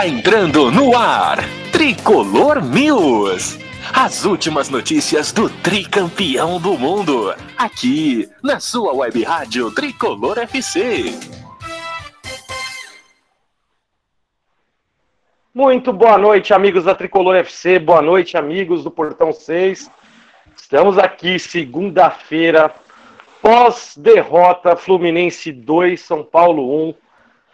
Está entrando no ar Tricolor News. As últimas notícias do tricampeão do mundo. Aqui na sua web rádio Tricolor FC. Muito boa noite, amigos da Tricolor FC. Boa noite, amigos do Portão 6. Estamos aqui segunda-feira, pós-derrota Fluminense 2, São Paulo 1.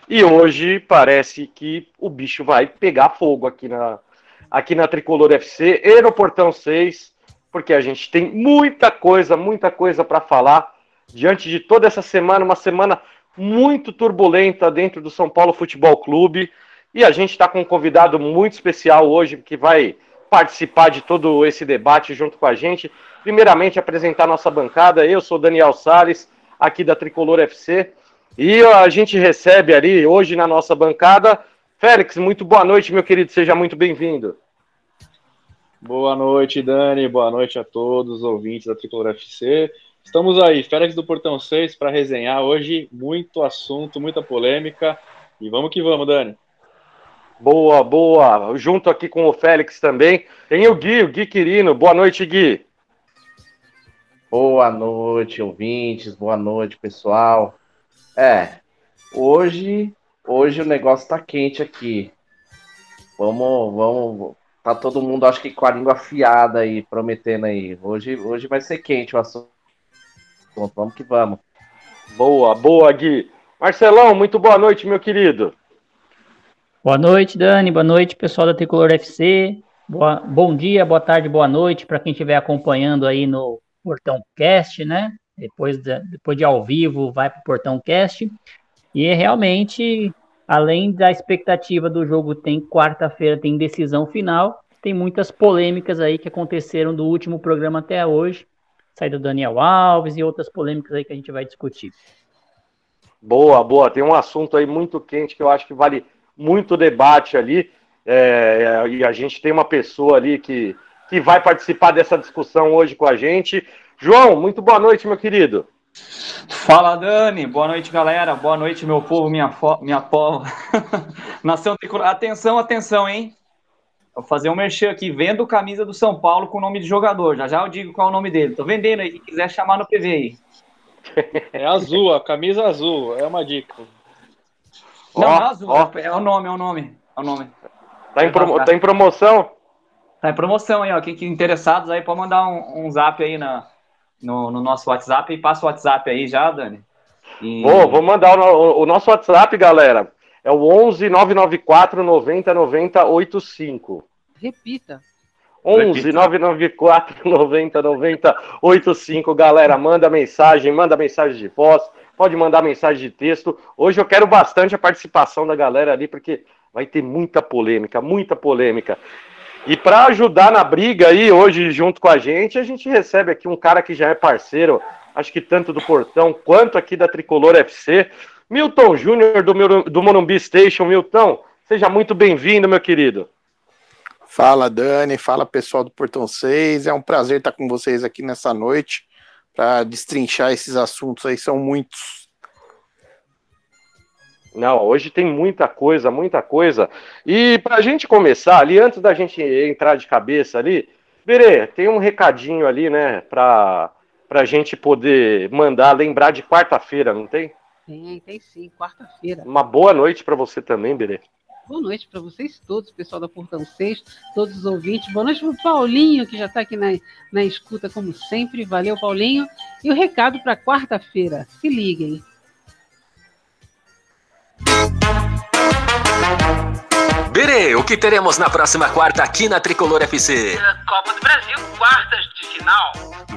E hoje parece que o bicho vai pegar fogo aqui na, aqui na Tricolor FC e no Portão 6, porque a gente tem muita coisa, muita coisa para falar diante de toda essa semana, uma semana muito turbulenta dentro do São Paulo Futebol Clube. E a gente está com um convidado muito especial hoje que vai participar de todo esse debate junto com a gente. Primeiramente, apresentar nossa bancada. Eu sou Daniel Sales, aqui da Tricolor FC. E a gente recebe ali hoje na nossa bancada. Félix, muito boa noite, meu querido. Seja muito bem-vindo. Boa noite, Dani. Boa noite a todos os ouvintes da Tricolor FC. Estamos aí, Félix do Portão 6, para resenhar hoje. Muito assunto, muita polêmica. E vamos que vamos, Dani. Boa, boa. Junto aqui com o Félix também. Tem o Gui, o Gui Quirino. Boa noite, Gui. Boa noite, ouvintes. Boa noite, pessoal. É, hoje, hoje o negócio tá quente aqui. Vamos, vamos. Tá todo mundo, acho que com a língua afiada aí, prometendo aí. Hoje, hoje vai ser quente o assunto. Vamos que vamos. Boa, boa, Gui. Marcelão, muito boa noite, meu querido. Boa noite, Dani. Boa noite, pessoal da Tricolor FC. Boa, bom dia, boa tarde, boa noite para quem estiver acompanhando aí no Portão Cast, né? Depois de, depois de ao vivo, vai para o Portão Cast. E é realmente, além da expectativa do jogo, tem quarta-feira, tem decisão final. Tem muitas polêmicas aí que aconteceram do último programa até hoje. Saída do Daniel Alves e outras polêmicas aí que a gente vai discutir. Boa, boa. Tem um assunto aí muito quente que eu acho que vale muito debate ali. É, e a gente tem uma pessoa ali que, que vai participar dessa discussão hoje com a gente. João, muito boa noite, meu querido. Fala, Dani. Boa noite, galera. Boa noite, meu povo, minha, fo... minha povo. Nação Tricolor. Atenção, atenção, hein? Vou fazer um merchan aqui. Vendo camisa do São Paulo com o nome de jogador. Já já eu digo qual é o nome dele. Tô vendendo aí. Se quiser chamar no PV aí. É azul, a camisa azul. É uma dica. Não, não é azul, ó. é o nome, é o nome. É o nome. Tá em, promo tá em promoção? Tá em promoção aí, ó. Quem que interessados aí pode mandar um, um zap aí na, no, no, nosso WhatsApp e passa o WhatsApp aí já, Dani. E... Vou, vou mandar o, o, nosso WhatsApp, galera. É o 11 994 90 90 85. Repita. 11 994 90 90 85, galera. Manda mensagem, manda mensagem de voz pode mandar mensagem de texto. Hoje eu quero bastante a participação da galera ali, porque vai ter muita polêmica, muita polêmica. E para ajudar na briga aí, hoje, junto com a gente, a gente recebe aqui um cara que já é parceiro, acho que tanto do Portão quanto aqui da Tricolor FC, Milton Júnior do, do Morumbi Station. Milton, seja muito bem-vindo, meu querido. Fala, Dani, fala pessoal do Portão 6. É um prazer estar com vocês aqui nessa noite para destrinchar esses assuntos aí, são muitos. Não, hoje tem muita coisa, muita coisa. E para a gente começar ali, antes da gente entrar de cabeça ali, Berê, tem um recadinho ali, né, para a gente poder mandar, lembrar de quarta-feira, não tem? Tem, tem sim, quarta-feira. Uma boa noite para você também, Berê. Boa noite para vocês todos, pessoal da Portão 6, todos os ouvintes. Boa noite para o Paulinho, que já está aqui na, na escuta, como sempre. Valeu, Paulinho. E o recado para quarta-feira. Se liguem. Berê, o que teremos na próxima quarta aqui na Tricolor FC? Copa do Brasil, quartas de final.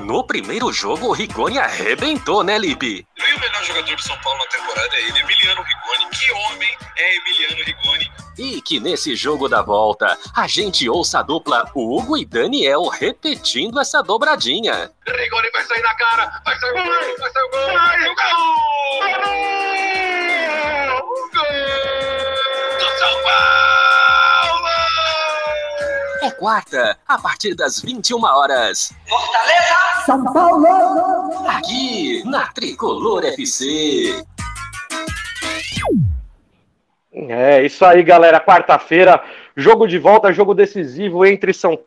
No primeiro jogo, o Rigoni arrebentou, né, Lipe? E o melhor jogador de São Paulo na temporada é ele, Emiliano Rigoni. Que homem é Emiliano Rigoni? E que nesse jogo da volta, a gente ouça a dupla Hugo e Daniel repetindo essa dobradinha. Rigoni vai sair na cara, vai sair o gol, vai sair o gol, vai sair o gol! Gol! Do São Paulo! Quarta, a partir das 21 horas. Fortaleza! São Paulo! Aqui, na Tricolor FC. É, isso aí, galera. Quarta-feira, jogo de volta, jogo decisivo entre São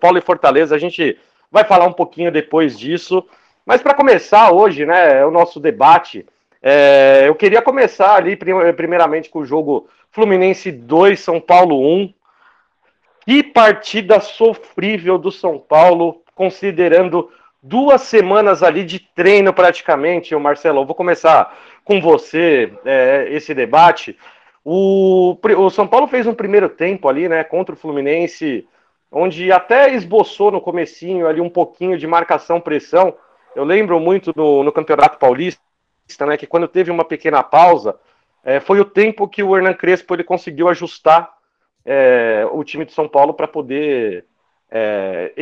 Paulo e Fortaleza. A gente vai falar um pouquinho depois disso. Mas para começar hoje, né, o nosso debate, é, eu queria começar ali primeiramente com o jogo Fluminense 2, São Paulo 1. Que partida sofrível do São Paulo, considerando duas semanas ali de treino praticamente, o Marcelo. Vou começar com você é, esse debate. O, o São Paulo fez um primeiro tempo ali, né, contra o Fluminense, onde até esboçou no comecinho ali um pouquinho de marcação-pressão. Eu lembro muito no, no Campeonato Paulista, né, que quando teve uma pequena pausa, é, foi o tempo que o Hernan Crespo ele conseguiu ajustar é, o time de São Paulo para poder é,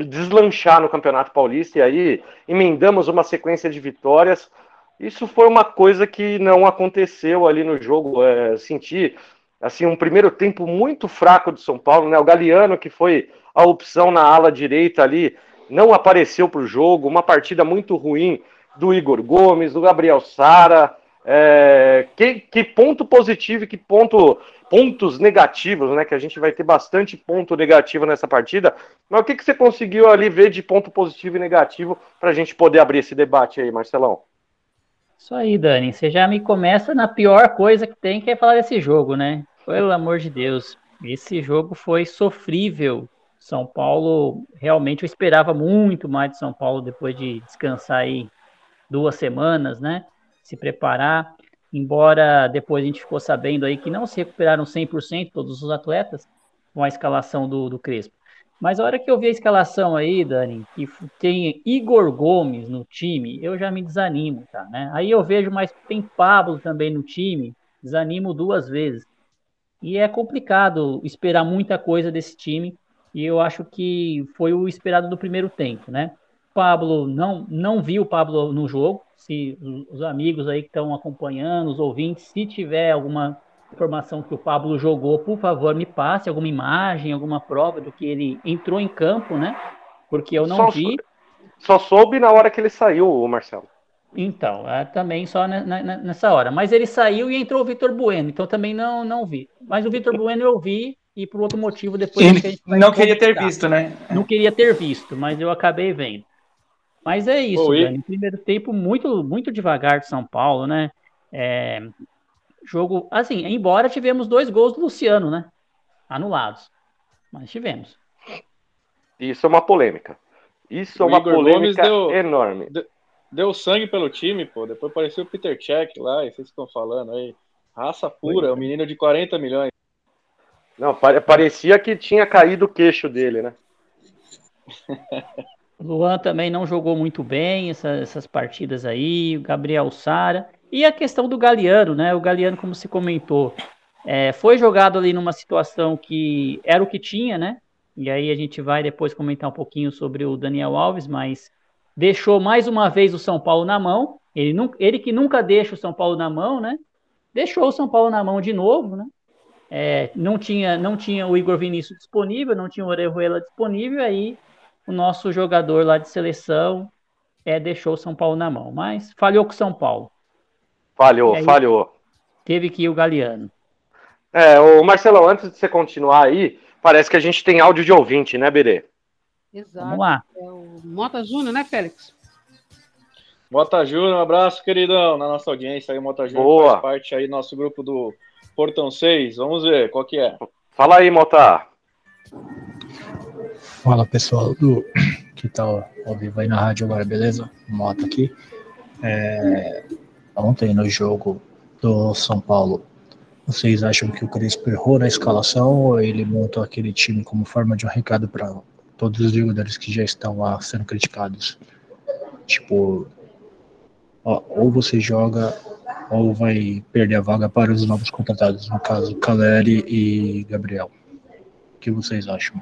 deslanchar no Campeonato Paulista, e aí emendamos uma sequência de vitórias isso foi uma coisa que não aconteceu ali no jogo. É, senti assim um primeiro tempo muito fraco do São Paulo, né? O Galeano que foi a opção na ala direita ali não apareceu para o jogo. Uma partida muito ruim do Igor Gomes, do Gabriel Sara. É, que, que, ponto positivo e que ponto, pontos negativos, né? Que a gente vai ter bastante ponto negativo nessa partida. Mas o que, que você conseguiu ali ver de ponto positivo e negativo para a gente poder abrir esse debate aí, Marcelão? Isso aí, Dani. Você já me começa na pior coisa que tem, que é falar desse jogo, né? Pelo amor de Deus. Esse jogo foi sofrível. São Paulo, realmente eu esperava muito mais de São Paulo depois de descansar aí duas semanas, né? Se preparar. Embora depois a gente ficou sabendo aí que não se recuperaram 100% todos os atletas com a escalação do, do Crespo. Mas a hora que eu vi a escalação aí, Dani, que tem Igor Gomes no time, eu já me desanimo, tá, né? Aí eu vejo, mas tem Pablo também no time, desanimo duas vezes. E é complicado esperar muita coisa desse time, e eu acho que foi o esperado do primeiro tempo, né? Pablo não não viu o Pablo no jogo. Se os amigos aí que estão acompanhando, os ouvintes, se tiver alguma informação que o Pablo jogou, por favor, me passe alguma imagem, alguma prova do que ele entrou em campo, né? Porque eu não só, vi. Só soube na hora que ele saiu, Marcelo. Então, é, também só nessa hora. Mas ele saiu e entrou o Vitor Bueno, então também não, não vi. Mas o Vitor Bueno eu vi e por outro motivo depois. Ele que não queria ter visto, né? Não queria ter visto, mas eu acabei vendo. Mas é isso, Oi. Dani. Primeiro tempo muito, muito devagar de São Paulo, né? É, Jogo, assim, embora tivemos dois gols do Luciano, né? Anulados. Mas tivemos. Isso é uma polêmica. Isso é uma Igor polêmica deu, enorme. Deu, deu, sangue pelo time, pô. Depois apareceu o Peter Check lá, e vocês estão falando aí. Raça pura, o um menino de 40 milhões. Não, parecia que tinha caído o queixo dele, né? Luan também não jogou muito bem essa, essas partidas aí. O Gabriel Sara. E a questão do Galeano, né? O Galeano, como se comentou, é, foi jogado ali numa situação que era o que tinha, né? E aí a gente vai depois comentar um pouquinho sobre o Daniel Alves, mas deixou mais uma vez o São Paulo na mão. Ele, ele que nunca deixa o São Paulo na mão, né? Deixou o São Paulo na mão de novo, né? É, não, tinha, não tinha o Igor Vinícius disponível, não tinha o Orejuela disponível, aí o nosso jogador lá de seleção é, deixou o São Paulo na mão. Mas falhou com o São Paulo. Falhou, aí, falhou. Teve que ir o Galeano. É, o Marcelo, antes de você continuar aí, parece que a gente tem áudio de ouvinte, né, Berê? Exato. Vamos lá. É o Mota Júnior, né, Félix? Mota Júnior, um abraço, queridão, na nossa audiência aí, Mota Júnior Boa. faz parte aí do nosso grupo do Portão 6. Vamos ver, qual que é? Fala aí, Mota. Fala, pessoal do que tá ao vivo aí na rádio agora, beleza? Mota aqui. É, ontem no jogo do São Paulo, vocês acham que o Crespo errou na escalação ou ele montou aquele time como forma de um recado para todos os jogadores que já estão lá sendo criticados? Tipo, ó, ou você joga ou vai perder a vaga para os novos contratados, no caso Caleri e Gabriel. O que vocês acham?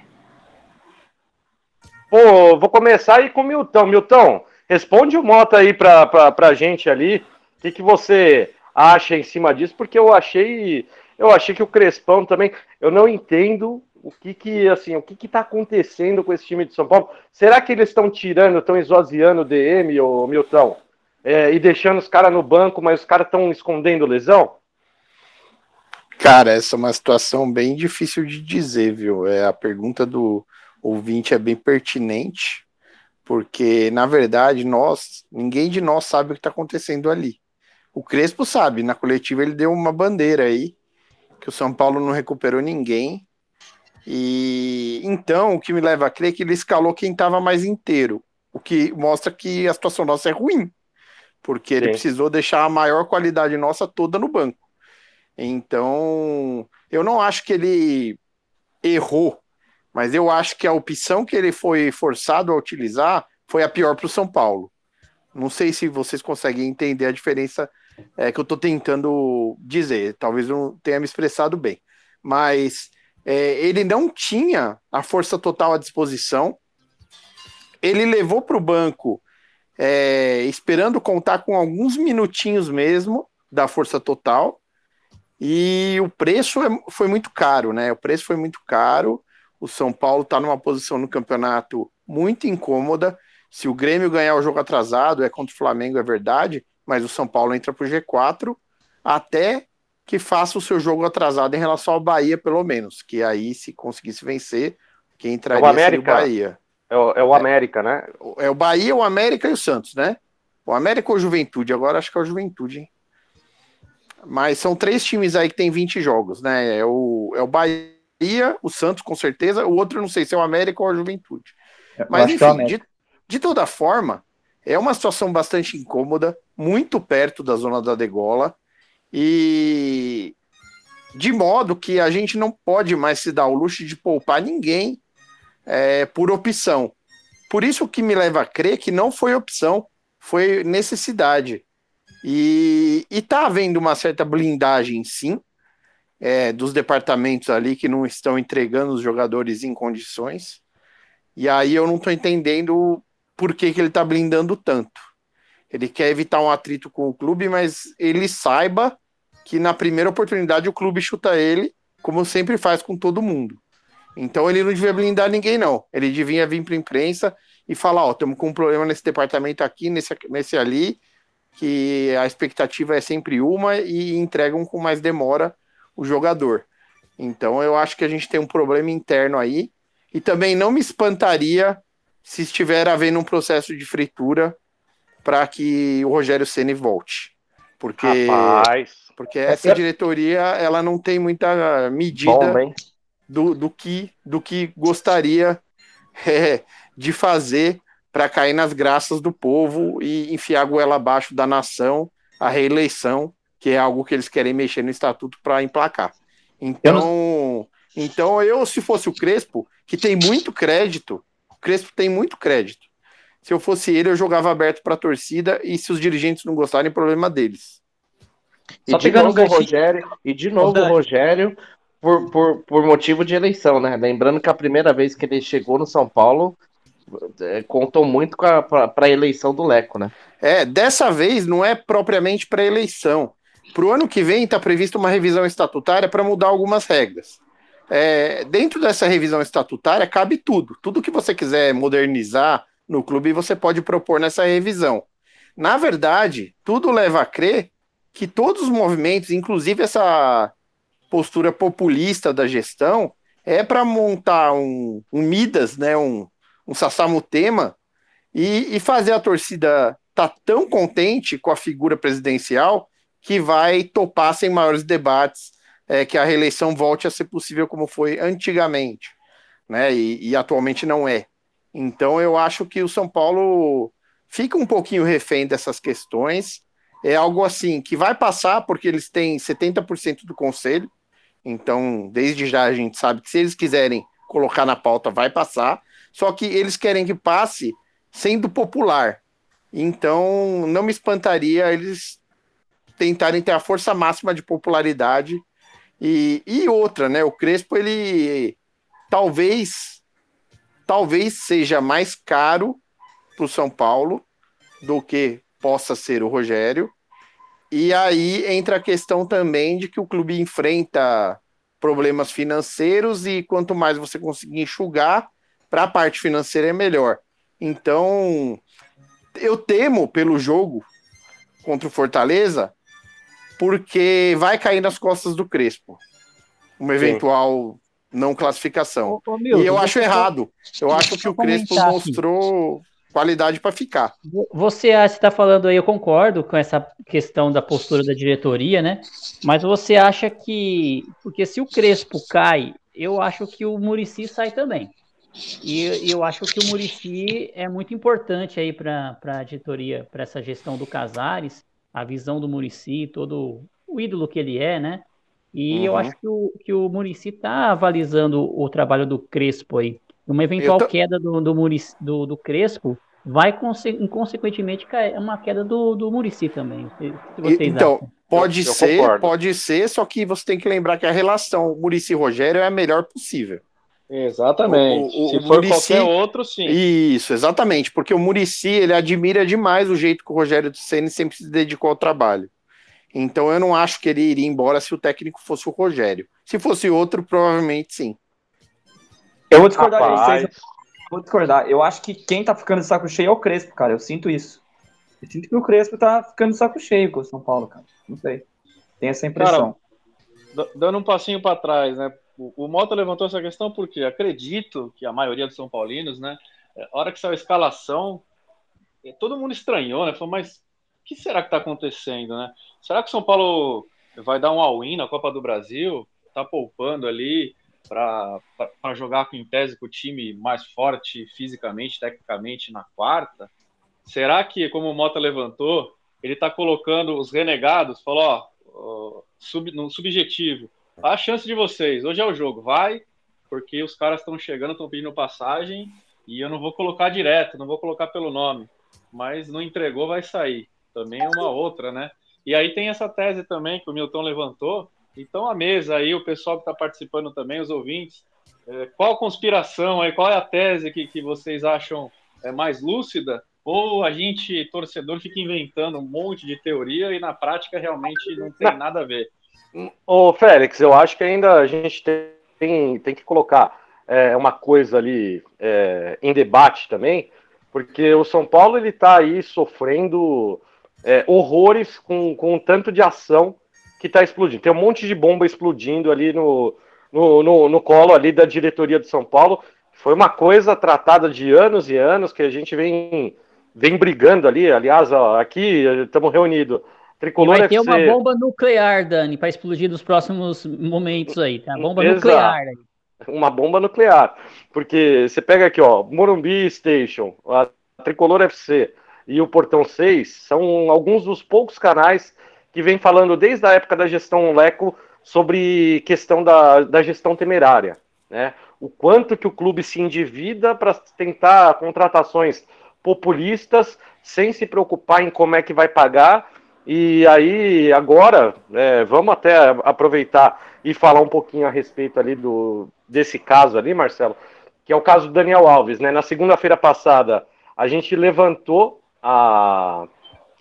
Pô, vou começar aí com o Milton. Milton, responde o Mota aí para a gente ali. O que, que você acha em cima disso? Porque eu achei, eu achei que o Crespão também, eu não entendo O que que, assim, o que que tá acontecendo com esse time de São Paulo? Será que eles estão tirando, estão esvaziando o DM, ô Milton? É, e deixando os caras no banco, mas os caras estão escondendo lesão? Cara, essa é uma situação bem difícil de dizer, viu? É, a pergunta do ouvinte é bem pertinente, porque, na verdade, nós, ninguém de nós sabe o que está acontecendo ali. O Crespo sabe, na coletiva ele deu uma bandeira aí, que o São Paulo não recuperou ninguém. E então o que me leva a crer é que ele escalou quem estava mais inteiro, o que mostra que a situação nossa é ruim, porque ele Sim. precisou deixar a maior qualidade nossa toda no banco. Então, eu não acho que ele errou, mas eu acho que a opção que ele foi forçado a utilizar foi a pior para o São Paulo. Não sei se vocês conseguem entender a diferença é, que eu estou tentando dizer. Talvez não tenha me expressado bem. Mas é, ele não tinha a força total à disposição. Ele levou para o banco é, esperando contar com alguns minutinhos mesmo da força total. E o preço é- foi muito caro, né? O preço foi muito caro. O São Paulo está numa posição no campeonato muito incômoda. Se o Grêmio ganhar o jogo atrasado, é contra o Flamengo, é verdade, mas o São Paulo entra para o G4 até que faça o seu jogo atrasado em relação ao Bahia, pelo menos. Que aí, se conseguisse vencer, quem entraria É o seria o América. Bahia. É o, é o América, né? É o Bahia, o América e o Santos, né? O América ou Juventude? Agora acho que é o Juventude, hein? Mas são três times aí que tem 20 jogos, né? É o, é o Bahia, o Santos, com certeza. O outro, eu não sei se é o América ou a Juventude. Mas, acho que é enfim, de, de toda forma, é uma situação bastante incômoda, muito perto da zona da degola. E de modo que a gente não pode mais se dar o luxo de poupar ninguém é, por opção. Por isso que me leva a crer que não foi opção, foi necessidade. E, e tá havendo uma certa blindagem, sim, é, dos departamentos ali que não estão entregando os jogadores em condições. E aí eu não estou entendendo por que, que ele está blindando tanto. Ele quer evitar um atrito com o clube, mas ele saiba que na primeira oportunidade o clube chuta ele, como sempre faz com todo mundo. Então ele não devia blindar ninguém, não. Ele devia vir para a imprensa e falar: Ó, estamos com um problema nesse departamento aqui, nesse, nesse ali, que a expectativa é sempre uma e entregam com mais demora o jogador. Então eu acho que a gente tem um problema interno aí. E também não me espantaria se estiver havendo um processo de fritura para que o Rogério Ceni volte. Porque, Rapaz. porque essa diretoria ela não tem muita medida Bom, do, do, que, do que gostaria é, de fazer para cair nas graças do povo e enfiar a goela abaixo da nação a reeleição, que é algo que eles querem mexer no estatuto para emplacar. Então, então eu, se fosse o Crespo, que tem muito crédito, o Crespo tem muito crédito. Se eu fosse ele, eu jogava aberto para a torcida e se os dirigentes não gostarem, problema deles. E Só de pegando novo o Rogério, e de novo o. Rogério por, por, por motivo de eleição, né? Lembrando que a primeira vez que ele chegou no São Paulo eh, contou muito para a eleição do Leco, né? É, dessa vez não é propriamente para eleição. Para o ano que vem está prevista uma revisão estatutária para mudar algumas regras. É, dentro dessa revisão estatutária cabe tudo. Tudo que você quiser modernizar no clube você pode propor nessa revisão. Na verdade, tudo leva a crer que todos os movimentos, inclusive essa postura populista da gestão, é para montar um, um Midas, né, um, um Sassamutema, e, e fazer a torcida tá tão contente com a figura presidencial que vai topar sem maiores debates é, que a reeleição volte a ser possível como foi antigamente, né? E, e atualmente não é. Então eu acho que o São Paulo fica um pouquinho refém dessas questões. É algo assim que vai passar porque eles têm 70% do conselho. Então, desde já a gente sabe que se eles quiserem colocar na pauta, vai passar. Só que eles querem que passe sendo popular. Então, não me espantaria eles tentarem ter a força máxima de popularidade. E, e outra, né? O Crespo, ele talvez, talvez seja mais caro para o São Paulo do que possa ser o Rogério. E aí entra a questão também de que o clube enfrenta problemas financeiros e quanto mais você conseguir enxugar, para a parte financeira é melhor. Então, eu temo pelo jogo contra o Fortaleza, porque vai cair nas costas do Crespo. Uma eventual não classificação. Ô, ô, Milton, e eu acho errado. Eu acho que o Crespo mostrou qualidade para ficar. Você está falando aí, eu concordo com essa questão da postura da diretoria, né? Mas você acha que. Porque se o Crespo cai, eu acho que o Murici sai também. E e eu acho que o Murici é muito importante aí para a diretoria, para essa gestão do Casares, a visão do Murici, todo o ídolo que ele é, né? E eu Uhum. acho que o, que o Murici está avalizando o trabalho do Crespo aí. Uma eventual Eu ta- queda do, do, Muricy- do, do Crespo vai, conse- consequentemente, cair uma queda do, do Murici também. E- então, acham? pode Eu- eu ser, concordo. pode ser, só que você tem que lembrar que a relação Murici Rogério é a melhor possível. Exatamente. O- o- Se o for Muricy- qualquer outro, sim. Isso, exatamente, porque o Murici ele admira demais o jeito que o Rogério Ceni sempre se dedicou ao trabalho. Então eu não acho que ele iria embora se o técnico fosse o Rogério. Se fosse outro, provavelmente sim. Eu vou discordar de Rapaz. vocês. Vou discordar. Eu acho que quem tá ficando de saco cheio é o Crespo, cara. Eu sinto isso. Eu sinto que o Crespo tá ficando de saco cheio com o São Paulo, cara. Não sei. Tem essa impressão. D- Dando um passinho para trás, né? O, Mota levantou essa questão porque acredito que a maioria dos São Paulinos, né? é, A hora que saiu a escalação, é, todo mundo estranhou, né? Falou, mas o que será que está acontecendo, né? Será que o São Paulo vai dar um all-in na Copa do Brasil? Tá poupando ali para jogar com em tese com o time mais forte fisicamente, tecnicamente na quarta? Será que, como o Mota levantou, ele está colocando os renegados? Falou, ó, sub, no subjetivo, a chance de vocês, hoje é o jogo, vai, porque os caras estão chegando, estão pedindo passagem, e eu não vou colocar direto, não vou colocar pelo nome, mas não entregou, vai sair. Também é uma outra, né? E aí tem essa tese também que o Milton levantou. Então a mesa aí, o pessoal que está participando também, os ouvintes, é, qual conspiração aí, qual é a tese que, que vocês acham é, mais lúcida? Ou a gente, torcedor, fica inventando um monte de teoria e na prática realmente não tem nada a ver? Ô, Félix, eu acho que ainda a gente tem, tem que colocar é, uma coisa ali é, em debate também, porque o São Paulo ele tá aí sofrendo é, horrores com, com o tanto de ação que está explodindo. Tem um monte de bomba explodindo ali no, no, no, no colo ali da diretoria do São Paulo. Foi uma coisa tratada de anos e anos que a gente vem, vem brigando ali. Aliás, ó, aqui estamos reunidos. Tricolor vai ter FC. uma bomba nuclear, Dani, para explodir nos próximos momentos aí, tá? Bomba Exato. nuclear. aí. uma bomba nuclear. Porque você pega aqui, ó, Morumbi Station, a Tricolor FC e o Portão 6 são alguns dos poucos canais que vem falando desde a época da gestão Leco sobre questão da, da gestão temerária, né? O quanto que o clube se endivida para tentar contratações populistas sem se preocupar em como é que vai pagar. E aí, agora, é, vamos até aproveitar e falar um pouquinho a respeito ali do, desse caso ali, Marcelo, que é o caso do Daniel Alves, né? Na segunda-feira passada, a gente levantou a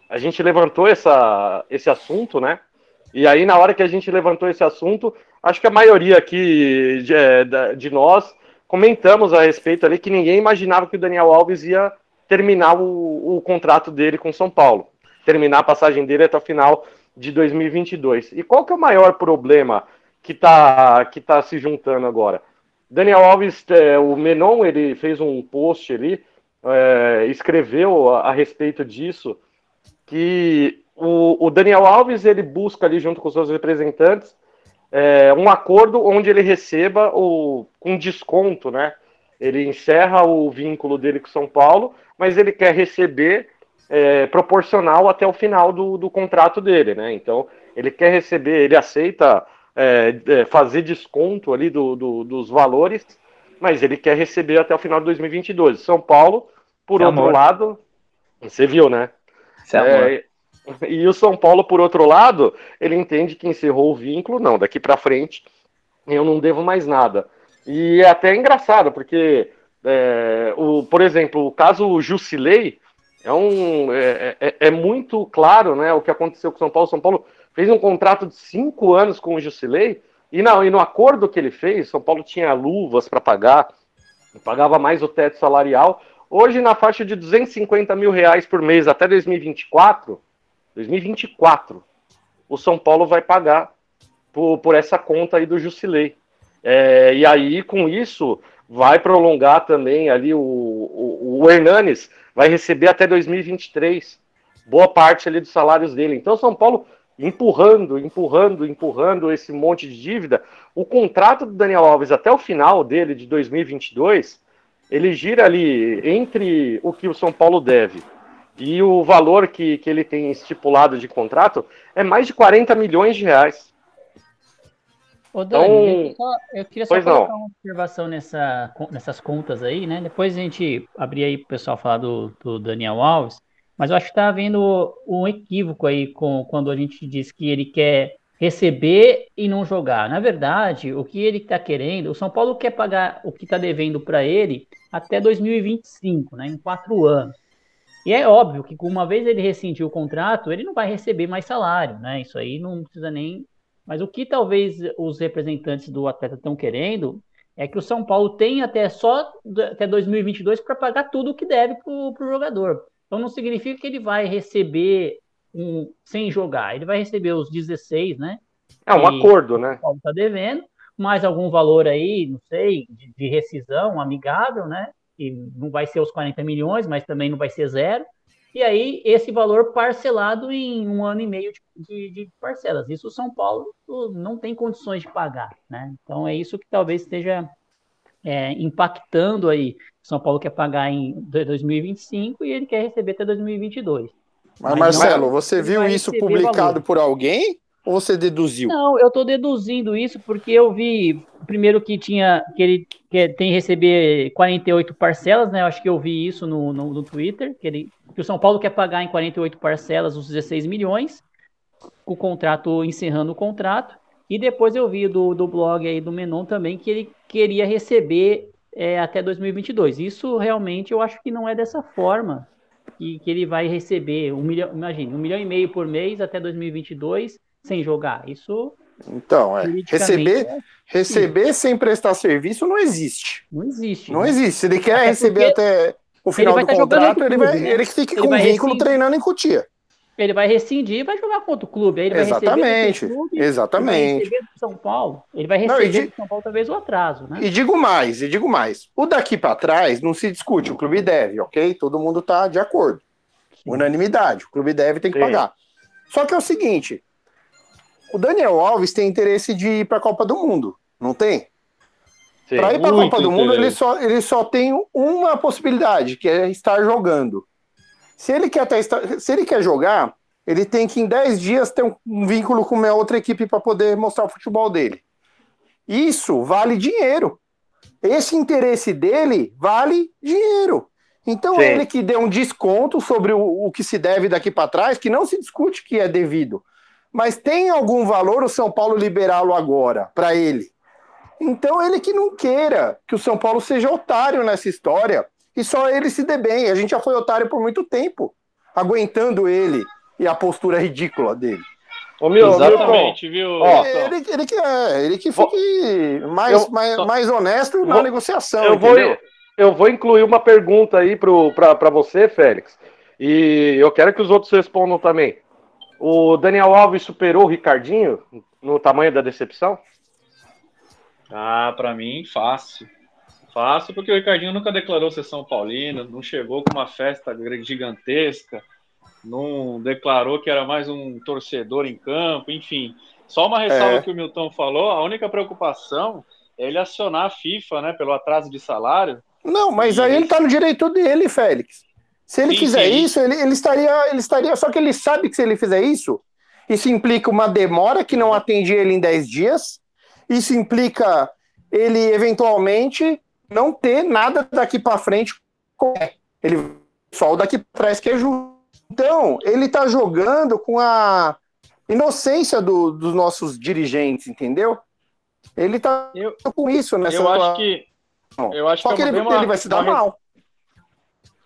a gente levantou essa, esse assunto, né? E aí, na hora que a gente levantou esse assunto, acho que a maioria aqui de, é, de nós comentamos a respeito ali que ninguém imaginava que o Daniel Alves ia terminar o, o contrato dele com São Paulo, terminar a passagem dele até o final de 2022. E qual que é o maior problema que está que tá se juntando agora? Daniel Alves, é, o Menon, ele fez um post ali, é, escreveu a, a respeito disso, que o, o Daniel Alves ele busca ali junto com seus representantes é, um acordo onde ele receba o com desconto, né? Ele encerra o vínculo dele com São Paulo, mas ele quer receber é, proporcional até o final do, do contrato dele, né? Então ele quer receber, ele aceita é, é, fazer desconto ali do, do- dos valores, mas ele quer receber até o final de 2022. São Paulo, por Isso é outro amor. lado, você viu, né? É. É, e o São Paulo, por outro lado, ele entende que encerrou o vínculo, não, daqui para frente eu não devo mais nada. E é até engraçado, porque, é, o, por exemplo, o caso Jusilei é, um, é, é- é muito claro né, o que aconteceu com São Paulo. São Paulo fez um contrato de cinco anos com o Jusilei, E não, e no acordo que ele fez, São Paulo tinha luvas para pagar, pagava mais o teto salarial. Hoje, na faixa de 250 mil reais por mês até 2024, 2024, o São Paulo vai pagar por, por essa conta aí do Jusilei. É, e aí, com isso, vai prolongar também ali o, o, o Hernanes, vai receber até 2023 boa parte ali dos salários dele. Então, São Paulo empurrando, empurrando, empurrando esse monte de dívida. O contrato do Daniel Alves até o final dele, de 2022, ele gira ali entre o que o São Paulo deve e o valor que, que ele tem estipulado de contrato é mais de 40 milhões de reais. Ô, Dani, então, eu, só, eu queria só colocar não. uma observação nessa, nessas contas aí, né? Depois a gente abrir aí para o pessoal falar do, do Daniel Alves. Mas eu acho que está havendo um equívoco aí com, quando a gente diz que ele quer receber e não jogar. Na verdade, o que ele está querendo, o São Paulo quer pagar o que está devendo para ele até 2025, né, em quatro anos. E é óbvio que uma vez ele rescindir o contrato, ele não vai receber mais salário, né? Isso aí não precisa nem. Mas o que talvez os representantes do atleta estão querendo é que o São Paulo tenha até só até 2022 para pagar tudo o que deve para o jogador. Então não significa que ele vai receber um, sem jogar, ele vai receber os 16, né? É um acordo, né? O Paulo está devendo, mais algum valor aí, não sei, de, de, rescisão amigável, né? E não vai ser os 40 milhões, mas também não vai ser zero. E aí, esse valor parcelado em um ano e meio de, de, de parcelas. Isso o São Paulo não tem condições de pagar, né? Então é isso que talvez esteja é, impactando aí. São Paulo quer pagar em 2025 e ele quer receber até 2022. Mas, Mas Marcelo, não, você viu isso publicado valor. por alguém ou você deduziu? Não, eu estou deduzindo isso porque eu vi primeiro que tinha que ele que tem que receber 48 parcelas, né? Eu acho que eu vi isso no, no, no Twitter, que, ele, que o São Paulo quer pagar em 48 parcelas os 16 milhões, o contrato encerrando o contrato. E depois eu vi do, do blog aí do Menon também que ele queria receber é, até 2022. Isso realmente eu acho que não é dessa forma que, que ele vai receber um milhão, imagine, um milhão e meio por mês até 2022 sem jogar. Isso então, é. Receber, é receber sem prestar serviço não existe. Não existe. Não né? existe. Se ele quer até receber até o final do tá contrato, ele vai, né? ele fica com um vínculo treinando em Cutia. Ele vai rescindir e vai jogar contra o clube. Aí ele exatamente, vai clube, exatamente. Ele vai do São Paulo. Ele vai receber não, do São Paulo talvez o atraso, né? E digo mais, e digo mais. O daqui para trás não se discute. O clube deve, ok? Todo mundo tá de acordo. Sim. Unanimidade. O clube deve tem que Sim. pagar. Só que é o seguinte: o Daniel Alves tem interesse de ir para a Copa do Mundo, não tem? Para ir para a Copa do Mundo, ele só, ele só tem uma possibilidade, que é estar jogando. Se ele quer, estar, se ele quer jogar, ele tem que em 10 dias ter um, um vínculo com uma outra equipe para poder mostrar o futebol dele. Isso vale dinheiro. Esse interesse dele vale dinheiro. Então Sim. ele que deu um desconto sobre o, o que se deve daqui para trás, que não se discute que é devido. Mas tem algum valor o São Paulo liberá-lo agora para ele? Então ele que não queira que o São Paulo seja otário nessa história e só ele se dê bem. A gente já foi otário por muito tempo, aguentando ele e a postura ridícula dele. Ô, meu, Exatamente, viu? Ó, ele, ele, que, é, ele que fique mais, eu, mais, mais honesto vou, na negociação. Eu vou, eu vou incluir uma pergunta aí para você, Félix. E eu quero que os outros respondam também. O Daniel Alves superou o Ricardinho no tamanho da decepção? Ah, para mim, fácil. Fácil, porque o Ricardinho nunca declarou ser São Paulino, não chegou com uma festa gigantesca, não declarou que era mais um torcedor em campo, enfim. Só uma ressalva é. que o Milton falou, a única preocupação é ele acionar a FIFA, né, pelo atraso de salário. Não, mas aí ele tá no direito dele, Félix. Se ele sim, fizer sim. isso, ele, ele, estaria, ele estaria. Só que ele sabe que se ele fizer isso, isso implica uma demora que não atende ele em 10 dias. Isso implica ele eventualmente não ter nada daqui para frente. Ele só o daqui para trás que é justo. Então, ele está jogando com a inocência do, dos nossos dirigentes, entendeu? Ele está com isso nessa Eu acho que. Eu acho Só que, que ele, uma, ele, vai se dar uma, mal.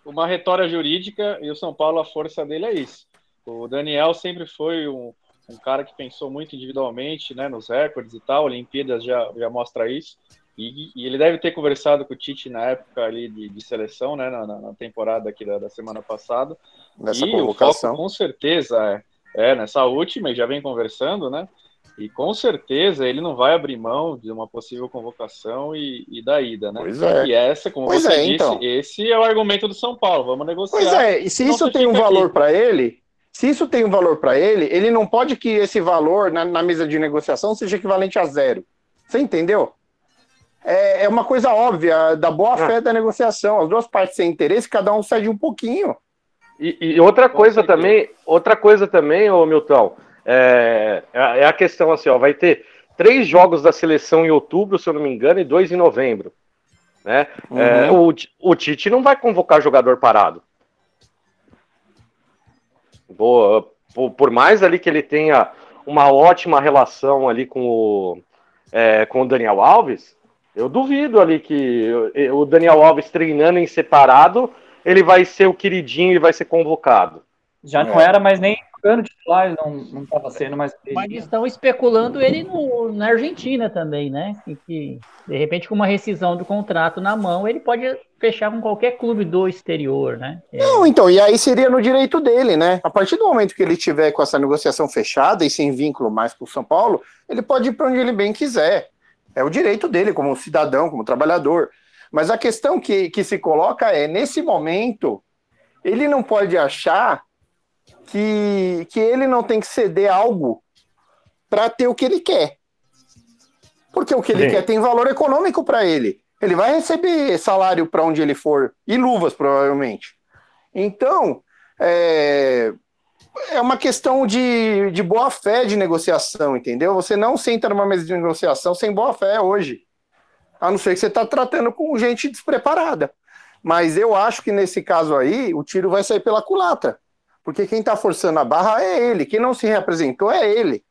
Uma retória jurídica e o São Paulo, a força dele é isso. O Daniel sempre foi um, um cara que pensou muito individualmente, né, nos recordes e tal, Olimpíadas já, já mostra isso, e, e ele deve ter conversado com o Tite na época ali de, de seleção, né, na, na, temporada aqui da, da semana passada, Nessa e convocação. o foco com certeza é, é nessa última, e já vem conversando, né, e com certeza ele não vai abrir mão de uma possível convocação e, e da ida, né? Pois é. E essa, como Pois você é, disse, então. esse é o argumento do São Paulo. Vamos negociar. Pois é, e se Não isso tem um valor para ele, se isso tem um valor para ele, ele não pode que esse valor na, na mesa de negociação seja equivalente a zero. Você entendeu? É, é uma coisa óbvia da boa fé da negociação. As duas partes têm interesse, cada um cede um pouquinho. E, e outra coisa também, outra coisa também, ô Milton, é, é a questão assim, ó, vai ter três jogos da seleção em outubro, se eu não me engano, e dois em novembro. Né? Uhum. É, o, o Tite não vai convocar jogador parado. Boa, por, por mais ali que ele tenha uma ótima relação ali com o, é, com o Daniel Alves, eu duvido ali que o o Daniel Alves treinando em separado, ele vai ser o queridinho e vai ser convocado. Já não era, mas nem jogando titular, não, não estava sendo mais. Mas estão especulando ele no, na Argentina também, né? Que, que, de repente, com uma rescisão do contrato na mão, ele pode fechar com qualquer clube do exterior, né? É, Não, então, e aí seria no direito dele, né? A partir do momento que ele tiver com essa negociação fechada e sem vínculo mais com o São Paulo, ele pode ir para onde ele bem quiser. É o direito dele, como cidadão, como trabalhador. Mas a questão que, que se coloca é, nesse momento, ele não pode achar que, que ele não tem que ceder algo para ter o que ele quer. Porque o que ele Sim. quer tem valor econômico para ele. Ele vai receber salário para onde ele for, e luvas, provavelmente. Então, é, é uma questão de, de boa fé de negociação, entendeu? Você não senta numa mesa de negociação sem boa fé hoje. A não ser que você está tratando com gente despreparada. Mas eu acho que nesse caso aí, o tiro vai sair pela culatra. Porque quem está forçando a barra é ele. Quem não se representou é ele.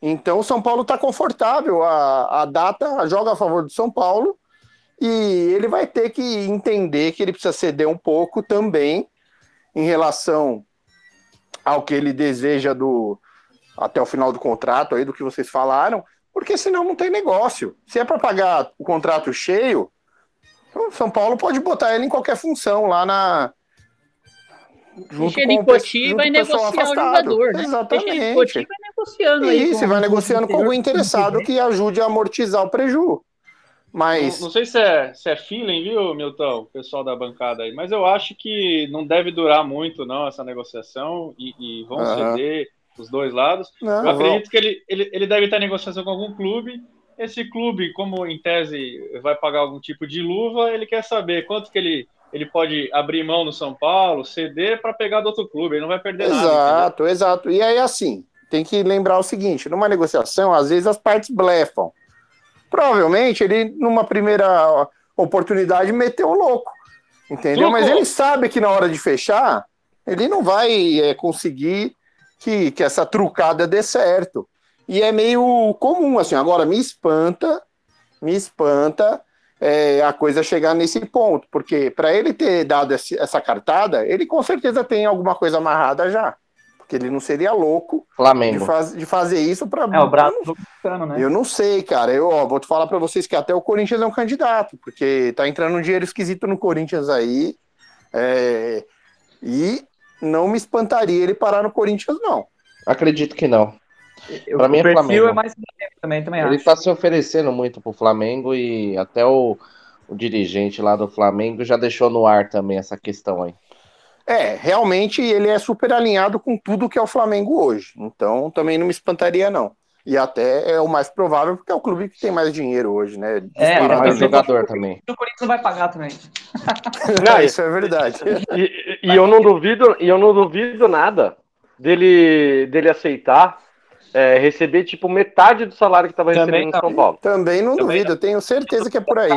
Então o São Paulo está confortável. A, a data joga a favor do São Paulo. E ele vai ter que entender que ele precisa ceder um pouco também em relação ao que ele deseja do até o final do contrato aí do que vocês falaram, porque senão não tem negócio. Se é para pagar o contrato cheio, o São Paulo pode botar ele em qualquer função lá na Com o e junto vai com o pessoal negociar o afastado. jogador, né? Exatamente. Em Cotia e vai negociando aí. Isso, vai negociando com algum o interessado que ajude a amortizar o preju. Mas Não, não sei se é, se é feeling, viu, Milton, o pessoal da bancada aí, mas eu acho que não deve durar muito, não, essa negociação, e, e vão Aham. ceder os dois lados. Não, eu acredito que ele, ele, ele deve estar em negociação com algum clube. Esse clube, como em tese vai pagar algum tipo de luva, ele quer saber quanto que ele, ele pode abrir mão no São Paulo, ceder para pegar do outro clube, ele não vai perder nada. entendeu? Exato, exato. E aí, assim, tem que lembrar o seguinte: numa negociação, às vezes as partes blefam. Provavelmente ele, numa primeira oportunidade, meteu o louco. Entendeu? Mas ele sabe que na hora de fechar, ele não vai é, conseguir que, que essa trucada dê certo. E é meio comum, assim. Agora, me espanta, me espanta é, a coisa chegar nesse ponto, porque para ele ter dado esse- essa cartada, ele com certeza tem alguma coisa amarrada já. Porque ele não seria louco de, Flamengo. faz- de fazer isso para. É, o braço do Cristiano, né? Eu não sei, cara. Eu ó, vou te falar para vocês que até o Corinthians é um candidato, porque tá entrando um dinheiro esquisito no Corinthians aí. é, e não me espantaria ele parar no Corinthians, não. Acredito que não. O mim é perfil Flamengo. é mais Flamengo também, também Ele acho. tá se oferecendo muito pro Flamengo e até o, o dirigente lá do Flamengo já deixou no ar também essa questão aí. É, realmente ele é super alinhado com tudo que é o Flamengo hoje. Então também não me espantaria, não. E até é o mais provável, porque é o clube que tem mais dinheiro hoje, né? É, mais jogador também. O Corinthians vai pagar também. Não, isso é verdade. E, e eu não duvido, e eu não duvido nada dele, dele aceitar é, receber tipo metade do salário que estava Também recebendo no São Paulo. Também não Também duvido, eu tenho certeza que é por aí.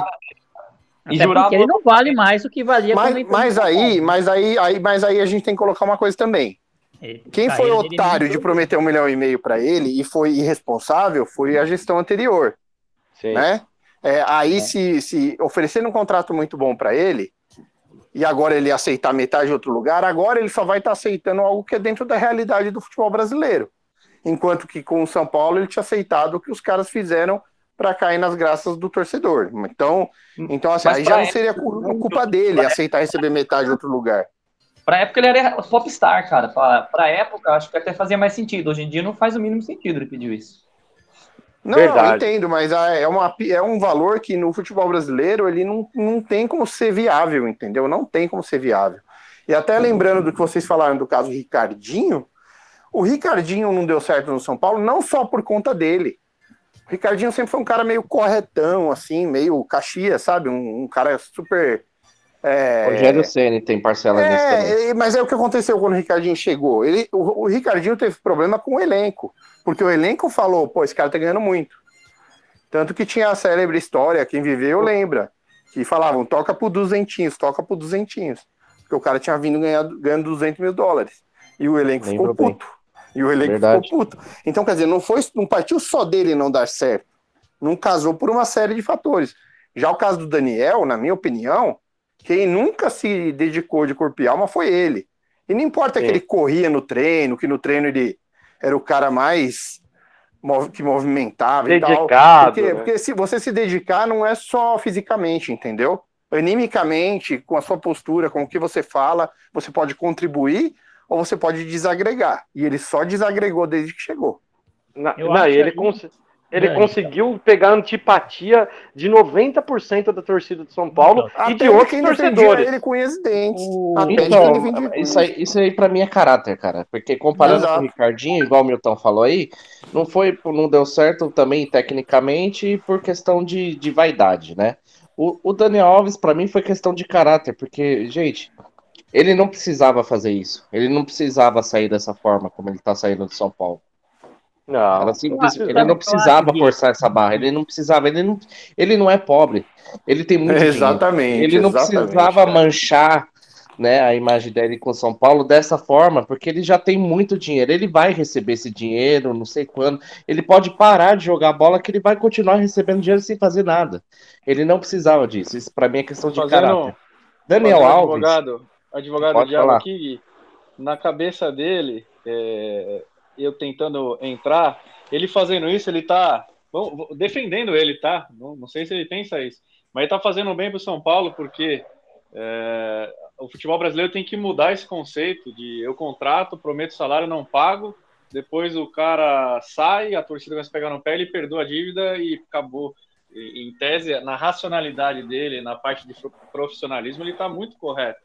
E Até jurava- porque ele não vale mais do que valia Mas, mas aí, mas aí, aí, mas aí a gente tem que colocar uma coisa também. Ele- Quem foi dele otário não de prometer um milhão e meio para ele e foi irresponsável foi a gestão anterior, Sim. né? É, aí se, se oferecendo um contrato muito bom para ele e agora ele aceitar metade de outro lugar, agora ele só vai estar aceitando algo que é dentro da realidade do futebol brasileiro. Enquanto que com o São Paulo ele tinha aceitado o que os caras fizeram para cair nas graças do torcedor. Então, então assim, aí já não seria cu- culpa dele aceitar receber metade de outro lugar. Pra época ele era popstar, cara. Pra, pra época, acho que até fazia mais sentido. Hoje em dia não faz o mínimo sentido ele pediu isso. Não, Verdade. eu entendo, mas é, uma, é um valor que no futebol brasileiro ele não, não tem como ser viável, entendeu? Não tem como ser viável. E até lembrando do que vocês falaram do caso Ricardinho, o Ricardinho não deu certo no São Paulo, não só por conta dele. O Ricardinho sempre foi um cara meio corretão, assim, meio caxias, sabe? Um, um cara super. é, Rogério Ceni tem parcela nisso também. é, é, mas é o que aconteceu quando o Ricardinho chegou. Ele, o, o Ricardinho teve problema com o elenco, porque o elenco falou, pô, esse cara tá ganhando muito. Tanto que tinha a célebre história, quem viveu lembra, que falavam, toca por duzentinhos, toca por duzentinhos. Porque o cara tinha vindo ganhando, ganhando 200 mil dólares. E o elenco Lembro ficou bem. E o elenco Verdade. ficou puto. Então, quer dizer, não, foi, não partiu só dele não dar certo. Não casou por uma série de fatores. Já o caso do Daniel, na minha opinião, quem nunca se dedicou de corpo e alma foi ele. E não importa que Sim. ele corria no treino, que no treino ele era o cara mais que movimentava e tal. Dedicado, Porque, né? porque se você se dedicar não é só fisicamente, entendeu? Animicamente, com a sua postura, com o que você fala, você pode contribuir ou você pode desagregar. E ele só desagregou desde que chegou. Na- não, ele que- cons- ele Dani. conseguiu pegar a antipatia de 90% da torcida de São Paulo e Até de outros torcedores. ele com e dentes. De quem Então, isso aí, isso aí pra mim é caráter, cara. Porque comparando Exato. com o Ricardinho, igual o Milton falou aí, não foi, não deu certo também tecnicamente e por questão de, de vaidade, né? O, o Daniel Alves, pra mim, foi questão de caráter, porque, gente, ele não precisava fazer isso. Ele não precisava sair dessa forma como ele tá saindo de São Paulo. Não. Simples- ele não precisava forçar essa barra, ele não precisava, ele não, ele não é pobre, ele tem muito dinheiro. Exatamente. Ele não exatamente, precisava cara. manchar né, a imagem dele com São Paulo dessa forma, porque ele já tem muito dinheiro. Ele vai receber esse dinheiro, não sei quando. Ele pode parar de jogar bola, que ele vai continuar recebendo dinheiro sem fazer nada. Ele não precisava disso. Isso pra mim é questão de Fazendo- caráter. Daniel Fazendo Alves. Advogado, advogado Pode Diabo falar. na cabeça dele, é, eu tentando entrar, ele fazendo isso, ele tá vou- defendendo ele, tá? Não, não sei se ele pensa isso, mas ele tá fazendo bem pro São Paulo porque é, o futebol brasileiro tem que mudar esse conceito de eu contrato, prometo salário, não pago, depois o cara sai, a torcida vai se pegar no pé, ele perdoa a dívida e acabou. E, Em tese, na racionalidade dele, na parte de profissionalismo, ele está muito correto.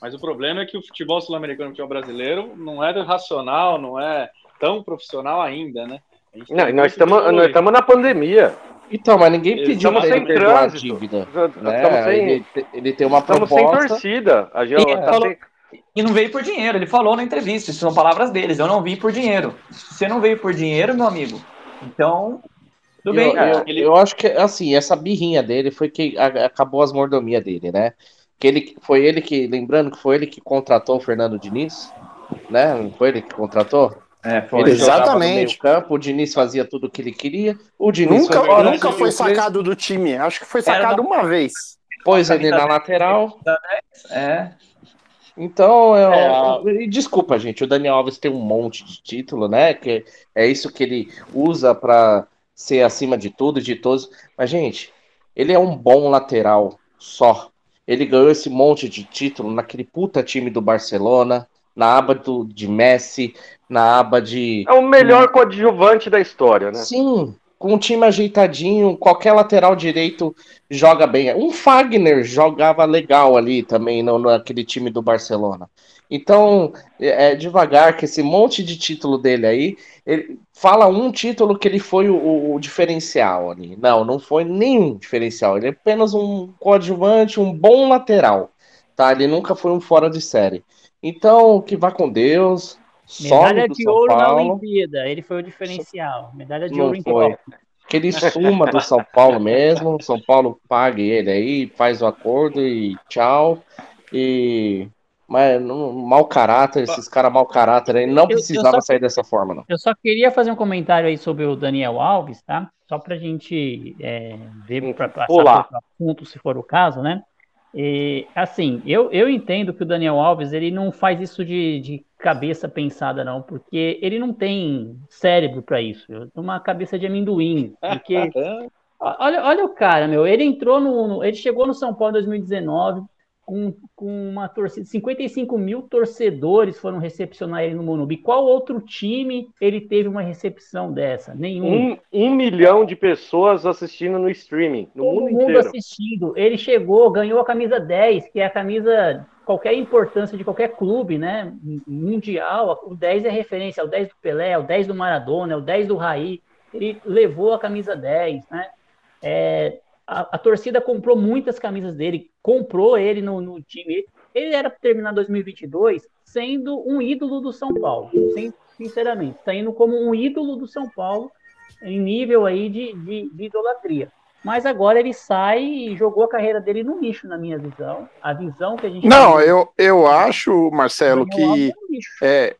Mas o problema é que o futebol sul-americano e o futebol brasileiro não é racional, não é tão profissional ainda, né? Não, nós estamos nós estamos na pandemia. Então, mas ninguém Estamos pediu sem ele perdoar a dívida. Estamos Né? sem- Ele, ele tem uma Estamos sem proposta. torcida. A gente E, tá falou- sem- e não veio por dinheiro, ele falou na entrevista, isso são palavras deles, eu não vim por dinheiro. Se você não veio por dinheiro, meu amigo, então, tudo Eu, bem. eu, eu acho que, assim, essa birrinha dele foi que acabou as mordomias dele, né? Que ele, foi ele que, lembrando que foi ele que contratou o Fernando Diniz, né? Não foi ele que contratou? É, foi. Exatamente. campo, o Diniz fazia tudo o que ele queria, o Diniz Nunca, foi nunca foi sacado do time. Acho que foi sacado uma vez. Pôs ele na lateral. É. Então, eu, É, a- e desculpa, gente, o Daniel Alves tem um monte de título, né? Que é isso que ele usa para ser acima de tudo e de todos. Mas, gente, ele é um bom lateral só. Ele ganhou esse monte de título naquele puta time do Barcelona, na aba do, de Messi, na aba de. É o melhor coadjuvante da história, né? Sim, com um time ajeitadinho, qualquer lateral direito joga bem. Um Fagner jogava legal ali também no, naquele time do Barcelona. Então, é, é devagar que esse monte de título dele aí, ele fala um título que ele foi o, o- diferencial ali. Não, não foi nenhum diferencial. Ele é apenas um coadjuvante, um bom lateral. Tá? Ele nunca foi um fora de série. Então, que vá com Deus. Medalha de ouro na Paulo. Olimpíada. Ele foi o diferencial. Medalha de Não ouro em foi. Tóquio. Que ele suma do São Paulo mesmo. São Paulo pague ele aí, faz o acordo e tchau. E. Mas não, mau caráter, esses caras mau caráter aí, não Eu- eu precisava só- sair dessa forma, não. Eu só queria fazer um comentário aí sobre o Daniel Alves, tá? Só pra gente é, ver, passar pular. para outro assunto, se for o caso, né? E, assim, eu, eu entendo que o Daniel Alves ele não faz isso de, de cabeça pensada, não, porque ele não tem cérebro para isso. Uma cabeça de amendoim. Porque. olha, olha o cara, meu. Ele entrou no, no. Ele chegou no São Paulo em 2019 com, com uma torcida, 55 mil torcedores foram recepcionar ele no Morumbi. Qual outro time ele teve uma recepção dessa? Nenhum. Um, um milhão de pessoas assistindo no streaming, no Todo mundo, mundo inteiro. assistindo. Ele chegou, ganhou a camisa 10, que é a camisa qualquer importância de qualquer clube, né? Mundial, o 10 é referência, é o 10 do Pelé, é o 10 do Maradona, é o 10 do Raí. Ele levou a camisa 10, né? É, a, a, torcida comprou muitas camisas dele, comprou ele no, no time. Ele era para terminar 2022 sendo um ídolo do São Paulo, sinceramente, saindo como um ídolo do São Paulo em nível aí de, de, de idolatria. Mas agora ele sai e jogou a carreira dele no lixo, na minha visão. A visão que a gente. Não, tem... eu, eu acho, Marcelo, que é,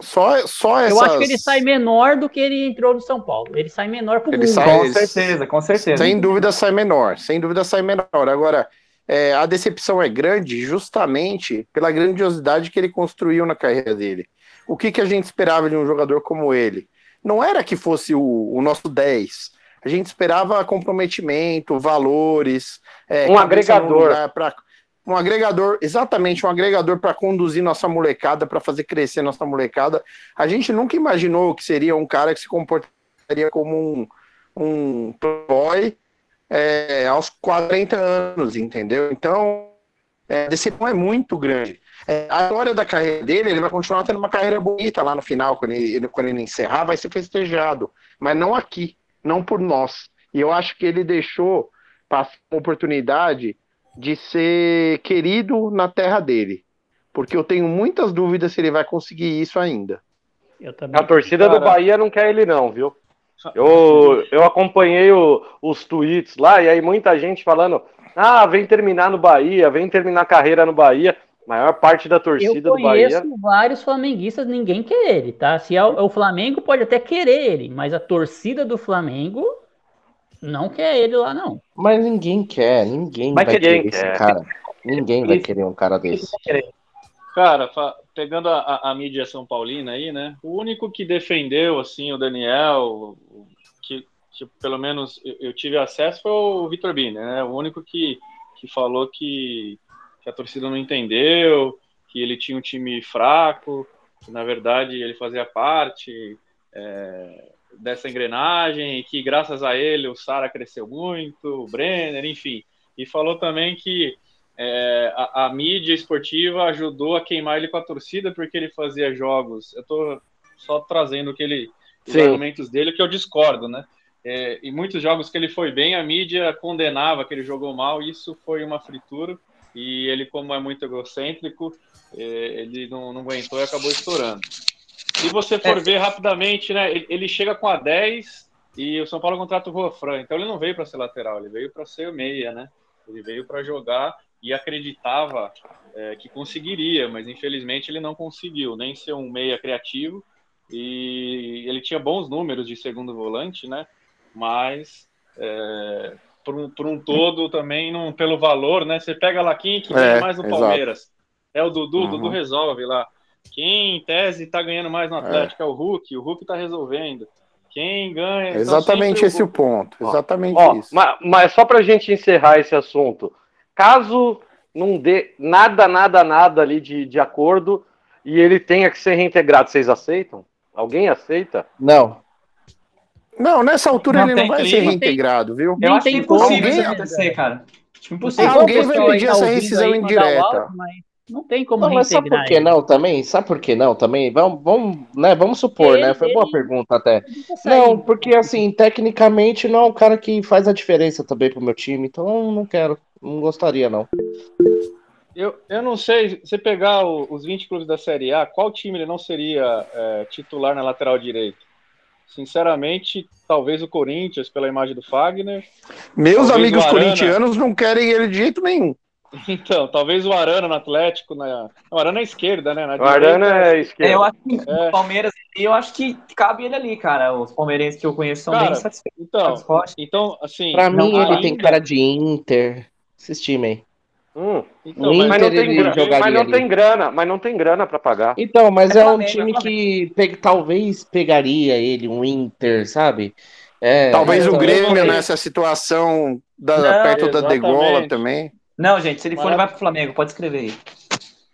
só, só essas... Eu acho que ele sai menor do que ele entrou no São Paulo. Ele sai menor pro ele mundo. Sai, com certeza, com certeza. Sem dúvida sai menor, sem dúvida sai menor. Agora, é, a decepção é grande justamente pela grandiosidade que ele construiu na carreira dele. O que, que a gente esperava de um jogador como ele? Não era que fosse o, o nosso 10. A gente esperava comprometimento, valores. É, um agregador. Pra, um agregador, exatamente, um agregador para conduzir nossa molecada, para fazer crescer nossa molecada. A gente nunca imaginou que seria um cara que se comportaria como um, um boy é, aos 40 anos, entendeu? Então, é, a é muito grande. É, a história da carreira dele, ele vai continuar tendo uma carreira bonita lá no final, quando ele, quando ele encerrar, vai ser festejado, mas não aqui, não por nós. E eu acho que ele deixou passar uma oportunidade de ser querido na terra dele. Porque eu tenho muitas dúvidas se ele vai conseguir isso ainda. A torcida Cara... do Bahia não quer ele, não, viu? Eu, eu acompanhei o, os tweets lá, e aí muita gente falando: ah, vem terminar no Bahia, vem terminar a carreira no Bahia. maior parte da torcida do Bahia. Eu conheço vários flamenguistas, ninguém quer ele, tá? Se é o, o Flamengo, pode até querer ele, mas a torcida do Flamengo não quer ele lá, não. Mas ninguém quer, ninguém Mas vai querer querer esse quer. cara. Ninguém vai querer um cara desse. Cara, pegando a, a- a mídia São Paulina aí, né? O único que defendeu, assim, o Daniel, que, que pelo menos eu, eu tive acesso foi o Vitor Bini, né? O único que, que falou que, que a torcida não entendeu, que ele tinha um time fraco, que na verdade ele fazia parte é, dessa engrenagem e que graças a ele o Sara cresceu muito, o Brenner, enfim. E falou também que é, a, a, mídia esportiva ajudou a queimar ele com a torcida porque ele fazia jogos. Eu estou só trazendo que ele, os Sim. argumentos dele que eu discordo, né? É, em muitos jogos que ele foi bem, a mídia condenava que ele jogou mal. Isso foi uma fritura. E ele, como é muito egocêntrico, é, ele não, não aguentou e acabou estourando. Se você for É. ver rapidamente, né? Ele, chega com a 10 e o São Paulo contrata o Rofran. Então ele não veio para ser lateral, ele veio para ser meia, né? Ele veio para jogar e acreditava é, que conseguiria, mas infelizmente ele não conseguiu nem ser um meia criativo e ele tinha bons números de segundo volante, né? Mas é, por, um, por um todo também não pelo valor, né? Você pega lá quem que É, mais no exato. Palmeiras? É o Dudu, Uhum. Dudu resolve lá. Quem em tese está ganhando mais no Atlético é. o Hulk, o Hulk está resolvendo. Quem ganha. então Exatamente esse o ponto. Exatamente Ó, isso. ma- mas, só pra gente encerrar esse assunto, caso não dê nada, nada, nada ali de, de acordo e ele tenha que ser reintegrado, vocês aceitam? Alguém aceita? Não. Não, nessa altura Não ele tem não vai clima, ser tem- reintegrado, viu? Eu acho tem impossível como, isso acontecer, cara. Tipo, impossível. tem Alguém vai pedir essa rescisão indireta. áudio, mas Não tem como Não, mas sabe por que ele. não também? Sabe por que não também? Vamos, vamos, né, vamos supor, Ele- né? Foi boa ele- pergunta até. Saiu. Não, porque assim, tecnicamente não é um cara que faz a diferença também pro meu time, então não quero, não gostaria não. Eu, eu não sei, se pegar o- os 20 clubes da Série A, qual time ele não seria é, titular na lateral direita? Sinceramente, talvez o Corinthians, pela imagem do Fagner. Meus amigos corintianos não querem ele de jeito nenhum. Então, talvez o Arana no Atlético. Na... O Arana é esquerda, né? Na O Arana é É, esquerdo. eu acho que É. o Palmeiras, eu acho que cabe ele ali, cara. Os palmeirenses que eu conheço são Cara, bem satisfeitos. Então, então assim. Pra mim ele tem cara de Inter, esses times aí. Hum. Mas, Inter não tem grana, jogaria mas não ali. tem grana, mas não tem grana para pagar. Então, mas É é, um time é que pe- talvez pegaria ele, um Inter, sabe? É, Talvez é, o eu Grêmio nessa situação da, Não, perto da exatamente. degola também. Não, gente, se ele for, ele vai pro Flamengo, pode escrever aí.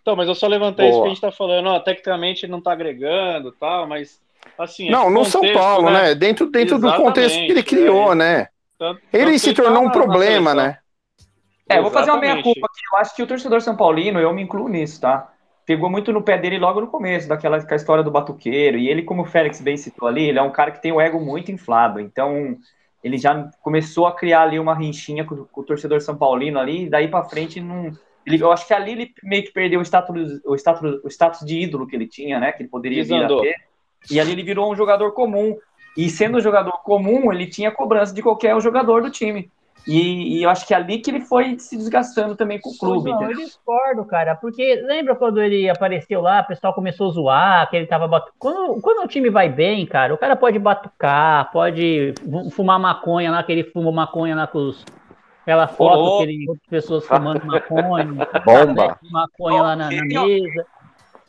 Então, mas eu só levantei isso Boa. que a gente tá falando, ó, tecnicamente não tá agregando e tal, mas assim. Não, esse no São contexto, Paulo, né? Dentro, dentro do contexto que ele Exatamente, criou, é. né? Tanto- Ele tanto se tornou tá um problema, né? É, eu vou fazer uma meia-culpa aqui. Eu acho que o torcedor São Paulino, eu me incluo nisso, tá? Pegou muito no pé dele logo no começo, daquela com a história do batuqueiro. E ele, como o Félix bem citou ali, ele é um cara que tem o ego muito inflado. Então, ele já começou a criar ali uma rinchinha com, com o torcedor São Paulino ali. E daí pra frente, não. Ele, eu acho que ali ele meio que perdeu o status, o status, o status de ídolo que ele tinha, né? Que ele poderia vir a ter. E ali ele virou um jogador comum. E sendo um jogador comum, ele tinha cobrança de qualquer jogador do time. E, e eu acho que é ali que ele foi se desgastando também com o clube. Não, eu entendeu? discordo, cara, porque lembra quando ele apareceu lá, o pessoal começou a zoar, que ele tava batu... quando, quando o time vai bem, cara, o cara pode batucar, pode fu- fumar maconha lá, que ele fuma maconha lá com os... aquela foto Ô, que ele, outras pessoas fumando maconha, Bomba. maconha lá na, na mesa.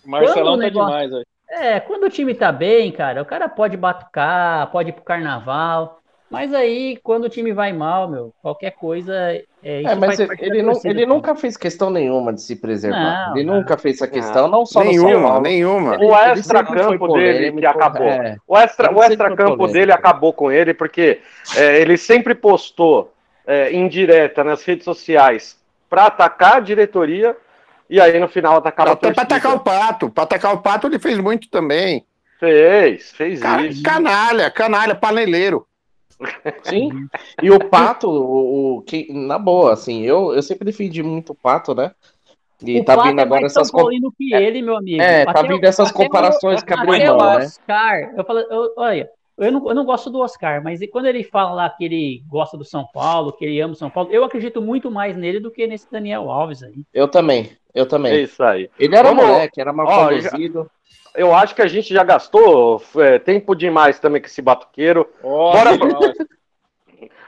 Marcelão tá negócio- demais, velho. É, quando o time tá bem, cara, o cara pode batucar, pode ir pro carnaval, mas aí, quando o time vai mal, meu, qualquer coisa, é, isso É, mas faz ele, ele torcida, ele cara. nunca fez questão nenhuma de se preservar. Não, ele não. nunca fez essa questão, não só no São Nenhuma, Paulo. nenhuma. O ele extra sempre foi campo dele que acabou. é. O extra, Ele o sempre extra dele acabou com ele porque é, ele sempre postou é, indireta nas redes sociais para atacar a diretoria e aí no final atacava a Até pra torcida. atacar o pato. Pra atacar o pato ele fez muito também. Fez, fez Ca- isso. Canalha, canalha, paneleiro. Sim. E o Pato, o, o- que, na boa, assim, eu, eu sempre defendi muito o Pato, né? E o tá Pato vindo é agora mais essas Paulino que ele, meu amigo. É, tá vindo essas comparações que abriu até mão, o né? Oscar, eu falo, eu- olha, eu não, eu não gosto do Oscar, mas quando ele fala lá que ele gosta do São Paulo, que ele ama o São Paulo, eu acredito muito mais nele do que nesse Daniel Alves aí. Eu também, eu É também. isso aí. Ele era Vamos- moleque, era mal Ó, conduzido. Eu acho que a gente já gastou é, tempo demais também com esse batuqueiro. Ó, Bora-.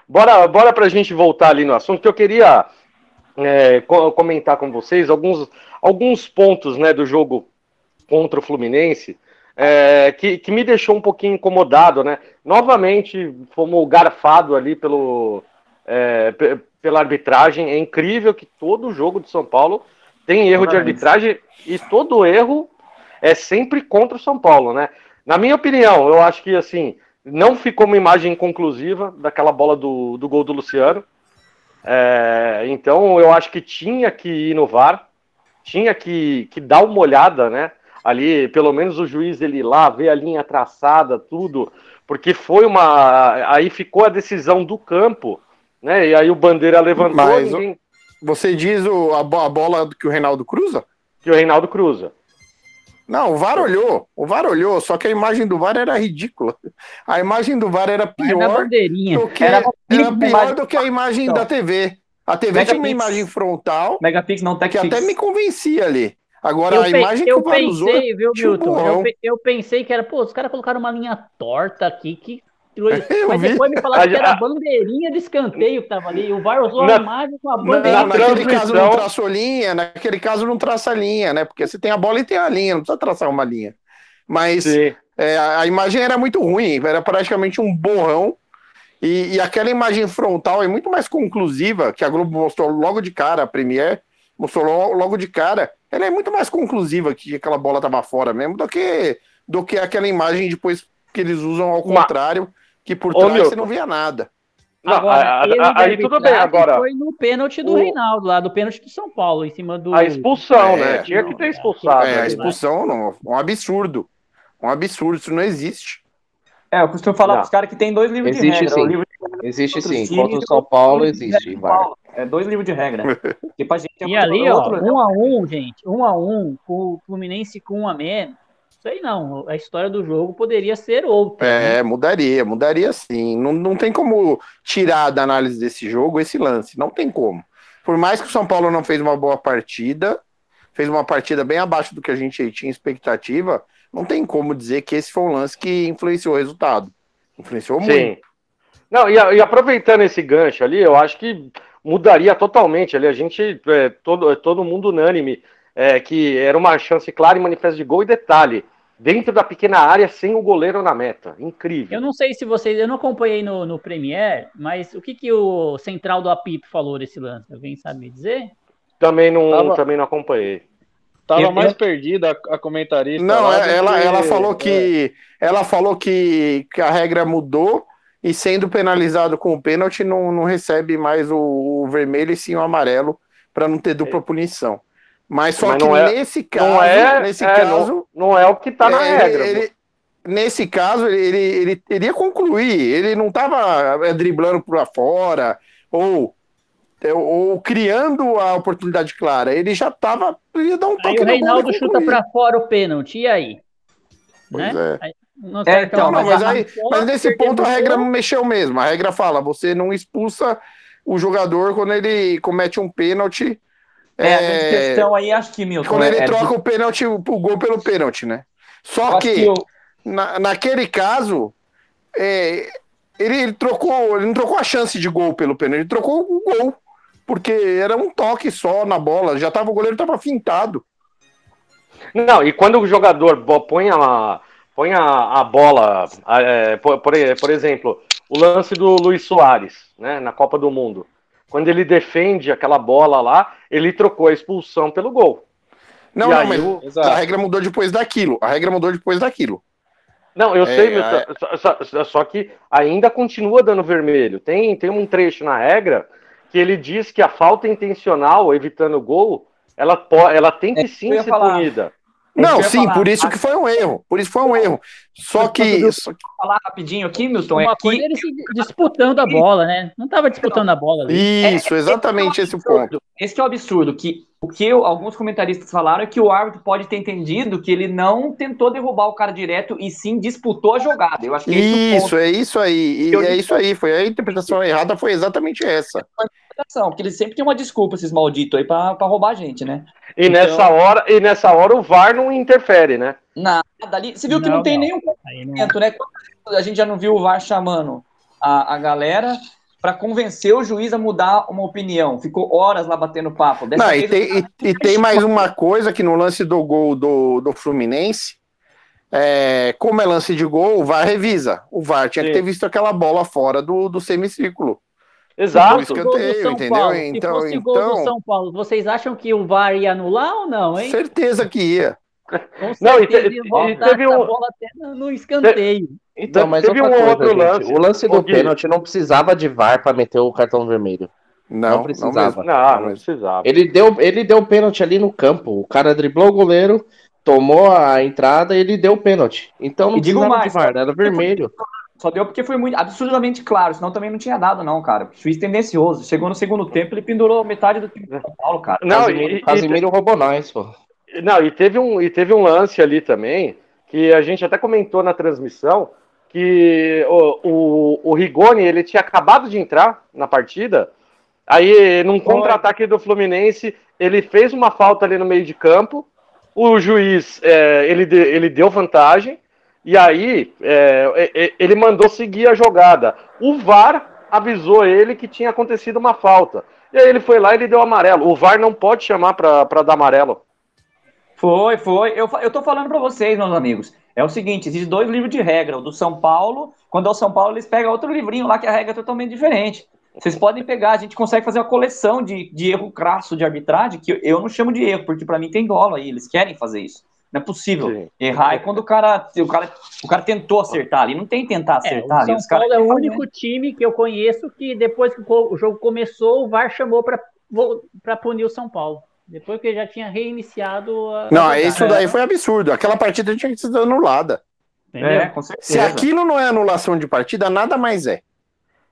Bora, bora pra gente voltar ali no assunto, que eu queria é, co- comentar com vocês alguns, alguns pontos né, do jogo contra o Fluminense é, que, que me deixou um pouquinho incomodado, né? Novamente fomos garfado ali pelo, é, pe- pela arbitragem. É incrível que todo jogo de São Paulo tem erro de Parabéns. arbitragem e todo erro é sempre contra o São Paulo, né? Na minha opinião, eu acho que assim não ficou uma imagem conclusiva daquela bola do, do gol do Luciano. É, então eu acho que tinha que ir no VAR, tinha que, que dar uma olhada, né? Ali, pelo menos o juiz ele lá, ver a linha traçada, tudo, porque foi uma. Aí ficou a decisão do campo, né? E aí o Bandeira levantou, Mas ninguém- Você diz o, a, a bola que o Reinaldo cruza? que o Reinaldo cruza. Não, o VAR olhou. O VAR olhou, só que a imagem do VAR era ridícula. A imagem do VAR era pior do que, Era era pior do que a imagem da TV. A TV tinha uma Megapix. imagem frontal Megapix não que até me convencia ali. Agora, Eu, a imagem que o VAR usou viu, Milton? Eu, eu pensei que era, pô, os caras colocaram uma linha torta aqui, que. Eu Mas vi. depois me falaram que era a- bandeirinha de escanteio que tava ali. O VAR usou Na- a imagem com a Não, bandeirinha. na naquele transmissão- caso não traçou linha, naquele caso não traça linha, né? Porque você tem a bola e tem a linha, não precisa traçar uma linha. Mas é, a imagem era muito ruim, era praticamente um borrão. E, e aquela imagem frontal é muito mais conclusiva, que a Globo mostrou logo de cara, a Premiere mostrou lo- logo de cara. Ela é muito mais conclusiva que aquela bola tava fora mesmo do que, do que aquela imagem depois que eles usam ao Uma- contrário, que por Ô, trás Milton. você não via nada. Não, Agora, a- a- de aí tudo bem, agora Foi no pênalti do o- Reinaldo, lá, do pênalti do São Paulo, em cima do. a expulsão, É, né? Tinha que ter é, expulsado. É, a né? expulsão não, um absurdo. Um absurdo, isso não existe. É, eu costumo falar Não. pros caras que tem dois livros Existe de regra. sim. Livro Existe outros sim. Contra o e São Paulo de existe, vai. É dois livros de regra. E pra gente é E ali, ó, outro- um a um, gente, um a um, com o Fluminense com um a menos. Sei não, a história do jogo poderia ser outra. né? É, mudaria, mudaria sim. Não, não tem como tirar da análise desse jogo esse lance, não tem como. Por mais que o São Paulo não fez uma boa partida, fez uma partida bem abaixo do que a gente tinha expectativa, não tem como dizer que esse foi um lance que influenciou o resultado. Influenciou Sim. muito. Não, e, e aproveitando esse gancho ali, eu acho que mudaria totalmente. Ali a gente, é, todo, todo mundo unânime, é, que era uma chance clara e manifesta de gol. E detalhe, dentro da pequena área, sem o goleiro na meta. Incrível. Eu não sei se vocês, eu não acompanhei no, no Premier, mas o que, que o central do apito falou desse lance? Alguém sabe me dizer? Também não, Tava- também não acompanhei. Tava Eu- mais eu- perdida a, a comentarista. Não, lá é- ela, que- ela falou que ela falou que, que a regra mudou e sendo penalizado com o pênalti não, não recebe mais o, o vermelho e sim o amarelo para não ter dupla punição. Mas só Mas que não é- nesse caso, Não é, nesse é, caso, não, não é o que tá na é, regra. ele- ele- nesse caso ele, ele, ele iria concluir, ele não estava driblando para fora ou ou criando a oportunidade clara, ele já estava ia dar um toque Aí no o Reinaldo chuta pra fora o pênalti, e aí? Pois né? é. Aí, no É, então, Não, mas, aí, mas nesse ponto a regra não mexeu mesmo. A regra fala, você não expulsa o jogador quando ele comete um pênalti. É, a grande é, questão aí, acho que, Milton. quando é- ele é troca de- o pênalti, o gol pelo pênalti, né? Só acho que, eu- na- naquele caso, é, ele, ele trocou, ele não trocou a chance de gol pelo pênalti, ele trocou o gol. Porque era um toque só na bola, já tava, o goleiro estava fintado. Não, e quando o jogador põe a, põe a, a bola, a- é, por, por, por exemplo, o lance do Luiz Soares, né, na Copa do Mundo. Quando ele defende aquela bola lá, ele trocou a expulsão pelo gol. Não, E não, mas o- a regra mudou depois daquilo. A regra mudou depois daquilo. Não, eu É, sei, meu, é. só, só- só- que ainda continua dando vermelho. Tem, tem um trecho na regra que ele diz que a falta intencional, evitando o gol, ela, ela tem que É, sim ser falar. punida. É Não, que sim, falar. por isso que foi um erro. Por isso foi um erro. Só que. só que- falar rapidinho aqui, Milton, é Uma que coisa é ele se disputando a bola, né? Não tava disputando a bola ali. Isso, exatamente esse o ponto. Esse que é o absurdo, que o que eu- alguns comentaristas falaram é que o árbitro pode ter entendido que ele não tentou derrubar o cara direto e sim disputou a jogada. Eu acho que é Isso, ponto é isso aí. E Eu é disse- isso aí. Foi a interpretação errada, foi exatamente essa. interpretação, porque eles sempre têm uma desculpa, esses malditos aí, pra, pra roubar a gente, né? E, Então- nessa hora, e nessa hora o VAR não interfere, né? Nada ali. Você viu que Não, não, tem não. nenhum não- momento, né? A gente já não viu o VAR chamando a, a galera pra convencer o juiz a mudar uma opinião. Ficou horas lá batendo papo. Dessa Não, e, tem, e- e tem mais uma coisa que no lance do gol do, do Fluminense, é, como é lance de gol, o VAR revisa. O VAR tinha que Sim. ter visto aquela bola fora do, do semicírculo. Exato. Escanteio, São entendeu? Paulo, Então- se fosse o gol do então- São Paulo, vocês acham que o VAR ia anular ou não, hein? Certeza que ia. Com Não, e te- e voltar teve um- bola até no, escanteio. Então, mas Teve outra um coisa, outro gente, lance. o lance do Gui. pênalti não precisava de VAR para meter o cartão vermelho. Não, Não não precisava. Não, não precisava. Ele deu, ele deu pênalti ali no campo. O cara driblou o goleiro, tomou a entrada e ele deu pênalti. Então não E digo precisava mais, de VAR, era vermelho. Só deu porque foi muito absurdamente claro, senão também não tinha dado, não, cara. Juiz tendencioso. Chegou no segundo tempo, ele pendurou metade do time do São Paulo, cara. Não, Casimiro, e- e- Casimiro roubou nós, pô. Não, e teve, um, e teve um lance ali também, que a gente até comentou na transmissão, que o, o, o Rigoni, ele tinha acabado de entrar na partida, aí num contra-ataque do Fluminense, ele fez uma falta ali no meio de campo, o juiz, é, ele, ele deu vantagem, e aí é, ele mandou seguir a jogada. O VAR avisou ele que tinha acontecido uma falta. E aí ele foi lá e ele deu amarelo. O VAR não pode chamar para dar amarelo. Foi, foi. Eu, eu tô falando pra vocês, meus amigos. É o seguinte, existem dois livros de regra. O do São Paulo, quando é o São Paulo, eles pegam outro livrinho lá que a regra é totalmente diferente. Vocês podem pegar, a gente consegue fazer uma coleção de, de erro crasso de arbitragem, que eu, não chamo de erro, porque pra mim tem dolo aí, eles querem fazer isso. Não é possível Sim. errar é quando o cara, o cara, o cara tentou acertar ali, não tem tentar É, acertar o ali. São Os caras Paulo é o único time que eu conheço que depois que o o jogo começou, o VAR chamou para punir o São Paulo. Depois que já tinha reiniciado a. Não, isso daí foi absurdo. Aquela partida tinha que ser anulada. É, com certeza. Se aquilo não é anulação de partida, nada mais é.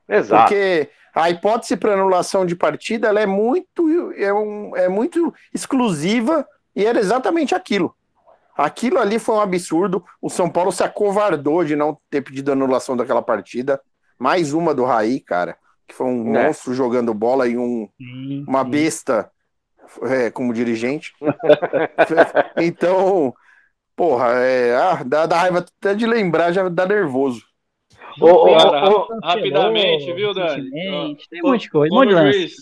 Exato. Porque a hipótese para anulação de partida ela é muito, é, um- é muito exclusiva e era exatamente aquilo. Aquilo ali foi um absurdo. O São Paulo se acovardou de não ter pedido anulação daquela partida. Mais uma do Raí, cara, que foi um É. monstro jogando bola e um, Sim, uma sim. besta é, como dirigente. então, porra, é, ah, dá, dá raiva até de lembrar, já dá nervoso. Ô, ô, Cara, ô, ô, rapidamente, viu, Dani? Tem Quando- um monte de coisa, um Quando monte de lance.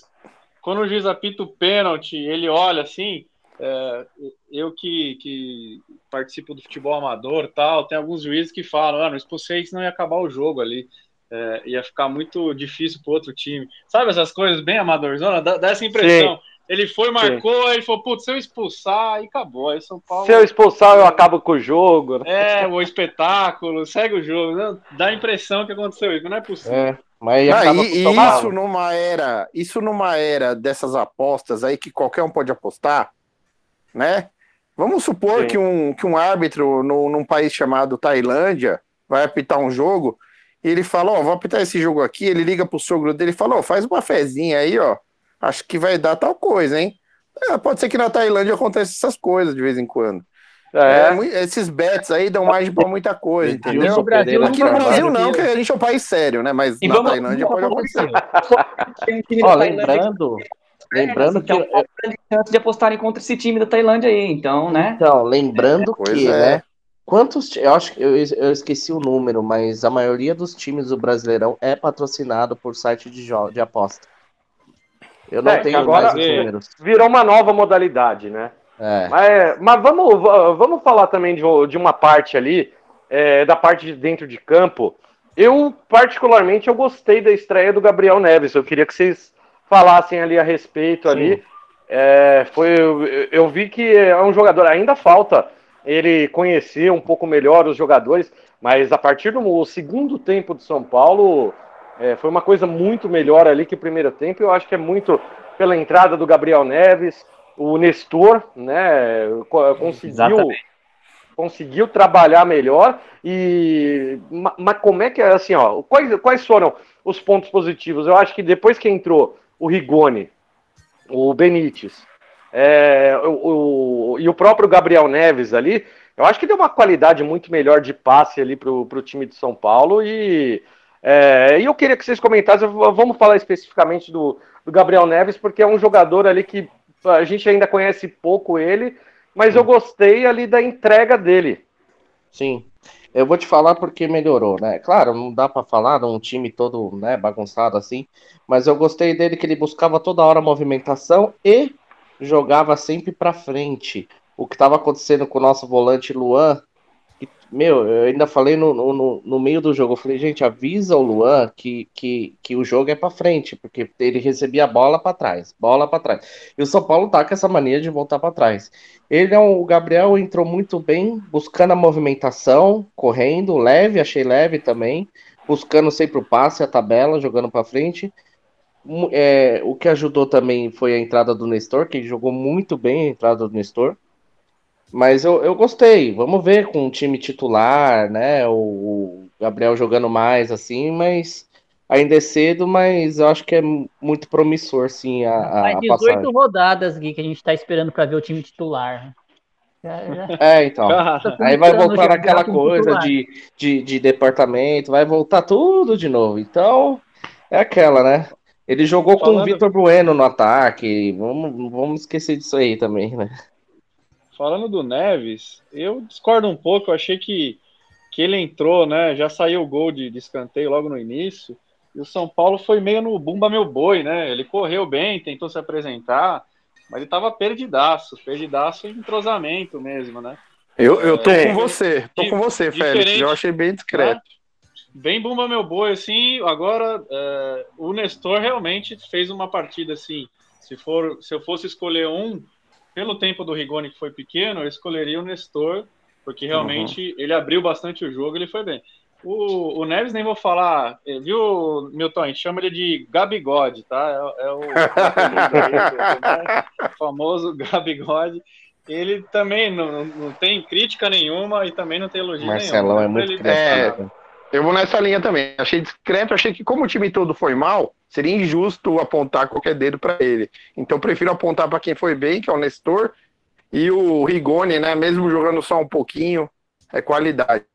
quando o juiz apita o pênalti, ele olha assim. É, eu que, que participo do futebol amador tal, tem alguns juízes que falam, ah, não expulsei, senão ia acabar o jogo ali. É, ia ficar muito difícil para outro time. Sabe essas coisas bem amadorzona? Dá, dá essa impressão. Sim. Ele foi, marcou, Sim. aí ele falou, putz, se eu expulsar, aí acabou. Aí São Paulo. Se eu expulsar, eu acabo com o jogo. É, o espetáculo, segue o jogo. Dá a impressão que aconteceu isso, não é possível. É. Mas ah, e, e isso numa era, isso numa era dessas apostas aí que qualquer um pode apostar, né? Vamos supor que um, que um árbitro no, num país chamado Tailândia vai apitar um jogo e ele fala, ó, oh, vou apitar esse jogo aqui, ele liga pro sogro dele e fala, ó, oh, faz uma fezinha aí, ó, acho que vai dar tal coisa, hein? É, pode ser que na Tailândia aconteça essas coisas de vez em quando. É. É, esses bets aí dão margem para muita coisa, entendeu? No Brasil, Aqui no Brasil não, que a gente é um país sério, né? Mas e na vamos, Tailândia pode acontecer. Ó, lembrando, lembrando que... É antes de apostarem contra esse time da Tailândia aí, então, né? Então, lembrando é, que, né? Quantos, eu acho que eu, eu esqueci o número, mas a maioria dos times do Brasileirão é patrocinado por site de, de aposta. Eu não é, tenho agora mais os números. Virou uma nova modalidade, né? É. Mas, mas vamos, vamos falar também de, de uma parte ali, é, da parte de dentro de campo. Eu, particularmente, eu gostei da estreia do Gabriel Neves. Eu queria que vocês falassem ali a respeito Sim. ali. É, foi, eu, eu vi que é um jogador, ainda falta ele conhecer um pouco melhor os jogadores, mas a partir do segundo tempo do São Paulo, é, foi uma coisa muito melhor ali que o primeiro tempo. Eu acho que é muito pela entrada do Gabriel Neves, o Nestor, né, conseguiu, conseguiu trabalhar melhor e mas como é que é assim, ó, quais, quais foram os pontos positivos? Eu acho que depois que entrou o Rigoni, o Benítez, é, o, o, e o próprio Gabriel Neves ali, eu acho que deu uma qualidade muito melhor de passe ali para o time de São Paulo e é, e eu queria que vocês comentassem, vamos falar especificamente do, do Gabriel Neves, porque é um jogador ali que a gente ainda conhece pouco ele, mas eu gostei ali da entrega dele. Sim. Eu vou te falar porque melhorou, né? Claro, não dá para falar de um time todo, né, bagunçado assim, mas eu gostei dele que ele buscava toda hora movimentação e jogava sempre para frente. O que estava acontecendo com o nosso volante Luan meu, eu ainda falei no, no, no, meio do jogo, eu falei, gente, avisa o Luan que, que, que o jogo é para frente, porque ele recebia a bola para trás, bola para trás. E o São Paulo tá com essa mania de voltar para trás. Ele é um, o Gabriel entrou muito bem, buscando a movimentação, correndo, leve, achei leve também, buscando sempre o passe, a tabela, jogando para frente. É, o que ajudou também foi a entrada do Nestor, que jogou muito bem a entrada do Nestor. Mas eu, eu gostei. Vamos ver com o time titular, né? O, Gabriel jogando mais, assim, mas ainda é cedo, mas eu acho que é muito promissor, sim, a, a, Mais 18 passagem. rodadas, Gui, que a gente tá esperando para ver o time titular. É, então. Aí vai voltar aquela coisa de, de, de departamento, vai voltar tudo de novo. Então, é aquela, né? Ele jogou Falando... com o Vitor Bueno no ataque. Vamos, vamos esquecer disso aí também, né? Falando do Neves, eu discordo um pouco. Eu achei que, que ele entrou, né? Já saiu o gol de, de escanteio logo no início. E o São Paulo foi meio no bumba meu boi, né? Ele correu bem, tentou se apresentar, mas ele estava perdidaço, perdidaço em entrosamento mesmo, né? Eu, eu tô é, com você, tô com você, Félix. Eu achei bem discreto. Né? Bem bumba meu boi, assim. Agora, é, o Nestor realmente fez uma partida assim. Se, for, se eu fosse escolher um, pelo tempo do Rigoni que foi pequeno, eu escolheria o Nestor, porque realmente uhum. ele abriu bastante o jogo, ele foi bem. O, o, Neves nem vou falar, eh, viu, Milton? A gente chama ele de Gabigode, tá? É, é o, o, famoso Gabigode. Ele também não, não tem crítica nenhuma e também não tem elogio Marcelão nenhum. Marcelão é muito ele, eu vou nessa linha também. Achei discreto, achei que como o time todo foi mal, seria injusto apontar qualquer dedo para ele. Então prefiro apontar para quem foi bem, que é o Nestor, e o Rigoni, né, mesmo jogando só um pouquinho, é qualidade.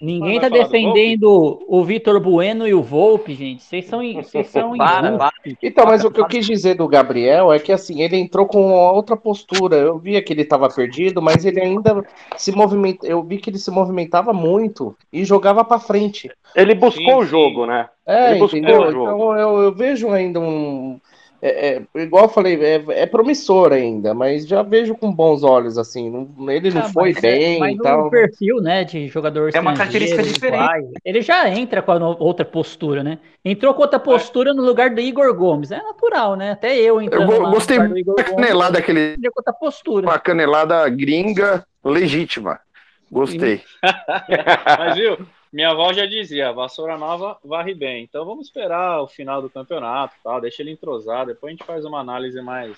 Ninguém tá defendendo o Vitor Bueno e o Volpe, gente. Vocês são, vocês são para, para. Então, mas o que eu quis dizer do Gabriel é que assim, ele entrou com outra postura. Eu via que ele estava perdido, mas ele ainda se movimenta. Eu vi que ele se movimentava muito e jogava para frente. Ele buscou sim, o jogo, né? É, ele buscou entendeu? o jogo. Então eu, eu vejo ainda um é, é, igual eu falei, é, é, promissor ainda, mas já vejo com bons olhos, assim. Não, ele não ah, foi é, bem mas e tal. o perfil, né, de jogador É uma característica diferente. Vai, ele já entra com outra postura, né? Entrou com outra postura no lugar do Igor Gomes. É natural, né? Até eu entrando Eu gostei muito da canelada aquele... Com outra postura. Uma canelada gringa legítima. Gostei. mas viu, minha avó já dizia, vassoura nova varre bem. Então vamos esperar o final do campeonato, tal, deixa ele entrosar, depois a gente faz uma análise mais,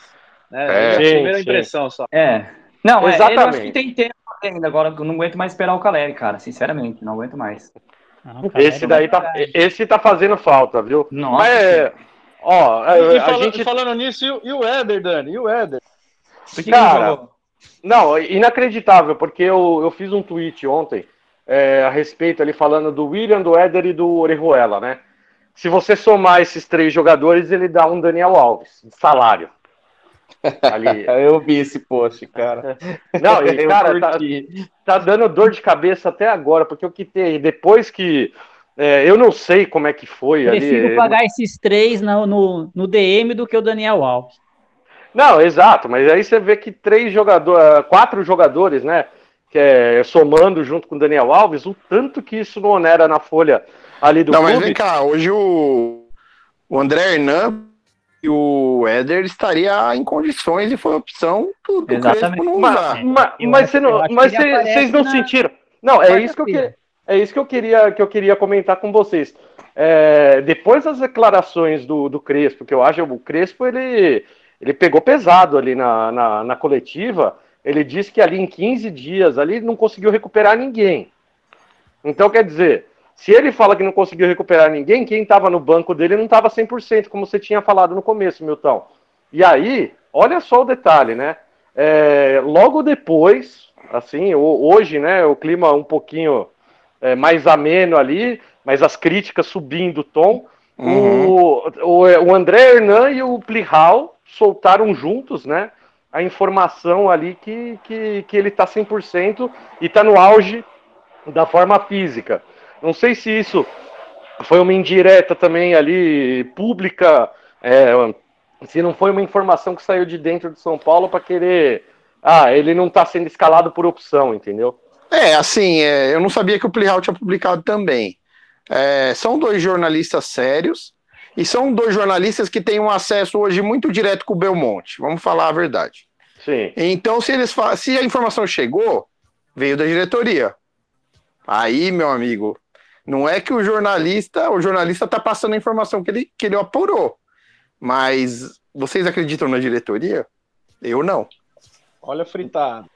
né, é, a primeira sim. impressão só. É. Não, Exatamente. É, eu acho que tem tempo ainda, agora eu não aguento mais esperar o Caleri, cara, sinceramente, não aguento mais. Não, esse daí tá, esse tá fazendo falta, viu? Nossa. Mas, é, ó, a, a gente falando nisso, e o Éder, Dani, e o Éder? Cara, não, inacreditável, porque eu, eu fiz um tweet ontem é, a respeito ali falando do William, do Éder e do Orejuela, né? Se você somar esses três jogadores, ele dá um Daniel Alves de salário. Ali. eu vi esse post, cara. Não, e, cara, tá, tá, dando dor de cabeça até agora, porque eu quitei. Depois que. É, eu não sei como é que foi Prefiro ali. Pagar esses três no, no, no DM do que o Daniel Alves. Não, exato, mas aí você vê que três jogadores, quatro jogadores, né? Que é somando junto com o Daniel Alves, o tanto que isso não onera na folha ali do não, clube. Não, mas vem cá, hoje o, o André Hernan e o Éder estaria em condições e foi opção do, do Exatamente. não Mas, mas, mas, você não, mas vocês não na... sentiram. Não, é isso que eu queria. É isso que eu queria, que eu queria comentar com vocês. É, depois das declarações do, do Crespo, que eu acho que o Crespo ele, ele pegou pesado ali na, na, na coletiva, ele disse que ali em 15 dias ali não conseguiu recuperar ninguém. Então, quer dizer, se ele fala que não conseguiu recuperar ninguém, quem estava no banco dele não estava 100%, como você tinha falado no começo, Milton. E aí, olha só o detalhe, né? É, logo depois, assim, hoje, né, o clima um pouquinho é, mais ameno ali, mas as críticas subindo o tom. Uhum. O, o, o André Hernan e o Plihal soltaram juntos, né? A informação ali que, que, que ele está 100% e está no auge da forma física. Não sei se isso foi uma indireta também ali pública, é, se não foi uma informação que saiu de dentro de São Paulo para querer. Ah, ele não está sendo escalado por opção, entendeu? É, assim, é, eu não sabia que o Plihal tinha publicado também. É, são dois jornalistas sérios e são dois jornalistas que têm um acesso hoje muito direto com o Belmonte. Vamos falar a verdade. Sim. Então, se eles se a informação chegou, veio da diretoria. Aí, meu amigo, não é que o jornalista, o jornalista está passando a informação que ele, que ele apurou. Mas vocês acreditam na diretoria? Eu não. Olha fritado.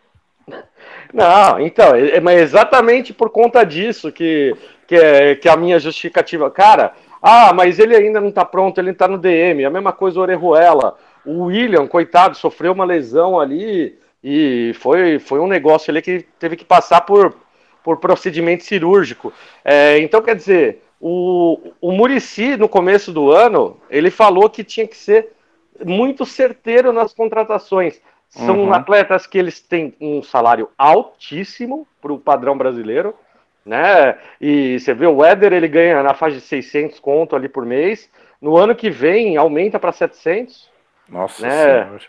Não, então, é, é, mas exatamente por conta disso que, que, é, que a minha justificativa. Cara, ah, mas ele ainda não está pronto, ele está no DM. A mesma coisa o Orejuela. O William, coitado, sofreu uma lesão ali e foi, foi um negócio ali que teve que passar por, por procedimento cirúrgico. É, então, quer dizer, o, o Murici, no começo do ano, ele falou que tinha que ser muito certeiro nas contratações. São uhum. atletas que eles têm um salário altíssimo para o padrão brasileiro, né? E você vê o Éder, ele ganha na faixa de 600 conto ali por mês. No ano que vem, aumenta para 700. Nossa né? Senhora.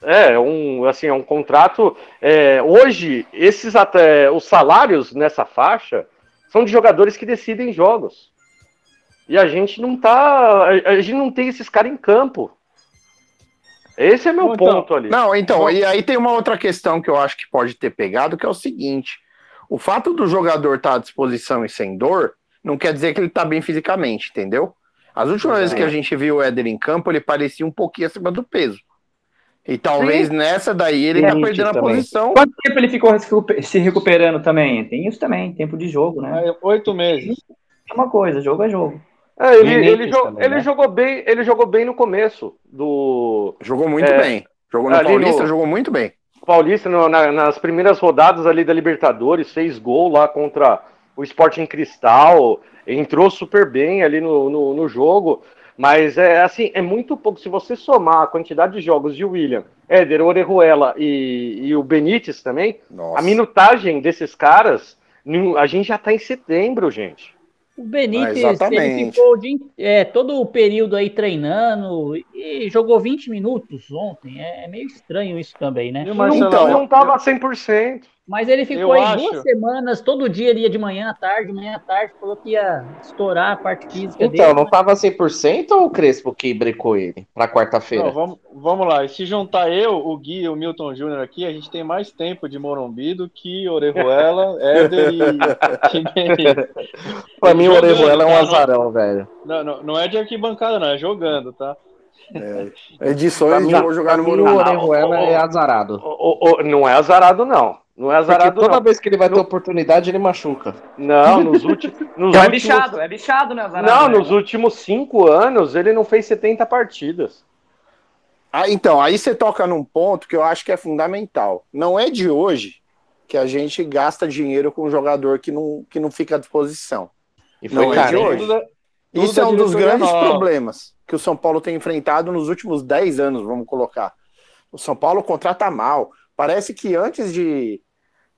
É, um, assim, é um contrato. É, hoje, esses até os salários nessa faixa são de jogadores que decidem jogos. E a gente não tá. A gente não tem esses caras em campo. Esse é meu então, ponto ali. Não, então, e aí tem uma outra questão que eu acho que pode ter pegado, que é o seguinte: o fato do jogador estar tá à disposição e sem dor, não quer dizer que ele está bem fisicamente, entendeu? As últimas é. vezes que a gente viu o Éder em campo, ele parecia um pouquinho acima do peso. E talvez Sim. nessa daí ele tá perdendo também. a posição. Quanto tempo ele ficou se recuperando também? Tem isso também, tempo de jogo, né? Oito meses. É uma coisa, jogo é jogo. É, ele, ele, jogou, também, ele né? jogou bem, ele jogou bem no começo do. Jogou muito é, bem. Jogou no Paulista, no, jogou muito bem. Paulista, no, na, nas primeiras rodadas ali da Libertadores, fez gol lá contra o Sporting Cristal entrou super bem ali no, no, no, jogo, mas é assim, é muito pouco. Se você somar a quantidade de jogos de William, Éder, Orejuela e, e o Benítez também, Nossa. a minutagem desses caras, a gente já tá em setembro, gente. O Benítez, ele ficou in- é, todo o período aí treinando e jogou 20 minutos ontem. É, é meio estranho isso também, né? Então, não tava 100%. Mas ele ficou Eu aí acho- duas semanas, todo dia ele ia de manhã à tarde, de manhã à tarde, falou que ia estourar a parte física Então, dele. não tava 100% ou o Crespo que brecou ele pra quarta-feira? Não, vamos, vamos lá. E se juntar eu, o Gui e o Milton Júnior aqui, a gente tem mais tempo de Morumbi do que Orejuela, Éder e. Pra mim, o Jogando, Orejuela é um tá? azarão, velho. Não, não, não é de arquibancada, não, é jogando, tá? Edições Pra de mim, vou jogar no Morumbi. o Orejuela é azarado. O- o- não é azarado, não. Não é Porque azarado, toda não. vez que ele vai ter oportunidade, ele machuca. Não, nos, últimos nos É últimos. bichado, é bichado, né, Zarado? Não, nos últimos cinco anos ele não fez 70 partidas. Ah, então, aí você toca num ponto que eu acho que é fundamental. Não é de hoje que a gente gasta dinheiro com um jogador que não, que não fica à disposição. E Não foi é de hoje. Da- Isso é um dos grandes nova. problemas que o São Paulo tem enfrentado nos últimos 10 anos, vamos colocar. O São Paulo contrata mal. Parece que antes de,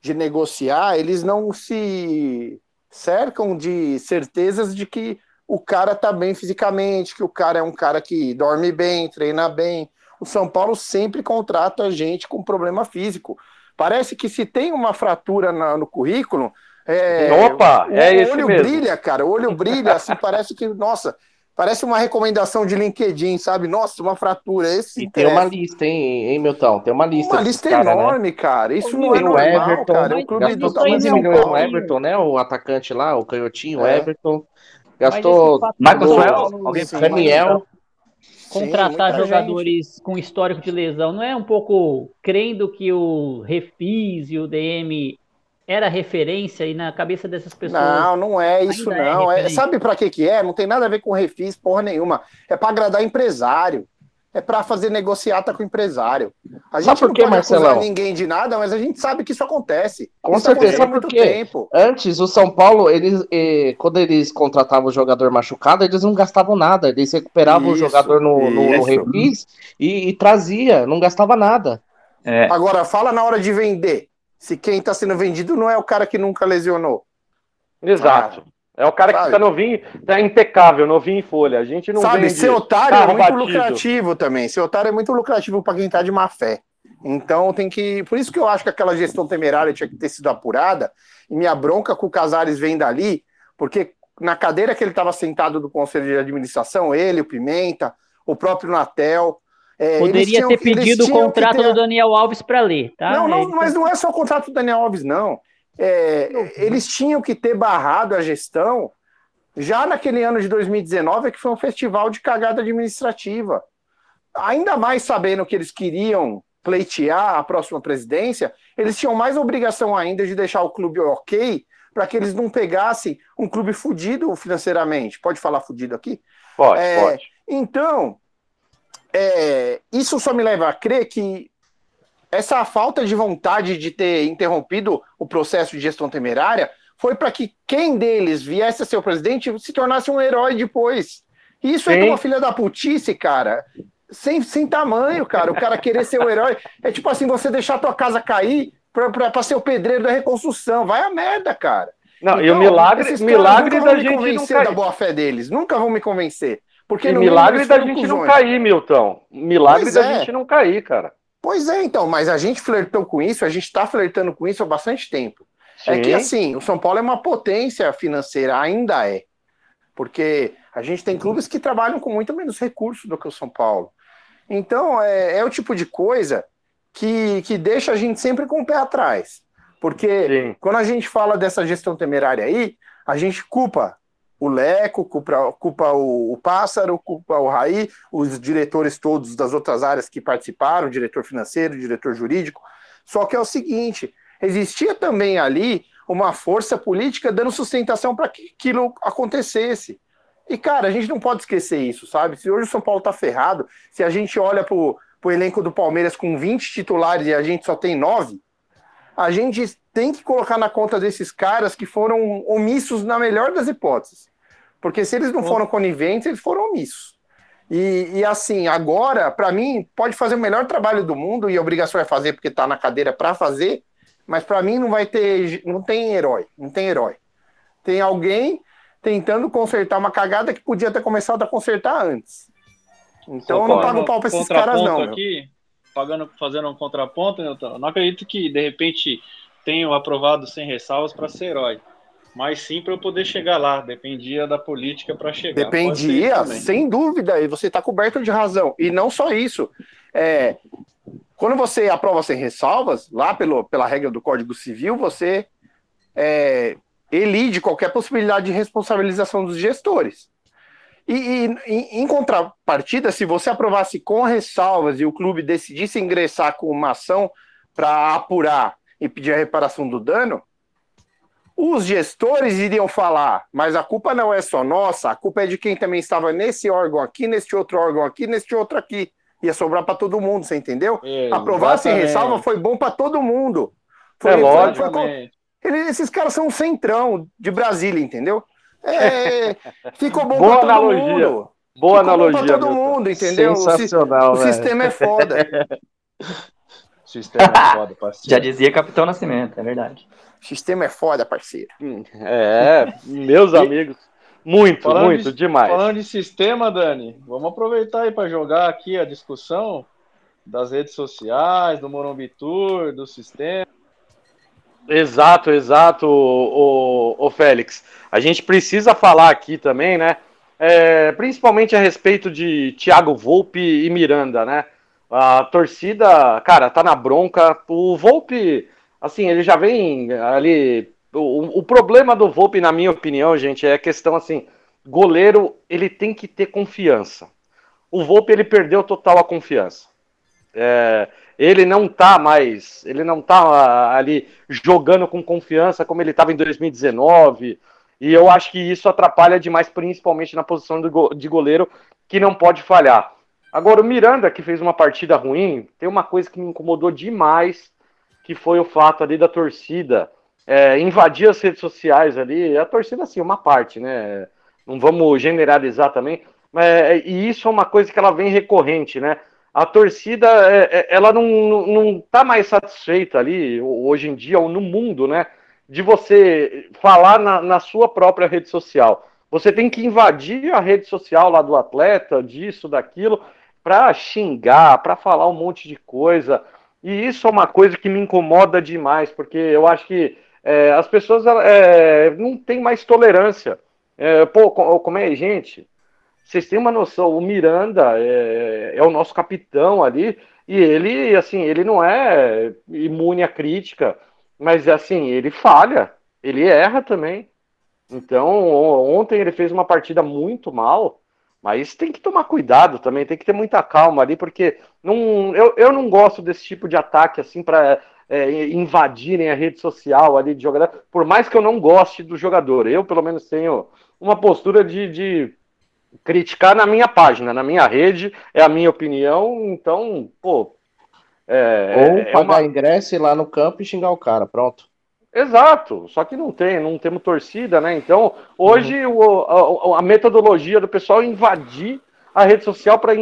de negociar, eles não se cercam de certezas de que o cara tá bem fisicamente, que o cara é um cara que dorme bem, treina bem. O São Paulo sempre contrata gente com problema físico. Parece que se tem uma fratura na- no currículo. É, Opa, o é esse olho mesmo. brilha, cara. O olho brilha, assim, parece que, nossa, parece uma recomendação de LinkedIn, sabe? Nossa, uma fratura. Esse E tem uma lista, hein, hein, Milton? Tem uma lista. Uma lista cara, né? enorme, cara. Isso não é Tem o normal, Everton, cara. O clube do gastou isso aí tamanho de 15 não São é milhões no. Everton, né? O atacante lá, o canhotinho, o É. Everton. Gastou Marcos? Alguém Daniel. contratar Sim, jogadores com histórico de lesão, não é um pouco crendo que o Refis e o DM era referência e na cabeça dessas pessoas. Não, não é isso, é não. É, referente. sabe pra que que é? Não tem nada a ver com refis, porra nenhuma. É pra agradar empresário. É pra fazer negociata com empresário. A Sabe gente por não quê, pode acusar Marcelão? ninguém de nada, mas a gente sabe que isso acontece. Com isso certeza, acontece há sabe muito por quê? tempo. Antes, o São Paulo, eles, eh, quando eles contratavam o jogador machucado, eles não gastavam nada. Eles recuperavam Isso, o jogador no, no, no refis e, e trazia, não gastava nada. É, Agora, fala na hora de vender. Se quem está sendo vendido não é o cara que nunca lesionou. Exato. É o cara que Sabe? tá novinho, tá impecável, novinho em folha. A gente não Sabe, ser otário é muito batido. lucrativo também. Ser otário é muito lucrativo para quem tá de má fé. Então tem que. Por isso que eu acho que aquela gestão temerária tinha que ter sido apurada. E minha bronca com o Casares vem dali, porque na cadeira que ele estava sentado do Conselho de Administração, ele, o Pimenta, o próprio Natel. É, eles Poderia tinham ter que- pedido o contrato ter- do Daniel Alves para ler, tá? não, não, Ele- mas não é só o contrato do Daniel Alves, não. É, eles tinham que ter barrado a gestão já naquele ano de 2019, que foi um festival de cagada administrativa. Ainda mais sabendo que eles queriam pleitear a próxima presidência, eles tinham mais obrigação ainda de deixar o clube ok para que eles não pegassem um clube fudido financeiramente. Pode falar fudido aqui? Pode, É, pode. Então, é, isso só me leva a crer que essa falta de vontade de ter interrompido o processo de gestão temerária foi para que quem deles viesse a ser o presidente se tornasse um herói depois. E isso é Sim. de uma filha da putice, cara. Sem, sem tamanho, cara. O cara querer ser o herói. É tipo assim, você deixar a tua casa cair para ser o pedreiro da reconstrução. Vai a merda, cara. Não, e o Então, milagre, milagre nunca da vão me gente não convencer da boa fé deles. Nunca vão me convencer. Porque E milagre da gente não cair, Milton. Milagre Pois da é. gente não cair, cara. Pois é, então, mas a gente flertou com isso, a gente está flertando com isso há bastante tempo. É Sim. que assim, o São Paulo é uma potência financeira, ainda é. Porque a gente tem clubes que trabalham com muito menos recursos do que o São Paulo. Então, é, é o tipo de coisa que, que deixa a gente sempre com o pé atrás. Porque Sim. quando a gente fala dessa gestão temerária aí, a gente culpa o Leco, culpa, culpa o, o Pássaro, culpa o Raí, os diretores todos das outras áreas que participaram, o diretor financeiro, o diretor jurídico. Só que é o seguinte: existia também ali uma força política dando sustentação para que aquilo acontecesse. E, cara, a gente não pode esquecer isso, sabe? Se hoje o São Paulo tá ferrado, se a gente olha pro, pro elenco do Palmeiras com 20 titulares e a gente só tem 9, a gente tem que colocar na conta desses caras que foram omissos na melhor das hipóteses. Porque se eles não foram coniventes, eles foram omissos. E, e assim, agora, para mim, pode fazer o melhor trabalho do mundo e a obrigação é fazer porque está na cadeira para fazer, mas para mim não vai ter, não tem herói, não tem herói. Tem alguém tentando consertar uma cagada que podia ter começado a consertar antes. Então eu não pago pau pra esses caras, não. aqui, pagando, fazendo um contraponto, Newton. Não acredito que, de repente, tenham aprovado sem ressalvas para ser herói. Mas sim para eu poder chegar lá. Dependia da política para chegar. Dependia, sem dúvida, e você está coberto de razão. E não só isso. É, quando você aprova sem ressalvas, lá pelo, pela regra do Código Civil, você é, elide qualquer possibilidade de responsabilização dos gestores. E, e, em- em contrapartida, se você aprovasse com ressalvas e o clube decidisse ingressar com uma ação para apurar e pedir a reparação do dano, os gestores iriam falar, mas a culpa não é só nossa, a culpa é de quem também estava nesse órgão aqui, neste outro órgão aqui, neste outro aqui. Ia sobrar para todo mundo, você entendeu? Aprovar sem ressalva foi bom para todo mundo. É lógico. foi com- ele- esses caras são um centrão de Brasília, entendeu? É, ficou bom para todo analogia. mundo. Boa Ficou bom analogia, pra todo mundo, entendeu? O si- Sensacional, o sistema é foda. O sistema é foda, parceiro. Já dizia Capitão Nascimento, é verdade. O sistema é foda, parceiro. É, meus amigos. Muito, Falando muito, de- demais. Falando de sistema, Dani, vamos aproveitar aí para jogar aqui a discussão das redes sociais, do Morumbi Tour, do sistema. Exato, exato, o, o, Félix. A gente precisa falar aqui também, né? é, principalmente a respeito de Thiago Volpe e Miranda, né? A torcida, cara, tá na bronca. O Volpe, assim, ele já vem ali. O, o problema do Volpe, na minha opinião, gente, é a questão assim: goleiro, ele tem que ter confiança. O Volpe, ele perdeu total a confiança. É, ele não tá mais, ele não tá ah, ali jogando com confiança como ele estava em 2019. E eu acho que isso atrapalha demais, principalmente na posição de goleiro, que não pode falhar. Agora, o Miranda, que fez uma partida ruim, tem uma coisa que me incomodou demais, que foi o fato ali da torcida é, invadir as redes sociais ali. A torcida, assim, uma parte, né? Não vamos generalizar também, mas, é, e isso é uma coisa que ela vem recorrente, né? A torcida, é, é, ela não, não, tá mais satisfeita ali, hoje em dia, ou no mundo, né? De você falar na, na sua própria rede social. Você tem que invadir a rede social lá do atleta, disso, daquilo, para xingar, para falar um monte de coisa. E isso é uma coisa que me incomoda demais, porque eu acho que é, as pessoas é, não têm mais tolerância. É, pô, co- como é, gente? Vocês têm uma noção, o Miranda é, é o nosso capitão ali, e ele, assim, ele não é imune à crítica, mas, assim, ele falha, ele erra também. Então, ontem ele fez uma partida muito mal, mas tem que tomar cuidado também, tem que ter muita calma ali, porque não, eu, eu não gosto desse tipo de ataque, assim, para invadirem a rede social ali de jogador, por mais que eu não goste do jogador. Eu, pelo menos, tenho uma postura de, de criticar na minha página, na minha rede, é a minha opinião, então, pô. É, Ou é pagar uma- ingresso, ir lá no campo e xingar o cara, pronto. Exato, só que não tem, não temos torcida, né? Então, hoje o- a, a metodologia do pessoal é invadir a rede social para,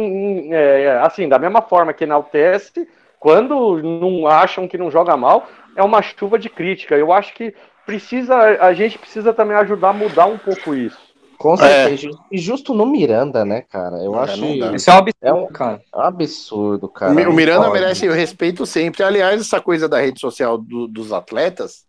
assim, da mesma forma que enaltece, quando não acham que não joga mal, é uma chuva de crítica. Eu acho que precisa, a gente precisa também ajudar a mudar um pouco isso. Com certeza. E justo no Miranda, né, cara? Eu É, acho. Isso é um absurdo, É um, cara. é um absurdo, cara. O Miranda pode. merece o respeito sempre. Aliás, essa coisa da rede social do- dos atletas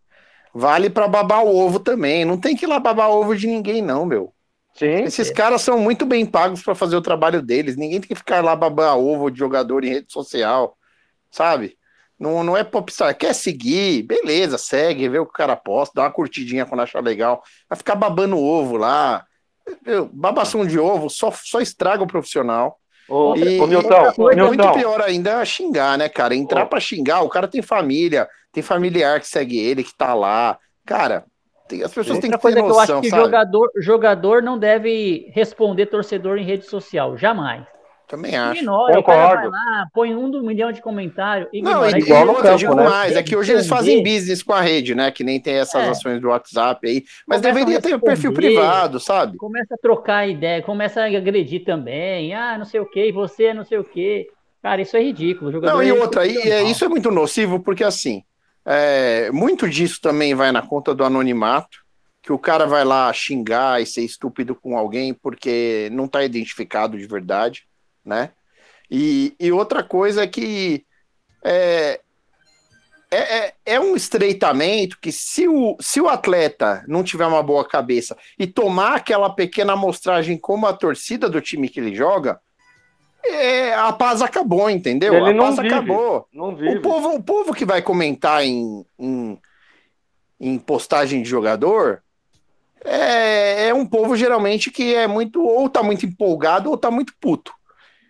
vale pra babar o ovo também. Não tem que ir lá babar ovo de ninguém, não, meu. Sim. Esses caras são muito bem pagos pra fazer o trabalho deles. Ninguém tem que ficar lá babar ovo de jogador em rede social, sabe? Não, não é popstar. Quer seguir? Beleza, segue, vê o que o cara posta, dá uma curtidinha quando achar legal. Vai ficar babando ovo lá. Babação de ovo só, só estraga o profissional. Ô, E, ô, Milton, e muito pior ainda é xingar, né, cara? Entrar pra xingar, o cara tem família, tem familiar que segue ele, que tá lá. Cara, tem- as pessoas têm que coisa ter que eu acho noção, que sabe? jogador, jogador não deve responder torcedor em rede social, jamais. Também acho. Ignora, o cara vai Concordo. lá, põe um do milhão de comentários. Não, e, e tem outra, eu digo né? mais, é que hoje eles fazem business com a rede, né? Que nem tem essas É. ações do WhatsApp aí. Mas Começa deveria ter um perfil privado, sabe? Começa a trocar ideia, começa a agredir também. Ah, não sei o que, você é não sei o que. Cara, isso é ridículo. O jogador Não, e é outra, e, é, isso é muito nocivo, porque assim, é, muito disso também vai na conta do anonimato, que o cara vai lá xingar e ser estúpido com alguém porque não está identificado de verdade, né? E, e outra coisa é que é, é, é, é, um estreitamento que se o, se o atleta não tiver uma boa cabeça e tomar aquela pequena amostragem como a torcida do time que ele joga, é, a paz acabou, entendeu? Ele a paz vive, acabou. O povo, o povo que vai comentar em, em, em postagem de jogador é, é um povo geralmente que é muito, ou tá muito empolgado ou tá muito puto.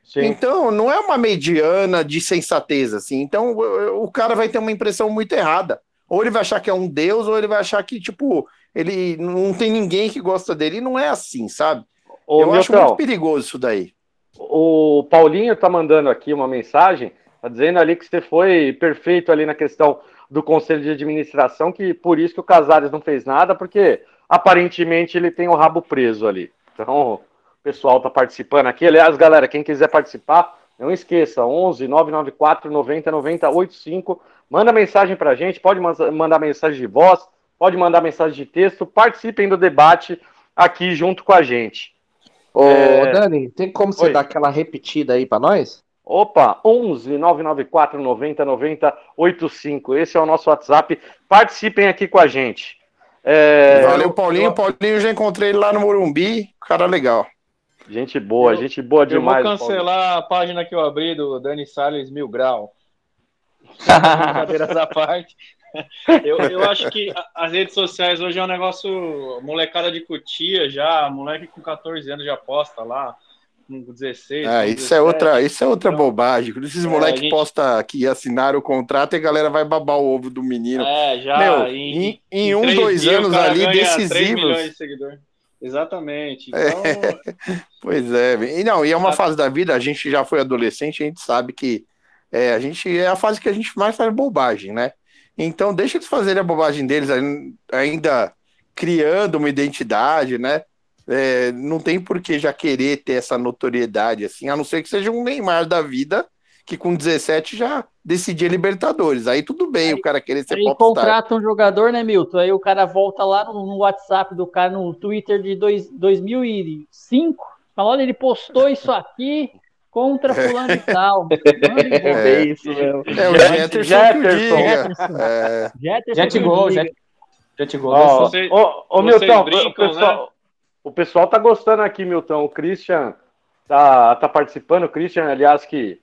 Sim. Então, não é uma mediana de sensatez, assim. Então, o, o cara vai ter uma impressão muito errada. Ou ele vai achar que é um deus, ou ele vai achar que, tipo, ele não tem ninguém que gosta dele. E não é assim, sabe? Ô, Eu acho muito perigoso isso daí. O Paulinho tá mandando aqui uma mensagem, tá dizendo ali que você foi perfeito ali na questão do conselho de administração, que por isso que o Casares não fez nada, porque aparentemente ele tem o rabo preso ali. Então, o pessoal tá participando aqui. Aliás, galera, quem quiser participar, não esqueça, 11 994 90 90 85. Manda mensagem pra gente, pode man- mandar mensagem de voz, pode mandar mensagem de texto, participem do debate aqui junto com a gente. Ô, É, Dani, tem como você Oi. dar aquela repetida aí pra nós? Opa, 11 994 90 90 85. Esse é o nosso WhatsApp. Participem aqui com a gente. É, Valeu, Paulinho. Paulinho, eu já encontrei ele lá no Morumbi. Cara legal. Gente boa, Eu- gente boa Eu vou demais. cancelar a página que eu abri do Dani Salles Mil Grau. Brincadeiras à parte. Eu, eu acho que as redes sociais hoje é um negócio molecada de cutia já, moleque com 14 anos já posta lá, com 16. Ah, com isso é 17. outra, isso é outra bobagem. Esses É, moleques a gente- posta que assinaram o contrato e a galera vai babar o ovo do menino. É, já Meu, em, em, em um, dois dias anos ali ganha 3 decisivos. de. Exatamente. É. Então, Pois é, e não, e é uma fase da vida, a gente já foi adolescente, a gente sabe que é, a gente é a fase que a gente mais faz bobagem, né? Então deixa eles fazerem a bobagem deles ain- ainda criando uma identidade, né? É, não tem por que já querer ter essa notoriedade assim, a não ser que seja um Neymar da vida que com 17 já decidia Libertadores. Aí tudo bem o cara querer ser Aí popstar. contrata um jogador, né, Milton? Aí o cara volta lá no, no WhatsApp do cara, no Twitter de dois, 2005, fala, olha, ele postou isso aqui contra fulano e tal. Embora. É. isso mesmo. É o Jetterson, Jetterson. Jetterson. É, Jetterson Jet que Gol, diga. Jet, Jet Gol. Ó, Você- ô, Milton, brincam, o, pessoal, o pessoal tá gostando aqui, Milton. O Christian tá, tá participando. O Christian, aliás, que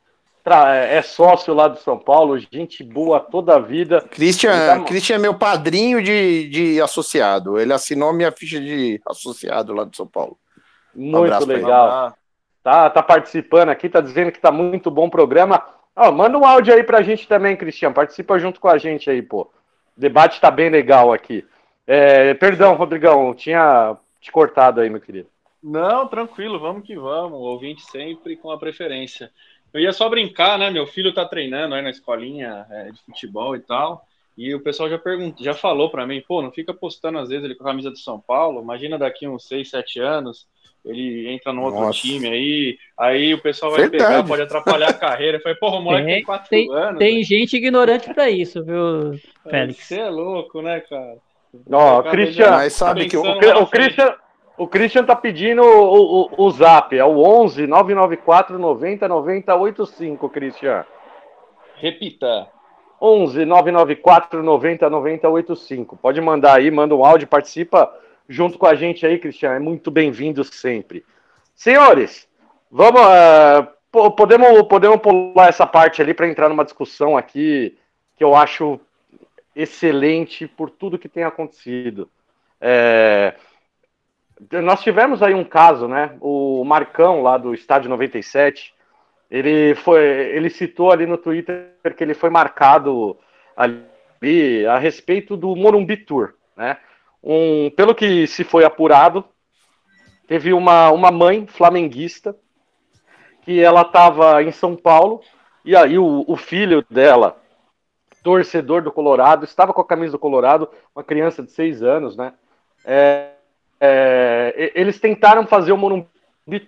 é sócio lá do São Paulo, gente boa toda a vida. Christian, Então- Christian é meu padrinho de, de associado. Ele assinou minha ficha de associado lá de São Paulo. Muito ele. legal. Tá, tá participando aqui, tá dizendo que tá muito bom o programa. Ó, manda um áudio aí pra gente também, Cristian. Participa junto com a gente aí, pô. O debate tá bem legal aqui. É, perdão, Rodrigão, tinha te cortado aí, meu querido. Não, tranquilo, vamos que vamos. Ouvinte sempre com a preferência. Eu ia só brincar, né? Meu filho tá treinando aí na escolinha é, de futebol e tal. E o pessoal já perguntou, já falou pra mim, pô, não fica postando às vezes ele com a camisa do São Paulo. Imagina daqui uns 6, 7 anos, ele entra no outro Nossa. time aí, aí o pessoal vai Verdade. pegar, pode atrapalhar a carreira. Eu falei, porra, o moleque tem 4 Tem, anos. tem gente ignorante pra isso, viu, Félix? Você é louco, né, cara? Ó, Christian, Mas sabe que o- O, o. Christian, o Christian tá pedindo o, o, o zap, é o 11 994 90 90 85, Christian. Repita. 11 994 90 90 85. Pode mandar aí, manda um áudio, participa junto com a gente aí, Cristian. É muito bem-vindo sempre. Senhores, vamos. po- podemos, podemos pular essa parte ali para entrar numa discussão aqui que eu acho excelente por tudo que tem acontecido. É, nós tivemos aí um caso, né? O Marcão lá do Estádio 97, ele foi, ele citou ali no Twitter que ele foi marcado ali a respeito do Morumbi Tour, né? Um, pelo que se foi apurado, teve uma, uma mãe flamenguista que ela estava em São Paulo e aí o, o filho dela, torcedor do Colorado, estava com a camisa do Colorado, uma criança de seis anos, né? É, é, eles tentaram fazer o Morumbi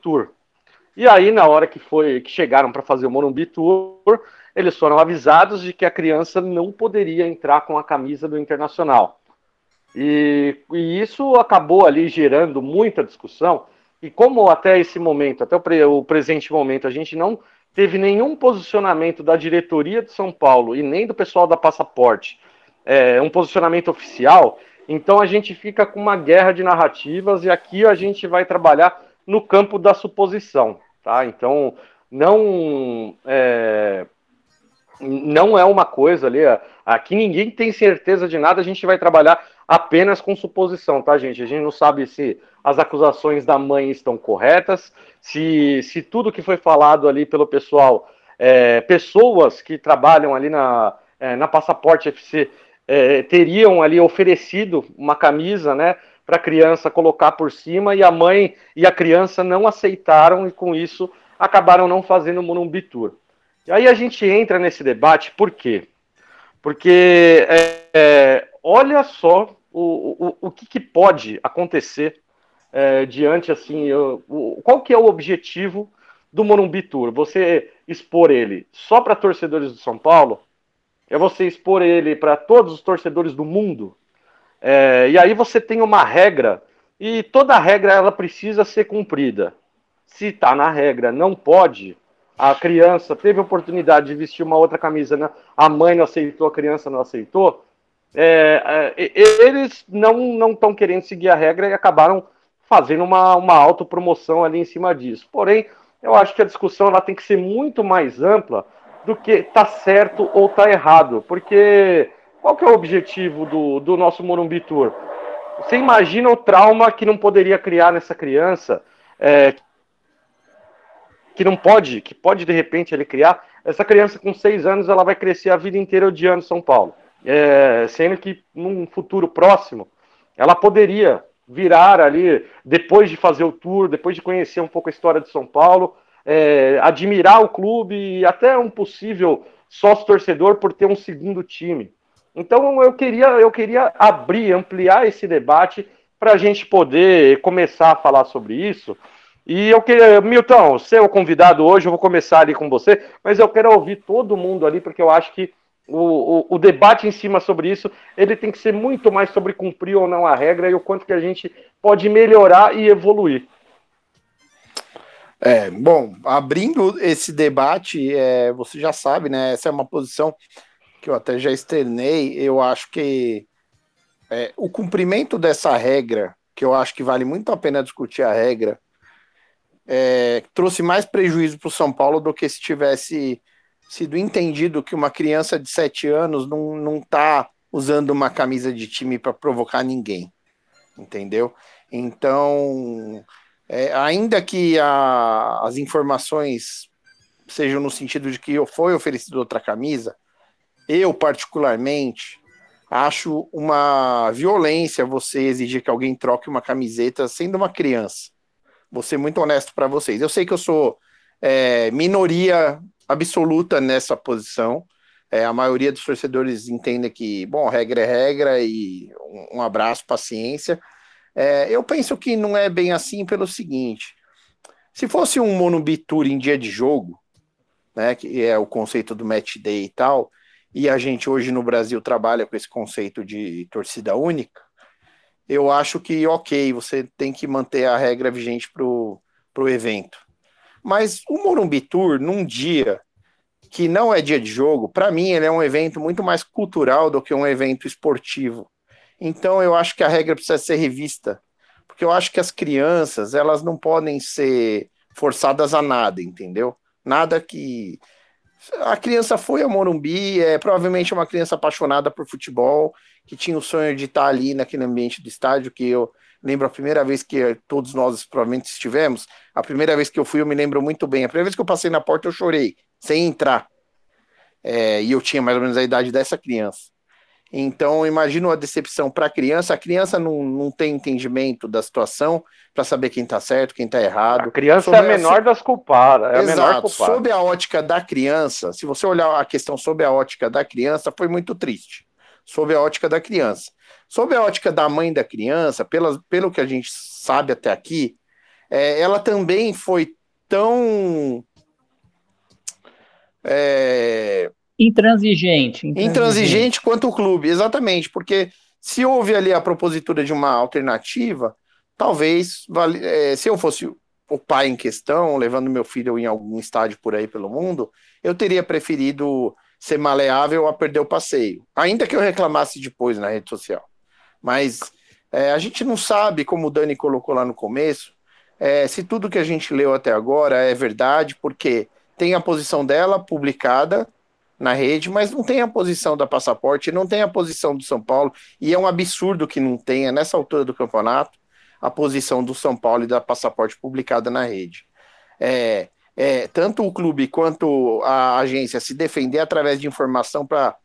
Tour. E aí, na hora que foi que chegaram para fazer o Morumbi Tour, eles foram avisados de que a criança não poderia entrar com a camisa do Internacional. E, e, isso acabou ali gerando muita discussão. E como até esse momento, até o, pre, o presente momento, a gente não teve nenhum posicionamento da diretoria de São Paulo e nem do pessoal da Passaporte, é, um posicionamento oficial, então a gente fica com uma guerra de narrativas e aqui a gente vai trabalhar no campo da suposição, tá? Então não é, não é uma coisa ali. Aqui ninguém tem certeza de nada, a gente vai trabalhar apenas com suposição, tá, gente? A gente não sabe se as acusações da mãe estão corretas, se, se tudo que foi falado ali pelo pessoal, é, pessoas que trabalham ali na, é, na Passaporte FC é, teriam ali oferecido uma camisa, né, para a criança colocar por cima e a mãe e a criança não aceitaram e com isso acabaram não fazendo o Morumbi Tour. E aí a gente entra nesse debate, por quê? Porque é, é, olha só o, o, o que, que pode acontecer é, diante assim, o, qual que é o objetivo do Morumbi Tour? Você expor ele só para torcedores do São Paulo? É você expor ele para todos os torcedores do mundo? É, e aí você tem uma regra e toda regra ela precisa ser cumprida. Se está na regra, não pode. A criança teve a oportunidade de vestir uma outra camisa, né? a mãe não aceitou, a criança não aceitou é, é, eles não estão querendo seguir a regra e acabaram fazendo uma, uma autopromoção ali em cima disso. Porém, eu acho que a discussão ela tem que ser muito mais ampla do que tá certo ou tá errado, porque qual que é o objetivo do, do nosso Morumbi Tour? Você imagina o trauma que não poderia criar nessa criança, é, que não pode, que pode de repente ele criar. Essa criança com seis anos ela vai crescer a vida inteira odiando São Paulo é, sendo que num futuro próximo ela poderia virar ali, depois de fazer o tour, depois de conhecer um pouco a história de São Paulo, é, admirar o clube e até um possível sócio torcedor por ter um segundo time. Então eu queria, eu queria abrir, ampliar esse debate para a gente poder começar a falar sobre isso. E eu queria, Milton, você o convidado hoje, eu vou começar ali com você, mas eu quero ouvir todo mundo ali, porque eu acho que o, o, o, debate em cima sobre isso, ele tem que ser muito mais sobre cumprir ou não a regra e o quanto que a gente pode melhorar e evoluir. É, bom, abrindo esse debate, é, você já sabe, né? Essa é uma posição que eu até já externei. Eu acho que é, o cumprimento dessa regra, que eu acho que vale muito a pena discutir a regra, é, trouxe mais prejuízo para o São Paulo do que se tivesse sido entendido que uma criança de 7 anos não, não tá usando uma camisa de time para provocar ninguém, entendeu? Então, é, ainda que a, as informações sejam no sentido de que foi oferecido outra camisa, eu particularmente acho uma violência você exigir que alguém troque uma camiseta sendo uma criança. Vou ser muito honesto para vocês. Eu sei que eu sou é, minoria absoluta nessa posição. É, a maioria dos torcedores entende que, bom, regra é regra e um, abraço, paciência. É, eu penso que não é bem assim pelo seguinte: se fosse um Monubi Tour em dia de jogo, né, que é o conceito do match day e tal, e a gente hoje no Brasil trabalha com esse conceito de torcida única, eu acho que, ok, você tem que manter a regra vigente para o evento. Mas o Morumbi Tour, num dia que não é dia de jogo, para mim ele é um evento muito mais cultural do que um evento esportivo. Então eu acho que a regra precisa ser revista, porque eu acho que as crianças, elas não podem ser forçadas a nada, entendeu? Nada que a criança foi ao Morumbi, é provavelmente uma criança apaixonada por futebol, que tinha o sonho de estar ali naquele ambiente do estádio, que eu lembro a primeira vez que todos nós provavelmente estivemos, a primeira vez que eu fui eu me lembro muito bem, a primeira vez que eu passei na porta eu chorei, sem entrar, é, e eu tinha mais ou menos a idade dessa criança. Então, imagino a decepção para a criança. A criança não, não tem entendimento da situação para saber quem está certo, quem está errado. A criança Sobre é a menor das culpadas. É Exato. a menor culpada. Sob a ótica da criança, se você olhar a questão sob a ótica da criança, foi muito triste. Sob a ótica da criança. Sob a ótica da mãe da criança, pela, pelo que a gente sabe até aqui, é, ela também foi tão. É, intransigente, intransigente. Intransigente quanto o clube, exatamente, porque se houve ali a propositura de uma alternativa, talvez, é, se eu fosse o pai em questão, levando meu filho em algum estádio por aí pelo mundo, eu teria preferido ser maleável a perder o passeio, ainda que eu reclamasse depois na rede social. Mas é, a gente não sabe, como o Dani colocou lá no começo, é, se tudo que a gente leu até agora é verdade, porque tem a posição dela publicada na rede, mas não tem a posição da passaporte, não tem a posição do São Paulo, e é um absurdo que não tenha, nessa altura do campeonato, a posição do São Paulo e da passaporte publicada na rede. É, é, tanto o clube quanto a agência se defender através de informação para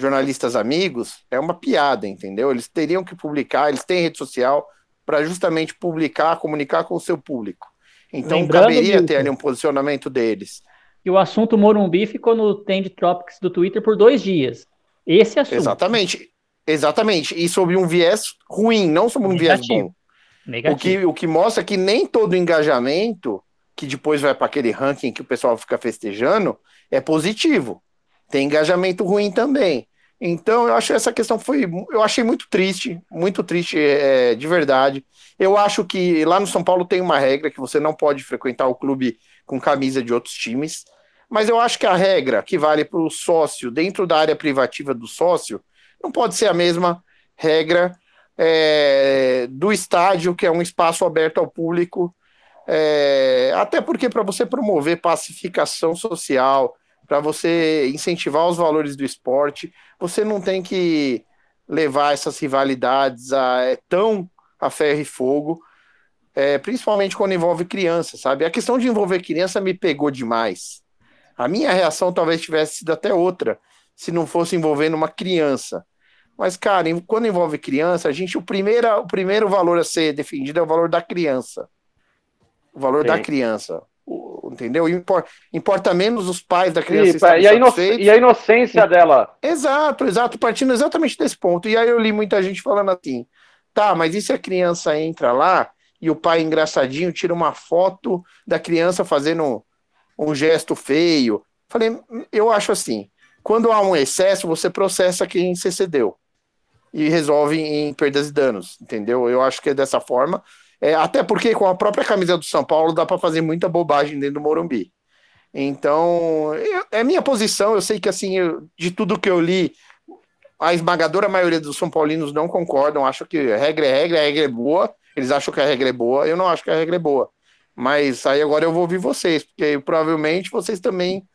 jornalistas amigos é uma piada, entendeu? Eles teriam que publicar, eles têm rede social para justamente publicar, comunicar com o seu público. Então Lembrando caberia ter ali um posicionamento deles. E o assunto Morumbi ficou no Trend Tropics do Twitter por dois dias. Esse assunto. Exatamente. Exatamente. E sobre um viés ruim, não sobre um Negativo. viés bom. Negativo. O que, o que mostra que nem todo engajamento, que depois vai para aquele ranking que o pessoal fica festejando, é positivo. Tem engajamento ruim também. Então, eu acho essa questão foi. Eu achei muito triste, muito triste, é, de verdade. Eu acho que lá no São Paulo tem uma regra que você não pode frequentar o clube com camisa de outros times. Mas eu acho que a regra que vale para o sócio dentro da área privativa do sócio não pode ser a mesma regra é, do estádio, que é um espaço aberto ao público. É, até porque para você promover pacificação social, para você incentivar os valores do esporte, você não tem que levar essas rivalidades a é, tão a ferro e fogo, é, principalmente quando envolve criança, sabe? A questão de envolver criança me pegou demais. A minha reação talvez tivesse sido até outra, se não fosse envolvendo uma criança. Mas, cara, quando envolve criança, a gente, o primeiro, o primeiro valor a ser defendido é o valor da criança. O valor Sim. da criança. Entendeu? Importa, importa, menos os pais da criança. Sim, e, a e, a inocência dela. Exato, exato, partindo exatamente desse ponto. E aí eu li muita gente falando assim: tá, mas e se a criança entra lá e o pai engraçadinho tira uma foto da criança fazendo um gesto feio? Falei, eu acho assim: quando há um excesso, você processa quem se cedeu e resolve em perdas e danos, entendeu? Eu acho que é dessa forma. É, até porque com a própria camisa do São Paulo dá para fazer muita bobagem dentro do Morumbi. Então, eu, é minha posição. Eu sei que, assim, eu, de tudo que eu li, a esmagadora maioria dos São Paulinos não concordam, acham que a regra é regra, a regra é boa. Eles acham que a regra é boa, eu não acho que a regra é boa. Mas aí agora eu vou ouvir vocês, porque provavelmente vocês também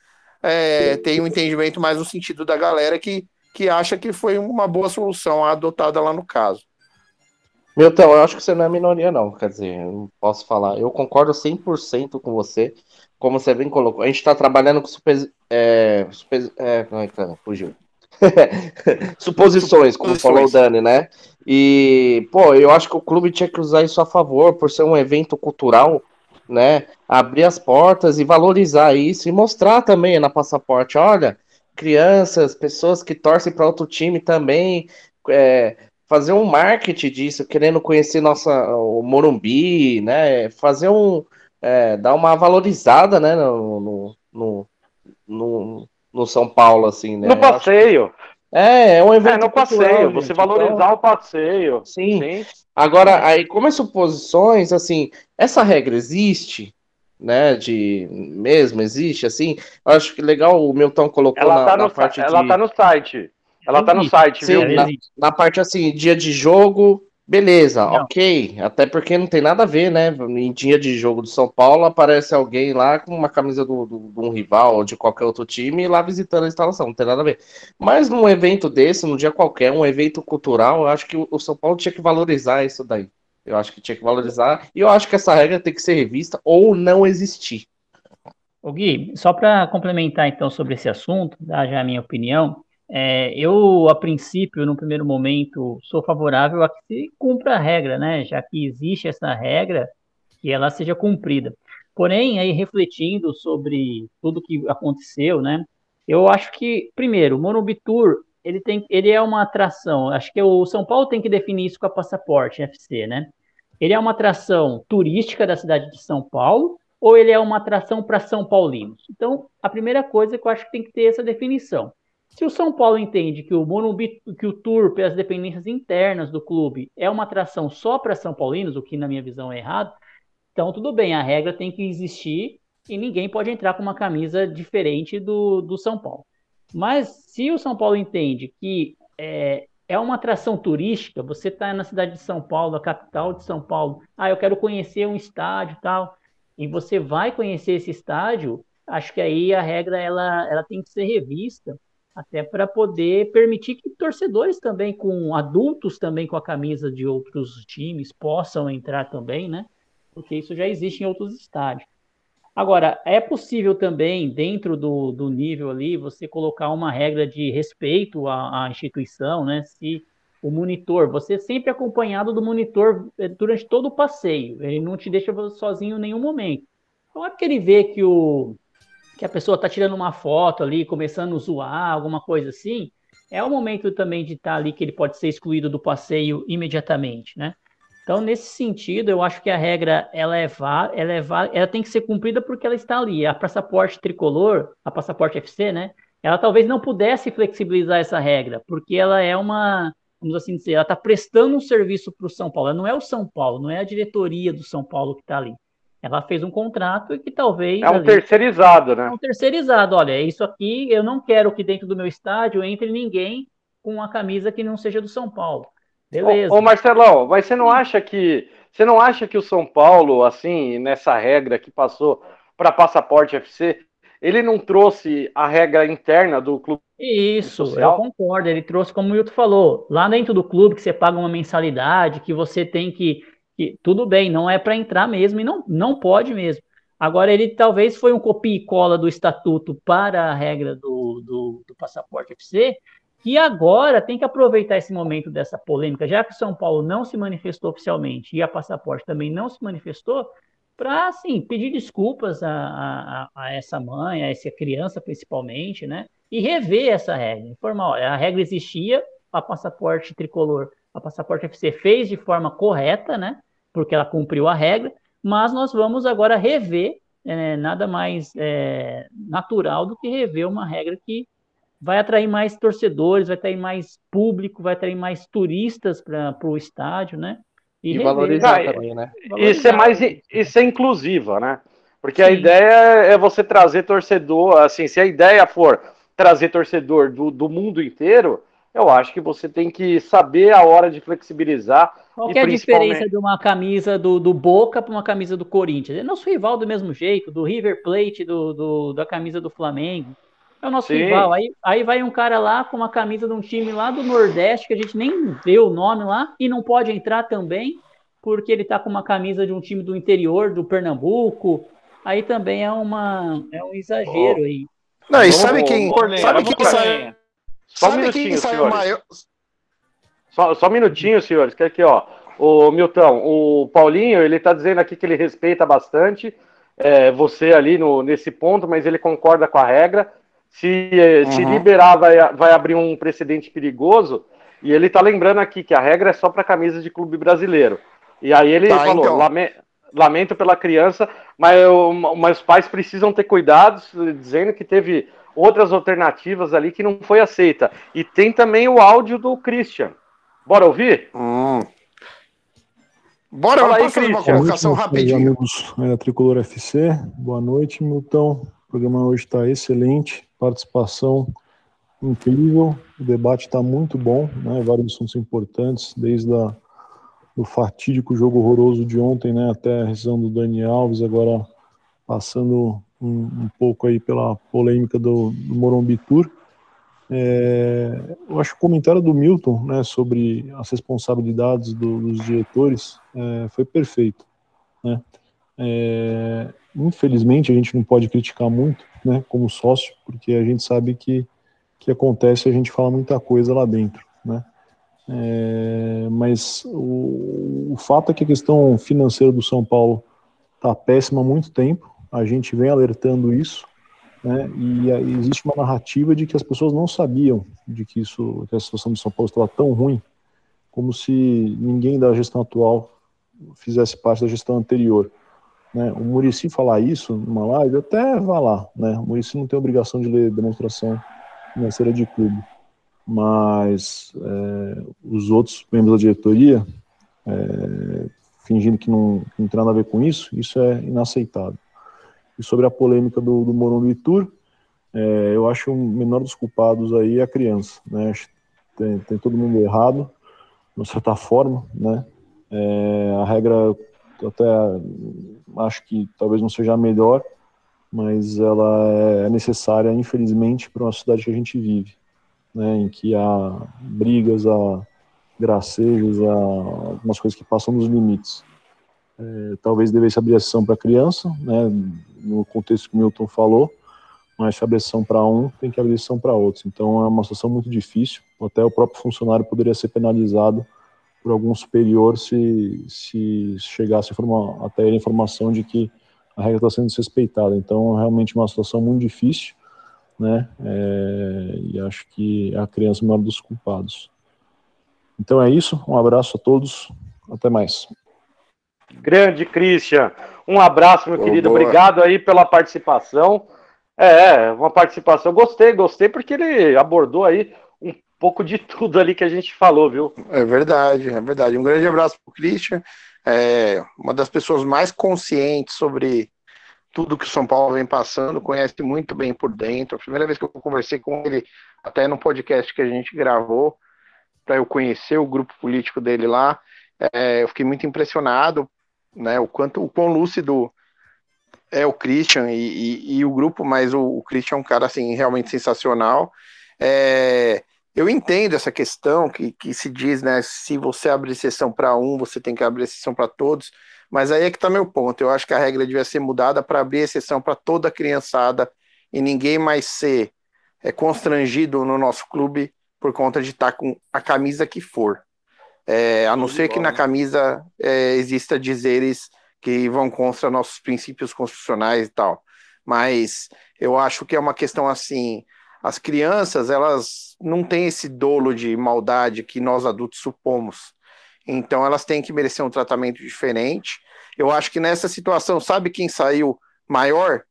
é, têm um entendimento mais no sentido da galera que que acha que foi uma boa solução adotada lá no caso. Milton, eu acho que você não é minoria, não. Quer dizer, não posso falar. Eu concordo 100% com você. Como você bem colocou, a gente está trabalhando com super, é, super, é, não é, cara, fugiu. Suposições, como Suposições. falou o Dani, né? E, pô, eu acho que o clube tinha que usar isso a favor, por ser um evento cultural, né? Abrir as portas e valorizar isso e mostrar também na passaporte, olha, crianças, pessoas que torcem para outro time também, é, fazer um marketing disso, querendo conhecer nossa o Morumbi, né? Fazer um é, dar uma valorizada, né? No, no, no, no, São Paulo, assim, né? No passeio. É, é um evento. É, no passeio, você valorizar então... o passeio. Sim. Sim. Agora, aí, como as suposições, assim, essa regra existe, né, de mesmo existe assim. Eu acho que legal o Milton colocou ela na, tá na no, parte ela de... tá no site. Ela tá no site, Sim, viu? Na, na, parte assim, dia de jogo, beleza, não. ok. Até porque não tem nada a ver, né? Em dia de jogo do São Paulo aparece alguém lá com uma camisa do, do, de um rival ou de qualquer outro time lá visitando a instalação, não tem nada a ver. Mas num evento desse, num dia qualquer, um evento cultural, eu acho que o São Paulo tinha que valorizar isso daí. Eu acho que tinha que valorizar. E eu acho que essa regra tem que ser revista ou não existir. O Gui, só para complementar então sobre esse assunto, dar já a minha opinião, é, eu, a princípio, no primeiro momento, sou favorável a que se cumpra a regra, né? Já que existe essa regra, que ela seja cumprida. Porém, aí refletindo sobre tudo que aconteceu, né? Eu acho que, primeiro, o Morumbi Tour ele, tem, ele é uma atração. Acho que o São Paulo tem que definir isso com a passaporte FC, né? Ele é uma atração turística da cidade de São Paulo ou ele é uma atração para São Paulinos? Então, a primeira coisa que eu acho que tem que ter essa definição. Se o São Paulo entende que o Morumbi, que o Tour, pelas dependências internas do clube, é uma atração só para São Paulinos, o que na minha visão é errado, então tudo bem, a regra tem que existir e ninguém pode entrar com uma camisa diferente do, do São Paulo. Mas se o São Paulo entende que é, é uma atração turística, você está na cidade de São Paulo, a capital de São Paulo, ah, eu quero conhecer um estádio tal, e você vai conhecer esse estádio, acho que aí a regra ela, ela tem que ser revista, até para poder permitir que torcedores também, com adultos também com a camisa de outros times, possam entrar também, né? Porque isso já existe em outros estádios. Agora, é possível também, dentro do, do nível ali, você colocar uma regra de respeito à, à instituição, né? Se o monitor, você é sempre acompanhado do monitor eh, durante todo o passeio, ele não te deixa sozinho em nenhum momento. Então é porque ele vê que, o, que a pessoa está tirando uma foto ali, começando a zoar, alguma coisa assim, é o momento também de estar tá ali que ele pode ser excluído do passeio imediatamente, né? Então, nesse sentido, eu acho que a regra ela é, ela é ela tem que ser cumprida porque ela está ali. A passaporte tricolor, a passaporte FC, né? Ela talvez não pudesse flexibilizar essa regra, porque ela é uma, vamos assim dizer, ela está prestando um serviço para o São Paulo. Ela não é o São Paulo, não é a diretoria do São Paulo que está ali. Ela fez um contrato e que talvez. É um ali, terceirizado, né? É um terceirizado. Olha, isso aqui eu não quero que dentro do meu estádio entre ninguém com uma camisa que não seja do São Paulo. Beleza. Ô, ô, Marcelão, mas você não acha que você não acha que o São Paulo, assim, nessa regra que passou para passaporte FC, ele não trouxe a regra interna do clube? Isso, social? eu concordo. Ele trouxe, como o Milton falou, lá dentro do clube que você paga uma mensalidade, que você tem que. Que tudo bem, não é para entrar mesmo e não, não pode mesmo. Agora, ele talvez foi um copia e cola do estatuto para a regra do, do, do passaporte FC, que agora tem que aproveitar esse momento dessa polêmica, já que São Paulo não se manifestou oficialmente e a Passaporte também não se manifestou, para assim, pedir desculpas a, a, a, essa mãe, a essa criança principalmente, né? E rever essa regra. Informar, olha, a regra existia, a passaporte tricolor, a passaporte FC fez de forma correta, né? Porque ela cumpriu a regra, mas nós vamos agora rever, é, nada mais é, natural do que rever uma regra que vai atrair mais torcedores, vai atrair mais público, vai atrair mais turistas para o estádio, né? E, e valorizar ah, também, né? Isso é mais isso é inclusiva, né? Porque Sim. a ideia é você trazer torcedor, assim, se a ideia for trazer torcedor do, do mundo inteiro, eu acho que você tem que saber a hora de flexibilizar. Qual é a diferença de uma camisa do, do Boca para uma camisa do Corinthians? É nosso rival do mesmo jeito, do River Plate, do, do da camisa do Flamengo é o nosso Sim. rival. Aí, aí vai um cara lá com uma camisa de um time lá do Nordeste, que a gente nem vê o nome lá, e não pode entrar também, porque ele tá com uma camisa de um time do interior, do Pernambuco. Aí também é, uma, é um exagero oh. aí. Não, e sabe quem. sabe quem sai. Só um minutinho, senhores. Maior... Só, só um minutinho, senhores, que aqui, ó. O Milton, o Paulinho, ele tá dizendo aqui que ele respeita bastante é, você ali no, nesse ponto, mas ele concorda com a regra. Se, uhum. se liberar, vai, vai abrir um precedente perigoso. E ele tá lembrando aqui que a regra é só para camisas de clube brasileiro. E aí ele tá, falou: então. lame, lamento pela criança, mas, eu, mas os pais precisam ter cuidados, dizendo que teve outras alternativas ali que não foi aceita. E tem também o áudio do Christian. Bora ouvir? Hum. Bora, Fala aí, fazer uma colocação rapidinho. Amigos da Tricolor FC, boa noite, Milton. O programa hoje está excelente participação incrível, o debate está muito bom, né? vários assuntos importantes, desde a, o fatídico jogo horroroso de ontem, né, até a rescisão do Dani Alves, agora passando um, um pouco aí pela polêmica do, do Morumbi Tour. É, eu acho que o comentário do Milton né, sobre as responsabilidades do, dos diretores é, foi perfeito. Né? É, infelizmente, a gente não pode criticar muito, né, como sócio, porque a gente sabe que que acontece a gente fala muita coisa lá dentro, né? É, mas o, o, fato é que a questão financeira do São Paulo está péssima há muito tempo. A gente vem alertando isso, né? E, existe uma narrativa de que as pessoas não sabiam de que isso, que a situação do São Paulo estava tão ruim, como se ninguém da gestão atual fizesse parte da gestão anterior. Né? O Murici falar isso numa live, até vá lá. Né? O Murici não tem obrigação de ler demonstração financeira de clube. Mas é, os outros membros da diretoria, é, fingindo que não, que não tem nada a ver com isso, isso é inaceitável. E sobre a polêmica do, do Morumbi Tour, é, eu acho o menor dos culpados aí é a criança, né? Tem, tem todo mundo errado, de certa forma, né? É, a regra até acho que talvez não seja a melhor, mas ela é necessária, infelizmente, para uma cidade que a gente vive, né? Em que há brigas, há gracejos, há algumas coisas que passam dos limites. É, talvez devesse abrir exceção para criança, né? No contexto que o Milton falou, mas se abrir exceção para um, tem que abrir exceção para outros. Então é uma situação muito difícil. Até o próprio funcionário poderia ser penalizado por algum superior se, se chegasse a até a informação de que a regra está sendo desrespeitada. Então, é realmente uma situação muito difícil, né? É, e acho que é a criança é o maior dos culpados. Então é isso. Um abraço a todos. Até mais. Grande Christian. Um abraço, meu Boa, querido. Obrigado aí pela participação. É, uma participação. Gostei, gostei, porque ele abordou aí um pouco de tudo ali que a gente falou, viu? É verdade, é verdade. Um grande abraço para o Christian, é uma das pessoas mais conscientes sobre tudo que o São Paulo vem passando, conhece muito bem por dentro. A primeira vez que eu conversei com ele, até no podcast que a gente gravou, para eu conhecer o grupo político dele lá, é, eu fiquei muito impressionado, né? O quanto o quão lúcido é o Christian e, e- e o grupo, mas o, o Christian é um cara assim realmente sensacional. É, eu entendo essa questão que, que se diz, né? Se você abre exceção para um, você tem que abrir exceção para todos. Mas aí é que tá meu ponto. Eu acho que a regra devia ser mudada para abrir exceção para toda a criançada e ninguém mais ser é, constrangido no nosso clube por conta de estar com a camisa que for. É, a não ser que na camisa é, exista dizeres que vão contra nossos princípios constitucionais e tal. Mas eu acho que é uma questão assim, as crianças, elas não têm esse dolo de maldade que nós adultos supomos. Então elas têm que merecer um tratamento diferente. Eu acho que nessa situação, sabe quem saiu maior?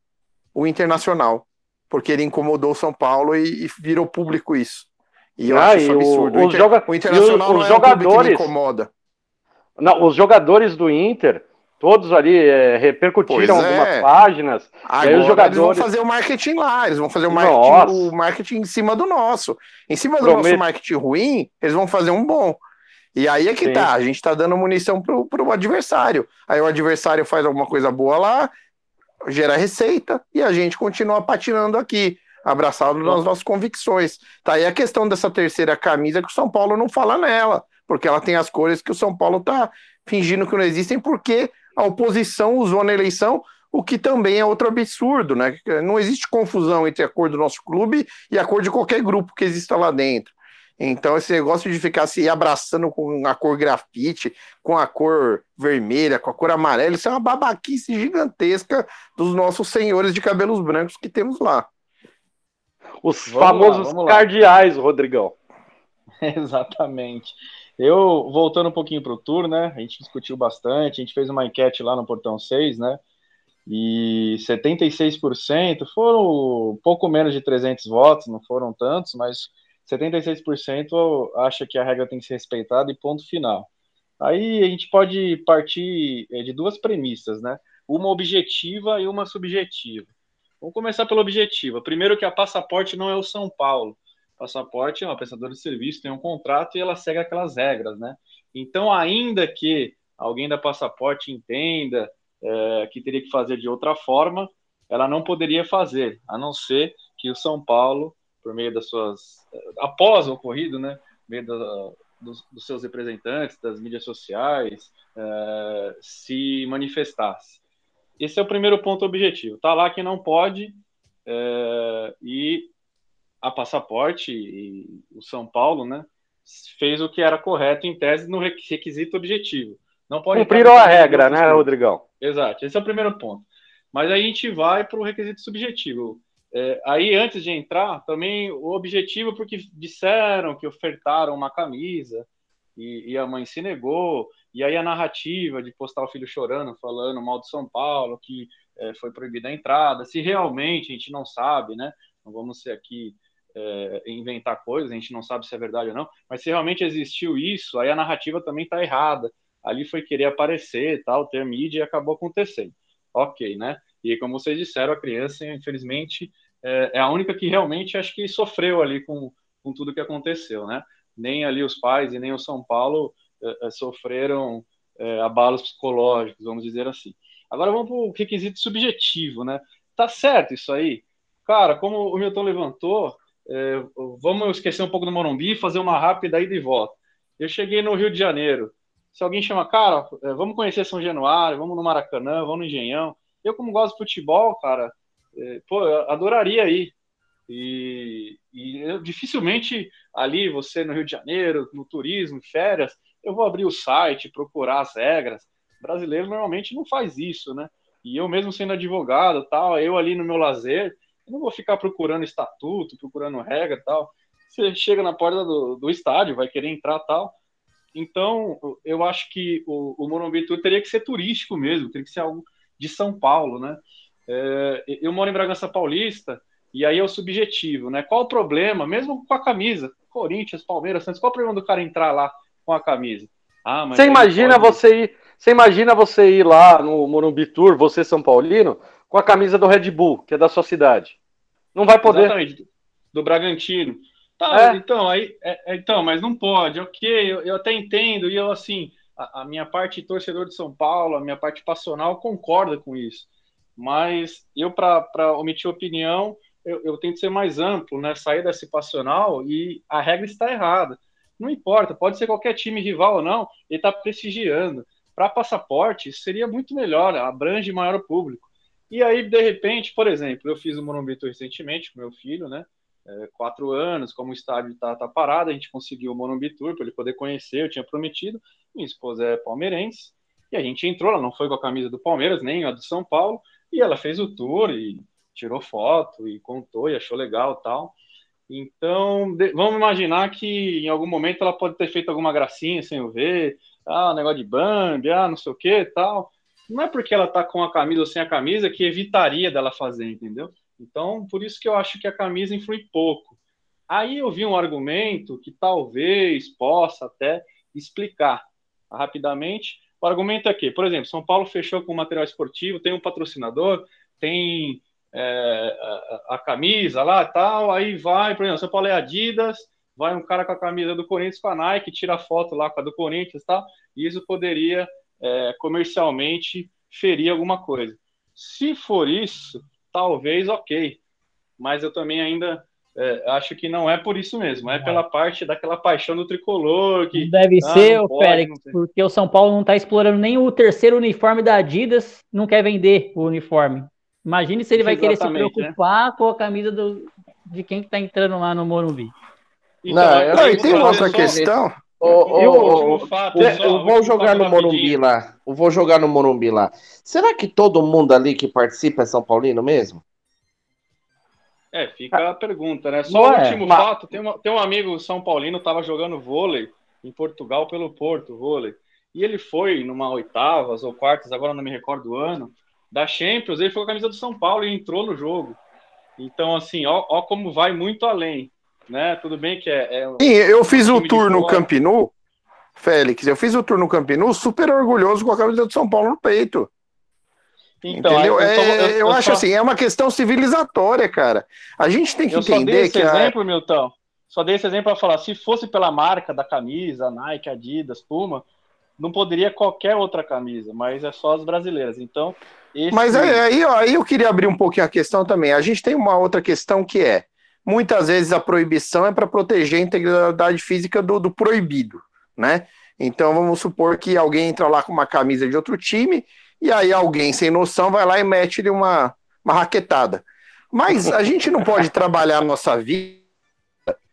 O Internacional, porque ele incomodou São Paulo e, e virou público isso. E eu Ah, acho isso absurdo. O, os Inter- joga- o Internacional e o- não os é um clube que me jogadores- incomoda. Não, os jogadores do Inter, todos ali é, repercutiram é. algumas páginas. aí Agora os eles vão jogadores. fazer o marketing lá, eles vão fazer o marketing, o marketing em cima do nosso. Em cima do Prometo. nosso marketing ruim, eles vão fazer um bom. E aí é que Sim. tá, a gente tá dando munição pro, pro adversário. Aí o adversário faz alguma coisa boa lá, gera receita, e a gente continua patinando aqui, abraçado nas nossas convicções. Tá aí a questão dessa terceira camisa que o São Paulo não fala nela, porque ela tem as cores que o São Paulo tá fingindo que não existem, porque a oposição usou na eleição, o que também é outro absurdo, né? Não existe confusão entre a cor do nosso clube e a cor de qualquer grupo que exista lá dentro. Então, esse negócio de ficar se abraçando com a cor grafite, com a cor vermelha, com a cor amarela, isso é uma babaquice gigantesca dos nossos senhores de cabelos brancos que temos lá. Os Vamos lá, famosos lá. cardeais, Rodrigão. Exatamente. Eu, voltando um pouquinho para o tour, né? A gente discutiu bastante, a gente fez uma enquete lá no Portão 6, né? E 76% foram pouco menos de 300 votos, não foram tantos, mas 76% acha que a regra tem que ser respeitada e ponto final. Aí a gente pode partir eh, de duas premissas, né? Uma objetiva e uma subjetiva. Vamos começar pela objetiva. Primeiro que a passaporte não é o São Paulo. Passaporte é uma prestadora de serviço, tem um contrato e ela segue aquelas regras, né? Então, ainda que alguém da passaporte entenda é, que teria que fazer de outra forma, ela não poderia fazer, a não ser que o São Paulo, por meio das suas. após o ocorrido, né? Meio da- dos, dos seus representantes, das mídias sociais, é, se manifestasse. Esse é o primeiro ponto objetivo. Tá lá que não pode, é, e a passaporte e o São Paulo, né, fez o que era correto em tese no requ- requisito objetivo. Não pode Cumpriram a regra, né. Rodrigão? Exato, esse é o primeiro ponto. Mas aí a gente vai para o requisito subjetivo. É, aí, antes de entrar, também o objetivo, porque disseram que ofertaram uma camisa e, e a mãe se negou, e aí a narrativa de postar o filho chorando, falando mal de São Paulo, que é, foi proibida a entrada, se realmente a gente não sabe, né? Não vamos ser aqui é, inventar coisas, a gente não sabe se é verdade ou não, mas se realmente existiu isso, aí a narrativa também está errada. Ali foi querer aparecer, tal, ter mídia e acabou acontecendo. Ok, né? E como vocês disseram, a criança, infelizmente, é, é a única que realmente acho que sofreu ali com, com tudo que aconteceu, né? Nem ali os pais e nem o São Paulo sofreram é, abalos psicológicos, vamos dizer assim. Agora vamos para o requisito subjetivo, né? Tá certo isso aí? Cara, como o Milton levantou, é, vamos esquecer um pouco do Morumbi fazer uma rápida ida e volta. Eu cheguei no Rio de Janeiro. Se alguém chama, cara, vamos conhecer São Januário, vamos no Maracanã, vamos no Engenhão. Eu, como gosto de futebol, cara, pô, eu adoraria ir. E, e eu, dificilmente ali, você no Rio de Janeiro, no turismo, férias, eu vou abrir o site, procurar as regras. O brasileiro normalmente não faz isso, né? E eu mesmo sendo advogado, tal, eu ali no meu lazer, não vou ficar procurando estatuto, procurando regra tal. Você chega na porta do, do estádio, vai querer entrar tal. Então, eu acho que o, o Morumbi Tour teria que ser turístico mesmo, teria que ser algo de São Paulo, né? É, eu moro em Bragança Paulista, e aí é o subjetivo, né? Qual o problema, mesmo com a camisa? Corinthians, Palmeiras, Santos, qual o problema do cara entrar lá com a camisa? Ah, você imagina pode... você ir, você imagina você ir lá no Morumbi Tour, você São Paulino, com a camisa do Red Bull, que é da sua cidade. Não vai poder. Exatamente, do Bragantino. Tá, é. então, aí, é, é, então, mas não pode, ok, eu, eu até entendo, e eu, assim, a, a, minha parte torcedor de São Paulo, a minha parte passional concorda com isso. Mas eu, para omitir opinião, eu, eu tento ser mais amplo, né? Sair desse passional e a regra está errada. Não importa, pode ser qualquer time rival ou não, ele está prestigiando. Para passaporte, seria muito melhor, abrange maior público. E aí, de repente, por exemplo, eu fiz o Morumbi recentemente com meu filho, né? É, quatro anos, como o estádio está tá parado, a gente conseguiu o Morumbi Tour para ele poder conhecer, eu tinha prometido. Minha esposa é palmeirense, e a gente entrou, ela não foi com a camisa do Palmeiras, nem a do São Paulo, e ela fez o tour e tirou foto e contou e achou legal tal. Então, de, vamos imaginar que em algum momento ela pode ter feito alguma gracinha sem eu ver, ah, negócio de Bambi, ah, não sei o que tal não é porque ela tá com a camisa ou sem a camisa que evitaria dela fazer, entendeu? Então, por isso que eu acho que a camisa influi pouco. Aí eu vi um argumento que talvez possa até explicar rapidamente. O argumento é que, por exemplo, São Paulo fechou com material esportivo, tem um patrocinador, tem é, a, a, camisa lá tal, aí vai, por exemplo, São Paulo é Adidas, vai um cara com a camisa do Corinthians com a Nike, tira foto lá com a do Corinthians tal, e isso poderia é, comercialmente ferir alguma coisa. Se for isso, talvez ok, mas eu também ainda é, acho que não é por isso mesmo, é pela parte daquela paixão do tricolor. Que, Deve ah, ser, o Félix, porque o São Paulo não está explorando nem o terceiro uniforme da Adidas, não quer vender o uniforme. Imagine se ele vai querer se né? preocupar né? com a camisa do, de quem está entrando lá no Morumbi. Então, não, não e tem outra questão. O, o, fato, eu, só, vou jogar no Morumbi lá. Eu vou jogar no Morumbi lá. Será que todo mundo ali que participa é São Paulino mesmo? É, fica a pergunta, né? Só o é, último mas... fato: tem, uma, tem um amigo São Paulino estava jogando vôlei em Portugal pelo Porto, vôlei. E ele foi numa oitavas ou quartas, agora não me recordo o ano, da Champions, ele foi com a camisa do São Paulo e entrou no jogo. Então, assim, ó, ó como vai muito além né? Tudo bem que é. é Sim, eu fiz o tour no Camp Nou, Félix, eu fiz o tour no Camp Nou super orgulhoso com a camisa do São Paulo no peito. Então, Entendeu? Eu, é, eu, eu acho só... assim, é uma questão civilizatória, cara. A gente tem que eu entender só dei esse que. exemplo, a... Milton. Só dei esse exemplo para falar, se fosse pela marca da camisa, Nike, Adidas, Puma, não poderia qualquer outra camisa, mas é só as brasileiras. Então, esse... Mas aí, aí, eu queria abrir um pouquinho a questão também. A gente tem uma outra questão que é Muitas vezes a proibição é para proteger a integridade física do, do proibido, né? Então vamos supor que alguém entra lá com uma camisa de outro time e aí alguém sem noção vai lá e mete-lhe uma, uma raquetada. Mas a gente não pode trabalhar a nossa vida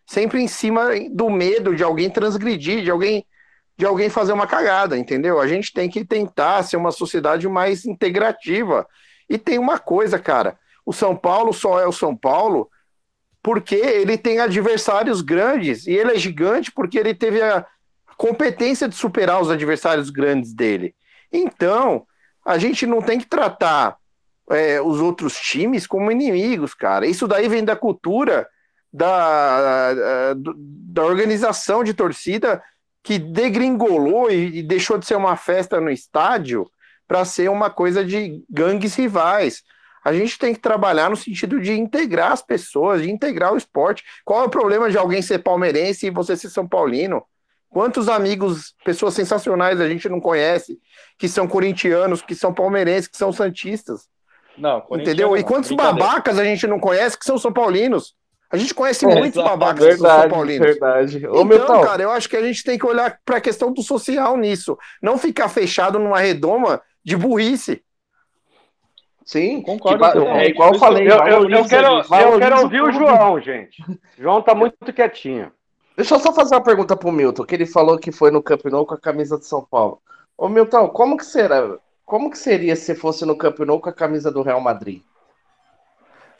sempre em cima do medo de alguém transgredir, de alguém de alguém fazer uma cagada, entendeu? A gente tem que tentar ser uma sociedade mais integrativa. E tem uma coisa, cara, o São Paulo só é o São Paulo porque ele tem adversários grandes e ele é gigante porque ele teve a competência de superar os adversários grandes dele. Então, a gente não tem que tratar é, os outros times como inimigos, cara. Isso daí vem da cultura da, da organização de torcida que degringolou e deixou de ser uma festa no estádio para ser uma coisa de gangues rivais. A gente tem que trabalhar no sentido de integrar as pessoas, de integrar o esporte. Qual é o problema de alguém ser palmeirense e você ser São Paulino? Quantos amigos, pessoas sensacionais a gente não conhece, que são corintianos, que são palmeirenses, que são santistas? Não, entendeu? E quantos babacas a gente não conhece que são São Paulinos? A gente conhece É, muitos babacas verdade, que são Paulinos. verdade. Ô, Então, Milton. cara, eu acho que a gente tem que olhar para a questão do social nisso. Não ficar fechado numa redoma de burrice. Sim, Concordo que ba- totalmente. é igual eu falei. Eu, eu- eu quero, eu quero ouvir o. João, gente. O João tá muito quietinho. Deixa eu só fazer uma pergunta pro Milton, que ele falou que foi no Camp Nou com a camisa de São Paulo. Ô Milton, como que será? Como que seria se fosse no Camp Nou com a camisa do Real Madrid?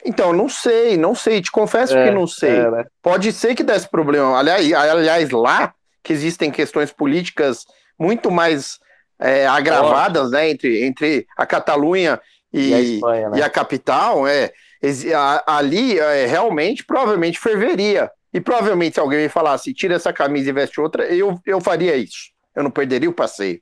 Então, não sei, não sei. Te confesso É, que não sei. é, né? Pode ser que desse problema. Aliás, aliás, lá que existem questões políticas muito mais é, agravadas, né, entre, entre a Catalunha e, E a Espanha, né? e a capital, é, ali é, realmente, provavelmente ferveria. E provavelmente se alguém me falasse, tira essa camisa e veste outra, eu, eu faria isso. Eu não perderia o passeio.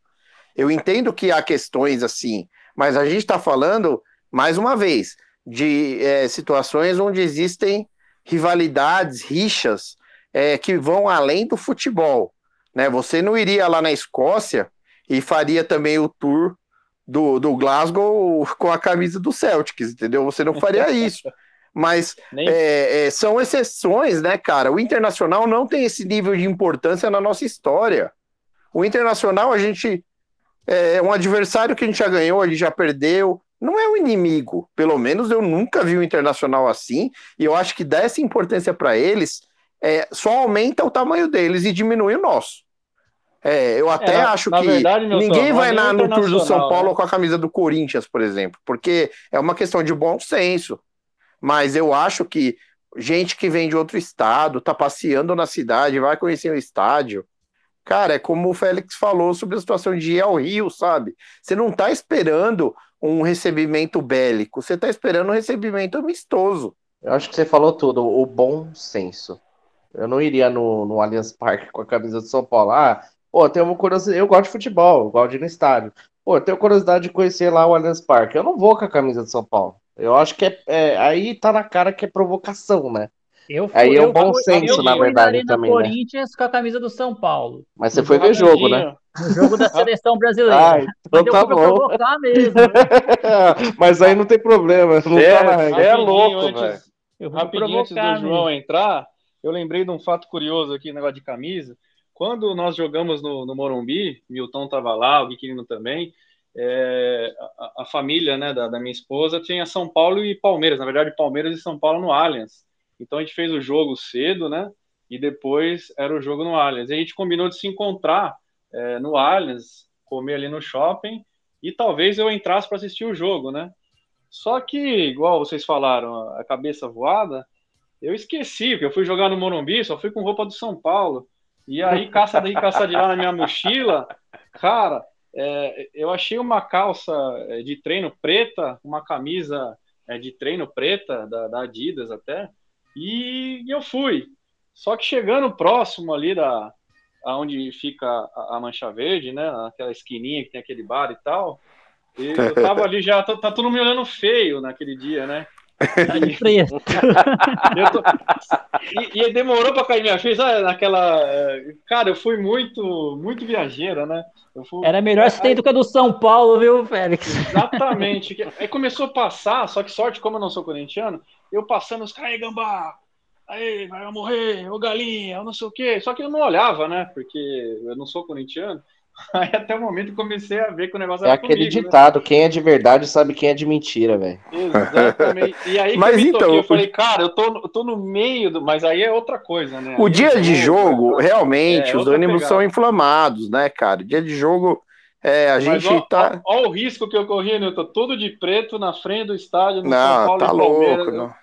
Eu entendo que há questões assim, mas a gente está falando, mais uma vez, de é, situações onde existem rivalidades, rixas, é, que vão além do futebol. Né? Você não iria lá na Escócia e faria também o tour do, do Glasgow com a camisa do Celtics, entendeu? Você não faria isso. Mas é, é, são exceções, né, cara? O Internacional não tem esse nível de importância na nossa história. O Internacional, a gente é um adversário que a gente já ganhou, a gente já perdeu. Não é um inimigo. Pelo menos eu nunca vi o Internacional assim. E eu acho que dar essa importância para eles é, só aumenta o tamanho deles e diminui o nosso. É, eu até na- acho que verdade, ninguém vai é nem na, no Tour do São Internacional, Paulo né? com a camisa do Corinthians, por exemplo, porque é uma questão de bom senso. Mas eu acho que gente que vem de outro estado, tá passeando na cidade, vai conhecer o estádio. Cara, é como o Félix falou sobre a situação de ir ao Rio, sabe? Você não tá esperando um recebimento bélico, você tá esperando um recebimento amistoso. Eu acho que você falou tudo, o bom senso. Eu não iria no, no Allianz Parque com a camisa do São Paulo. Ah, pô, eu tenho uma curiosidade. Eu gosto de futebol, eu gosto de ir no estádio. Pô, eu tenho curiosidade de conhecer lá o Allianz Parque. Eu não vou com a camisa do São Paulo. Eu acho que é, é- aí tá na cara que é provocação, né? Eu Aí é o bom fui- senso, eu na fui verdade, também, né? Corinthians com a camisa do São Paulo. Mas você foi ver jogo, né? No jogo da seleção brasileira. Ah, então tá fui bom. mesmo. Mas aí não tem problema. Não É, tá na regra. é louco, velho. Rapidinho antes do provocar João mesmo. entrar, eu lembrei de um fato curioso aqui, negócio de camisa. Quando nós jogamos no, no Morumbi, Milton estava lá, o Guiquino também, é, a, a família né, da, da minha esposa tinha São Paulo e Palmeiras, na verdade Palmeiras e São Paulo no Allianz. Então a gente fez o jogo cedo, né? E depois era o jogo no Allianz. E a gente combinou de se encontrar é, no Allianz, comer ali no shopping, e talvez eu entrasse para assistir o jogo, né? Só que, igual vocês falaram, a cabeça voada, eu esqueci, porque eu fui jogar no Morumbi, só fui com roupa do São Paulo. E aí, caça daí, caça de lá na minha mochila, cara, é, eu achei uma calça é, de treino preta, uma camisa é, de treino preta, da, da Adidas até, e eu fui. Só que chegando próximo ali da aonde fica a, a Mancha Verde, né, aquela esquininha que tem aquele bar e tal, e eu tava ali já, tá, tá todo mundo me olhando feio naquele dia, né? Tá de preto. Tô- E, e demorou pra cair minha ficha, naquela. eh, Cara, eu fui muito, muito viajeira, né? Fui- Era melhor você ter ido com a do São Paulo, viu, Félix? Exatamente. Aí começou a passar, só que sorte, como eu não sou corintiano, eu passando os caras, gambá, aí, vai morrer, ô galinha, eu não sei o quê. Só que eu não olhava, né? Porque eu não sou corintiano. Aí até o momento eu comecei a ver que o negócio É era aquele comigo, né? ditado, quem é de verdade sabe quem é de mentira, velho. Exatamente. E aí que Mas eu então, toquei, eu falei, cara, eu tô, eu tô no meio do. Mas aí é outra coisa, né? O Aí dia é de jogo, realmente, É, os outra ânimos pegada. são inflamados, né, cara? Dia de jogo, é, a Mas gente ó, tá. ó o risco que eu corri, Nilton. Todo de preto na frente do estádio, no São Não, Paulo tá e Palmeiras. louco. Não.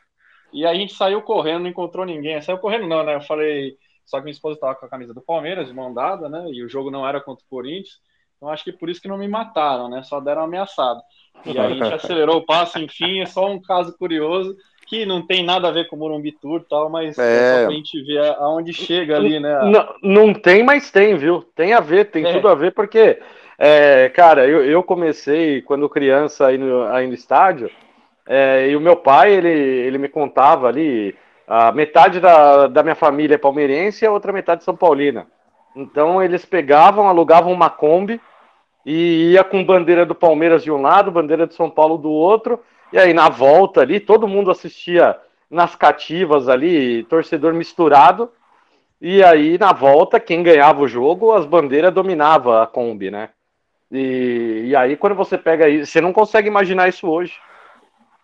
E aí a gente saiu correndo, não encontrou ninguém. Saiu correndo não, né? Eu falei, só que minha esposa tava com a camisa do Palmeiras, de mão dada, né? E o jogo não era contra o Corinthians. Então acho que por isso que não me mataram, né? Só deram ameaçado. E aí a gente acelerou o passo, enfim, é só um caso curioso. que não tem nada a ver com o Morumbi Tour e tal, mas É. é. só pra gente ver aonde chega ali, né? Não, não tem, mas tem, viu? Tem a ver, tem É. tudo a ver, porque, é, cara, eu, eu comecei quando criança aí no, aí no estádio, é, e o meu pai, ele, ele me contava ali, a metade da, da minha família é palmeirense e a outra metade São Paulina. Então eles pegavam, alugavam uma Kombi e ia com bandeira do Palmeiras de um lado, bandeira de São Paulo do outro, e aí na volta ali, todo mundo assistia nas cativas ali, torcedor misturado, e aí na volta, quem ganhava o jogo, as bandeiras dominava a Kombi, né? E, e aí quando você pega isso, você não consegue imaginar isso hoje.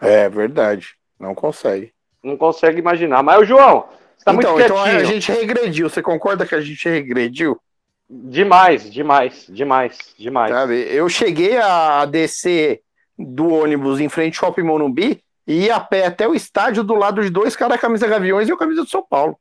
É verdade. Não consegue. Não consegue imaginar. Mas o João, você tá então, muito então quietinho. a gente regrediu. Você concorda que a gente regrediu? Demais, demais, demais, demais. Sabe? Eu cheguei a descer do ônibus em frente ao Shopping Morumbi e ia a pé até o estádio do lado de dois caras camisa Gaviões e eu camisa do São Paulo.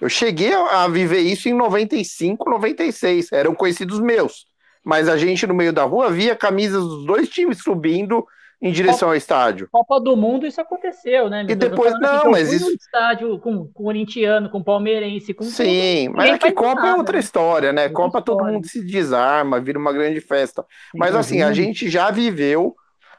Eu cheguei a viver isso em 95, 96. Eram conhecidos meus. Mas a gente no meio da rua via camisas dos dois times subindo em direção ao estádio. Copa do Mundo isso aconteceu, né? E depois- falando não, mas isso- estádio com, com corintiano, com palmeirense, com Sim, tudo, mas é que Copa é nada, outra né? história, né? Copa todo mundo se desarma, vira uma grande festa. Mas assim, a Imagina. gente já viveu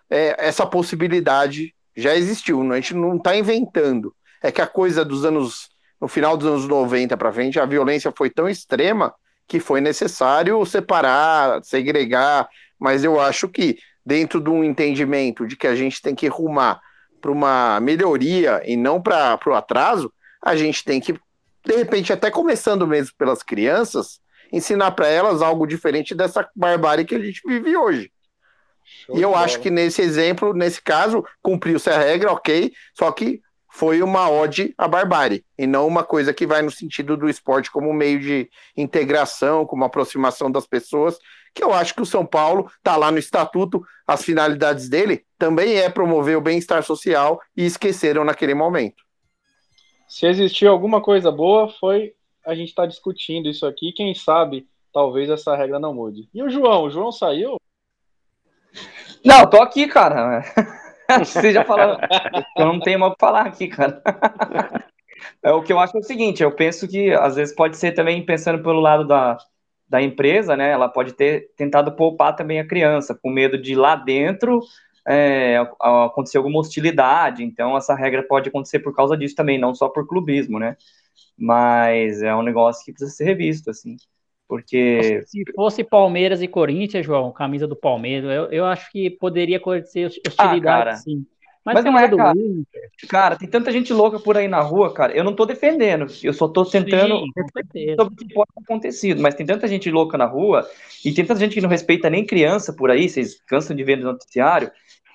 é, essa possibilidade, já existiu, a gente não está inventando. É que a coisa dos anos, no final dos anos 90 para frente, a violência foi tão extrema que foi necessário separar, segregar, mas eu acho que dentro de um entendimento de que a gente tem que rumar para uma melhoria e não para o atraso, a gente tem que, de repente, até começando mesmo pelas crianças, ensinar para elas algo diferente dessa barbárie que a gente vive hoje. e eu acho que nesse exemplo, nesse caso, cumpriu-se a regra, ok, só que foi uma ode à barbárie, e não uma coisa que vai no sentido do esporte como meio de integração, como aproximação das pessoas, que eu acho que o São Paulo está lá no estatuto, as finalidades dele também é promover o bem-estar social e esqueceram naquele momento. Se existiu alguma coisa boa, foi a gente estar discutindo isso aqui. Quem sabe, talvez essa regra não mude. E o João? O João saiu? Não, tô aqui, cara. Você já falou. Eu não tenho mais o que falar aqui, cara. É, o que eu acho é o seguinte, eu penso que às vezes pode ser também pensando pelo lado da, da empresa, né? Ela pode ter tentado poupar também a criança, com medo de lá dentro é, acontecer alguma hostilidade. Então, essa regra pode acontecer por causa disso também, não só por clubismo, né? Mas é um negócio que precisa ser revisto, assim. Porque Se fosse Palmeiras e Corinthians, João, camisa do Palmeiras, eu, eu acho que poderia acontecer hostilidade, Ah, sim. Mas, Mas não é, do cara. Inter, Cara, tem tanta gente louca por aí na rua, cara. Eu não tô defendendo, eu só tô tentando Sim, sobre o que pode ter acontecido. Mas tem tanta gente louca na rua e tem tanta gente que não respeita nem criança por aí, vocês cansam de ver no noticiário.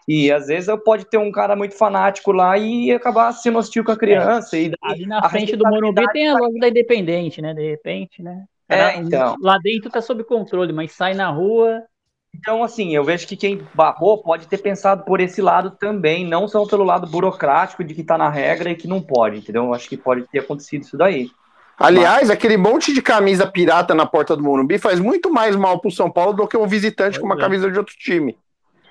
E às vezes pode ter um cara muito fanático lá e acabar sendo hostil com a criança. e daí Ali na frente do Morumbi tem a loja da Independente, né? De repente, né? É, então. Lá dentro tá sob controle, mas sai na rua. Então, assim, eu vejo que quem barrou pode ter pensado por esse lado também, não só pelo lado burocrático de que tá na regra e que não pode, entendeu? Eu acho que pode ter acontecido isso daí. Aliás, aquele monte de camisa pirata na porta do Morumbi faz muito mais mal pro São Paulo do que um visitante com uma é. camisa de outro time.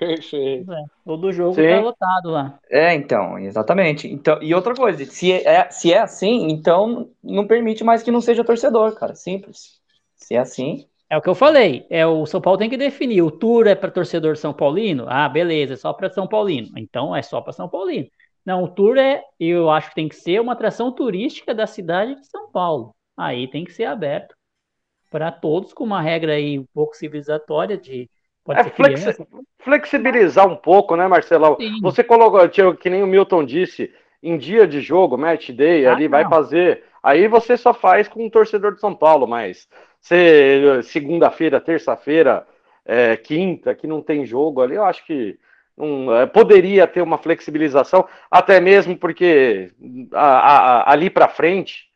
Perfeito. É, todo jogo Sim. tá lotado lá. É, então, exatamente. Então, e outra coisa, se é, se é assim, então não permite mais que não seja torcedor, cara. Simples. Se é assim. É o que eu falei. É o São Paulo tem que definir. O tour é para torcedor São Paulino? Ah, beleza, é só para São Paulino. Então é só para São Paulino. Não, o tour é, eu acho que tem que ser uma atração turística da cidade de São Paulo. Aí tem que ser aberto para todos com uma regra aí um pouco civilizatória de pode É flexi- flexibilizar um pouco, né, Marcelão? Sim. Você colocou, tio, que nem o Milton disse, em dia de jogo, match day, Ah, ali vai não. fazer. Aí você só faz com um torcedor de São Paulo, mas você, segunda-feira, terça-feira, é, quinta, que não tem jogo ali, eu acho que não, é, poderia ter uma flexibilização, até mesmo porque a- a- a- ali para frente,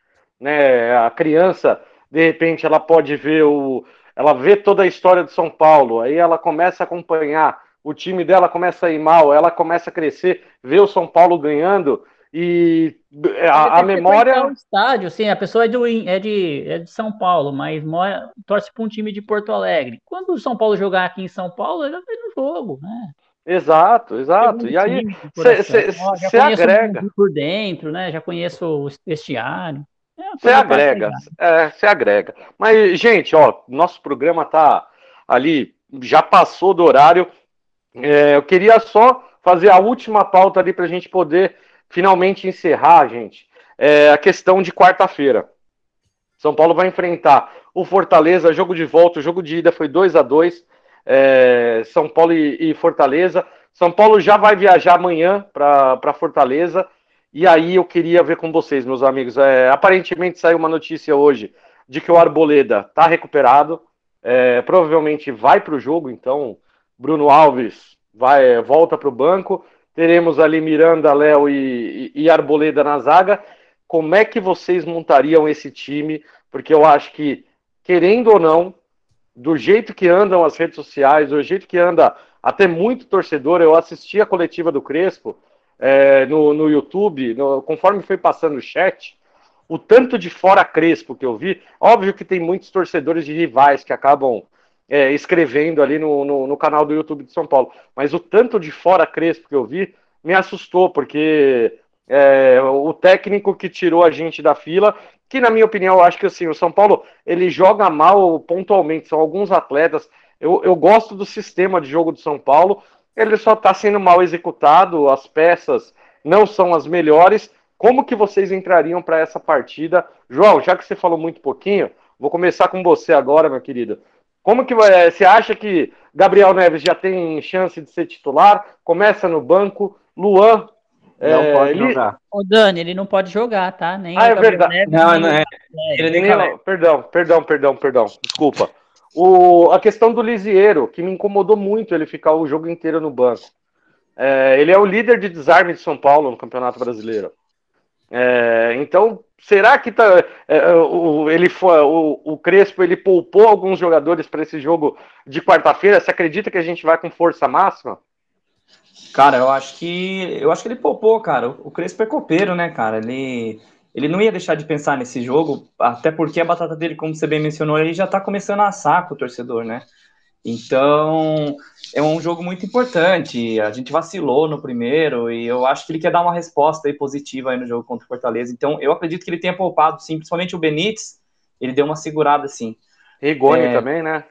né, a criança, de repente, ela pode ver o. Ela vê toda a história de São Paulo, aí ela começa a acompanhar, o time dela começa a ir mal, ela começa a crescer, vê o São Paulo ganhando, e a, a frequentar memória. o estádio, sim, a pessoa é, do, é, de, é de São Paulo, mas mora, torce para um time de Porto Alegre. Quando o São Paulo jogar aqui em São Paulo, ele vai no jogo, né? Exato, exato. E aí você agrega. Por dentro, né? Já conheço o vestiário. Você é, agrega, você é, agrega. Mas, gente, ó, nosso programa tá ali, já passou do horário. É, eu queria só fazer a última pauta ali para a gente poder finalmente encerrar, gente. É a questão de quarta-feira. São Paulo vai enfrentar o Fortaleza, jogo de volta, o jogo de ida foi 2 a 2 é, São Paulo e, e, Fortaleza. São Paulo já vai viajar amanhã para Fortaleza. E aí eu queria ver com vocês, meus amigos. É, aparentemente saiu uma notícia hoje de que o Arboleda está recuperado. É, provavelmente vai para o jogo, então Bruno Alves vai volta para o banco. Teremos ali Miranda, Léo e, e, e Arboleda na zaga. Como é que vocês montariam esse time? Porque eu acho que, querendo ou não, do jeito que andam as redes sociais, do jeito que anda até muito torcedor, eu assisti a coletiva do Crespo é, no, no YouTube, no, conforme foi passando o chat, o tanto de fora Crespo que eu vi, óbvio que tem muitos torcedores de rivais que acabam é, escrevendo ali no, no, no, canal do YouTube de São Paulo, mas o tanto de fora Crespo que eu vi me assustou, porque é, o técnico que tirou a gente da fila que na minha opinião, eu acho que assim, o São Paulo ele joga mal pontualmente, são alguns atletas. Eu, eu gosto do sistema de jogo do São Paulo, ele só está sendo mal executado, as peças não são as melhores. Como que vocês entrariam para essa partida? João, já que você falou muito pouquinho, vou começar com você agora, meu querido. Como que você acha que Gabriel Neves já tem chance de ser titular? Começa no banco. Luan, não é, pode ele... jogar. O Dani, ele não pode jogar, tá? Nem ah, é verdade. Neves, não, nem... não é. Ele nem não, perdão, perdão, perdão, perdão. Desculpa. O, a questão do Lisieiro, que me incomodou muito ele ficar o jogo inteiro no banco. É, ele é o líder de desarme de São Paulo no Campeonato Brasileiro. É, então, será que tá, é, o, ele foi, o, o Crespo ele poupou alguns jogadores para esse jogo de quarta-feira? Você acredita que a gente vai com força máxima? Cara, eu acho que eu acho que ele poupou, cara. O Crespo é copeiro, né, cara? Ele ele não ia deixar de pensar nesse jogo, até porque a batata dele, como você bem mencionou, ele já tá começando a assar com o torcedor, né? Então, é um jogo muito importante. A gente vacilou no primeiro e eu acho que ele quer dar uma resposta aí positiva aí no jogo contra o Fortaleza. Então, eu acredito que ele tenha poupado, sim, principalmente o Benítez, ele deu uma segurada, sim. Rigoni é... também, né?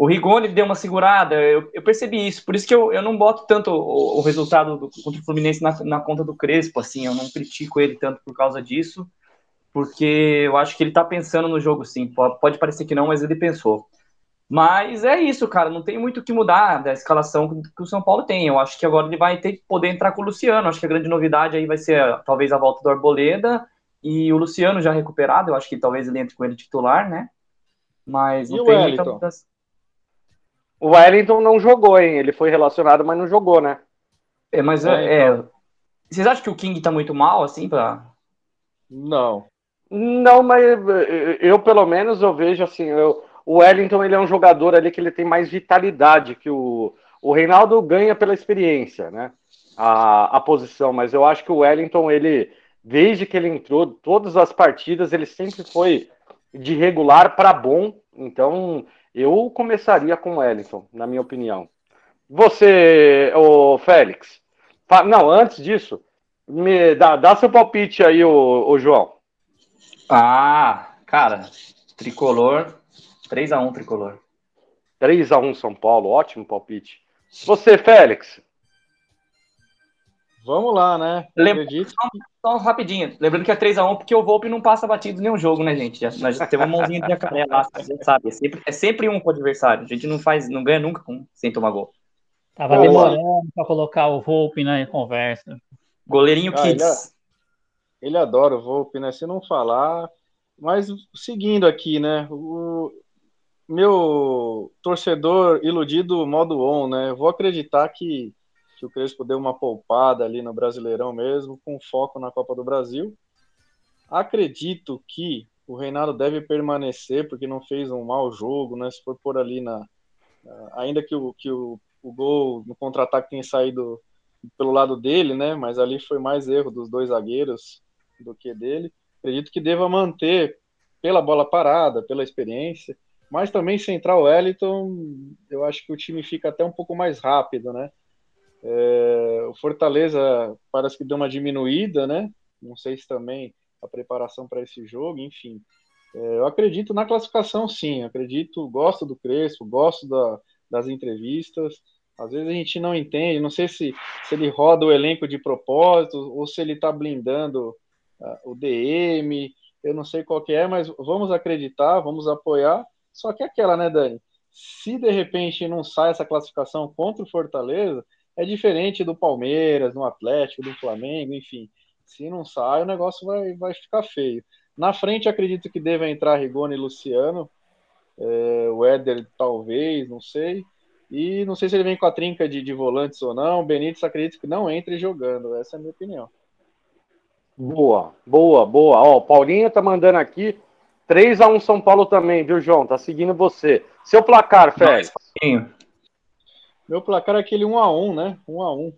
O Rigoni deu uma segurada, eu, eu, percebi isso, por isso que eu, eu não boto tanto o, o resultado do, contra o Fluminense na, na, conta do Crespo, assim, eu não critico ele tanto por causa disso, porque eu acho que ele tá pensando no jogo, sim, pode, pode parecer que não, mas ele pensou. Mas é isso, cara, não tem muito o que mudar da escalação que o São Paulo tem, eu acho que agora ele vai ter que poder entrar com o Luciano, acho que a grande novidade aí vai ser talvez a volta do Arboleda e o Luciano já recuperado, eu acho que talvez ele entre com ele titular, né? Mas não e tem muita mudança. O Wellington não jogou, hein? Ele foi relacionado, mas não jogou, né? É, mas é, é. Vocês acham que o King tá muito mal, assim, pra... Não. Não, mas eu, pelo menos, eu vejo assim, eu, o Wellington, ele é um jogador ali que ele tem mais vitalidade que o... O Reinaldo ganha pela experiência, né? A, a posição, mas eu acho que o Wellington, ele, desde que ele entrou, todas as partidas, ele sempre foi de regular para bom, então eu começaria com o Wellington, na minha opinião. Você, o Félix. Não, antes disso, me dá, dá seu palpite aí, o, o João. Ah, cara, tricolor, 3x1 tricolor. 3x1 São Paulo, ótimo palpite. Você, Félix. Vamos lá, né? Lembra... Só, só, rapidinho. Lembrando que é 3x1 porque o Volpe não passa batido em nenhum jogo, né, gente? Nós já temos uma mãozinha de jacaré lá, você sabe. É sempre, é sempre um com o adversário. A gente não faz, não ganha nunca com, sem tomar gol. Tava Pô, demorando para colocar o Volpe na conversa. Goleirinho ah, Kids. Ele, ele, adora o Volpe, né? Se não falar. Mas seguindo aqui, né? O meu torcedor iludido modo on, né? Eu vou acreditar que que o Crespo deu uma poupada ali no Brasileirão mesmo, com foco na Copa do Brasil. Acredito que o Reinaldo deve permanecer, porque não fez um mau jogo, né? Se for por ali na. Ainda que o, que o, o gol no contra-ataque tenha saído pelo lado dele, né? Mas ali foi mais erro dos dois zagueiros do que dele. Acredito que deva manter pela bola parada, pela experiência, mas também central Wellington, eu acho que o time fica até um pouco mais rápido, né? É, o Fortaleza parece que deu uma diminuída, né? Não sei se também a preparação para esse jogo, enfim. É, eu acredito na classificação, sim. Acredito, gosto do Crespo, gosto da, das entrevistas. Às vezes a gente não entende, não sei se, se ele roda o elenco de propósito ou se ele está blindando uh, o DM. Eu não sei qual que é, mas vamos acreditar, vamos apoiar. Só que é aquela, né, Dani? Se de repente não sai essa classificação contra o Fortaleza, é diferente do Palmeiras, do Atlético, do Flamengo, enfim. Se não sai, o negócio vai, vai ficar feio. Na frente, acredito que deva entrar Rigoni e Luciano. É, o Éder, talvez, não sei. E não sei se ele vem com a trinca de, de volantes ou não. O Benítez acredito que não entre jogando. Essa é a minha opinião. Boa, boa, boa. Ó, o Paulinho tá mandando aqui 3 a 1 São Paulo também, viu, João? Tá seguindo você. Seu placar, Félix. Meu placar é aquele 1 a 1 né? 1 a 1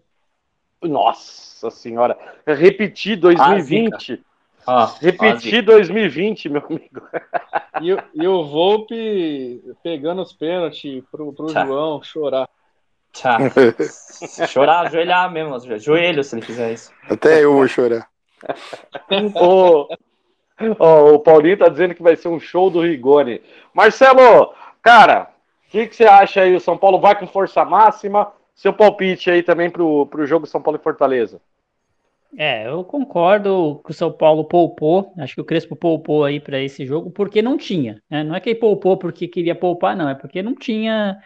Nossa senhora. Repetir 2020. Ah, Repetir 2020, meu amigo. E, e o Volpe pegando os pênaltis pro, pro João chorar. Tchau. chorar, ajoelhar mesmo, joelho se ele fizer isso. Até eu vou chorar. o, o Paulinho tá dizendo que vai ser um show do Rigoni. Marcelo, cara, que, que você acha aí? O São Paulo vai com força máxima? Seu palpite aí também pro, pro jogo São Paulo e Fortaleza. É, eu concordo que o São Paulo poupou, acho que o Crespo poupou aí para esse jogo, porque não tinha. Né? Não é que ele poupou porque queria poupar, não, é porque não tinha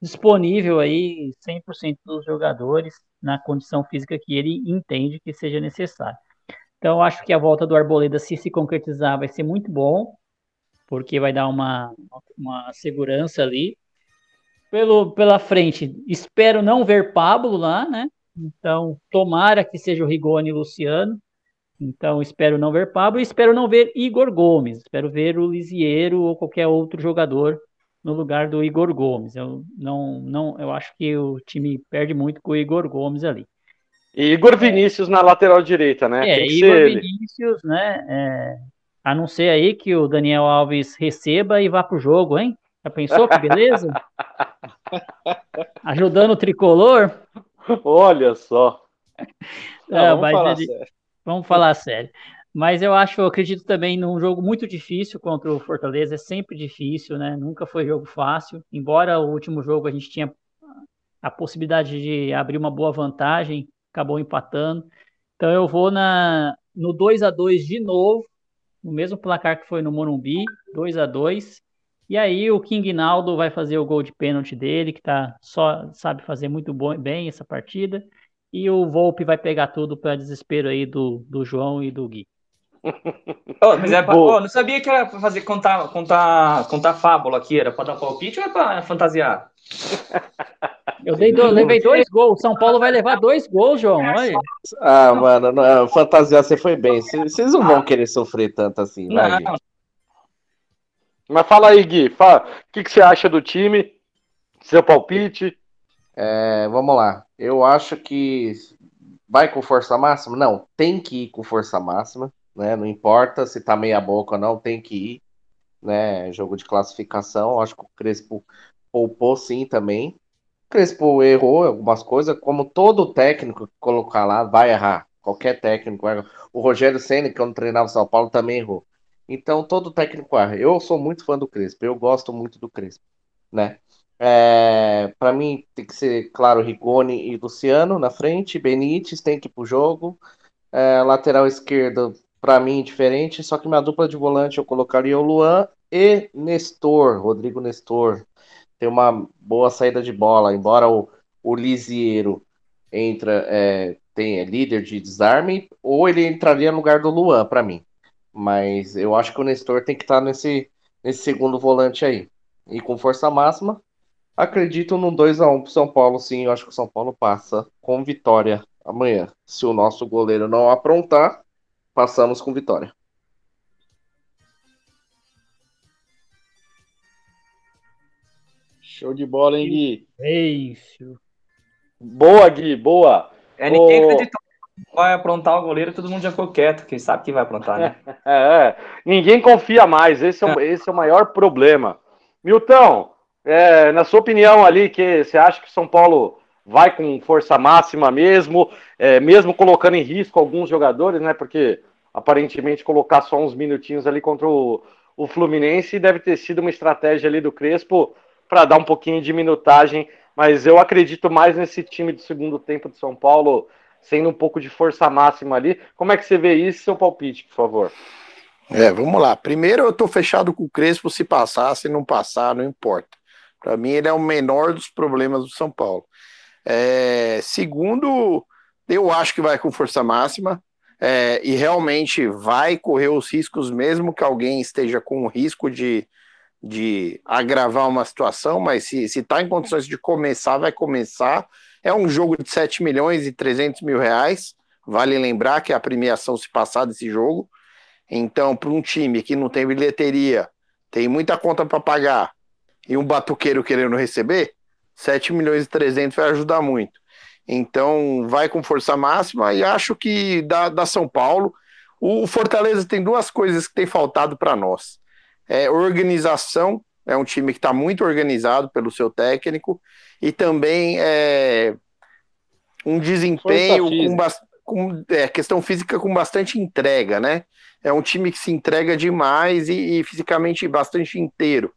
disponível aí 100% dos jogadores na condição física que ele entende que seja necessário. Então, acho que a volta do Arboleda, se se concretizar, vai ser muito bom, porque vai dar uma, uma segurança ali. Pelo, pela frente, espero não ver Pablo lá, né? Então, tomara que seja o Rigoni e o Luciano. Então, espero não ver Pablo e espero não ver Igor Gomes. Espero ver o Lisieiro ou qualquer outro jogador no lugar do Igor Gomes. Eu não, não, eu acho que o time perde muito com o Igor Gomes ali. E Igor Vinícius na lateral direita, né? É, Igor Vinícius, né? É, a não ser aí que o Daniel Alves receba e vá pro jogo, hein? Já pensou que beleza? Ajudando o tricolor. Olha só. Não, vamos, falar ele... vamos falar sério. Mas eu acho, eu acredito também num jogo muito difícil contra o Fortaleza, é sempre difícil, né? Nunca foi jogo fácil. Embora o último jogo a gente tinha a possibilidade de abrir uma boa vantagem, acabou empatando. Então eu vou na no 2 a 2 de novo, no mesmo placar que foi no Morumbi, 2 a 2 e aí o King Naldo vai fazer o gol de pênalti dele, que tá só sabe fazer muito bom, bem essa partida. E o Volpe vai pegar tudo para desespero aí do, do João e do Gui. oh, mas é pra, oh, não sabia que era para fazer contar, contar, contar fábula aqui, era para dar palpite ou é para fantasiar? Eu dei do, levei dois gols. São Paulo vai levar dois gols, João. Olha. Ah, mano, não, fantasiar você foi bem. Vocês não vão querer sofrer tanto assim, vai, não, mas fala aí, Gui, fala, o que, que você acha do time? Seu palpite? É, vamos lá. Eu acho que vai com força máxima? Não, tem que ir com força máxima, né? Não importa se tá meia boca ou não, tem que ir, né? Jogo de classificação, acho que o Crespo poupou sim também. O Crespo errou algumas coisas, como todo técnico que colocar lá vai errar. Qualquer técnico. O Rogério Senna, quando treinava o São Paulo, também errou. Então, todo técnico erra. Eu sou muito fã do Crespo, eu gosto muito do Crespo, né? É, para mim, tem que ser, claro, Rigoni e Luciano na frente, Benítez tem que ir pro jogo, é, lateral esquerdo, para mim, diferente, só que minha dupla de volante eu colocaria o Luan e Nestor, Rodrigo Nestor. Tem uma boa saída de bola, embora o, o Lisiero entra, é, tem, é líder de desarme, ou ele entraria no lugar do Luan, para mim. Mas eu acho que o Nestor tem que estar tá nesse, nesse segundo volante aí. E com força máxima, acredito num 2x1 pro São Paulo, sim. Eu acho que o São Paulo passa com vitória amanhã. Se o nosso goleiro não aprontar, passamos com vitória. Show de bola, hein, Gui? É isso. Boa, Gui, boa. É, ninguém acreditou vai aprontar o goleiro, todo mundo já ficou quieto, quem sabe que vai aprontar, né? É, ninguém confia mais, esse é, o, esse é o maior problema. Milton, é, na sua opinião ali, que você acha que o São Paulo vai com força máxima mesmo, é, mesmo colocando em risco alguns jogadores, né? Porque aparentemente colocar só uns minutinhos ali contra o, o Fluminense deve ter sido uma estratégia ali do Crespo para dar um pouquinho de minutagem, mas eu acredito mais nesse time do segundo tempo de São Paulo, sendo um pouco de força máxima ali. Como é que você vê isso, seu palpite, por favor? É, vamos lá. Primeiro, eu tô fechado com o Crespo se passar, se não passar, não importa. Para mim, ele é o menor dos problemas do São Paulo. É, segundo, eu acho que vai com força máxima é, e realmente vai correr os riscos, mesmo que alguém esteja com o risco de, de agravar uma situação, mas se está em condições de começar, vai começar. É um jogo de 7 milhões e 300 mil reais. Vale lembrar que a premiação se passar desse jogo. Então, para um time que não tem bilheteria, tem muita conta para pagar e um batuqueiro querendo receber, 7 milhões e 300 vai ajudar muito. Então, vai com força máxima e acho que da, da São Paulo, o Fortaleza tem duas coisas que tem faltado para nós. É organização, é um time que está muito organizado pelo seu técnico, e também é um desempenho com, com é, questão física com bastante entrega, né? É um time que se entrega demais e, e fisicamente bastante inteiro.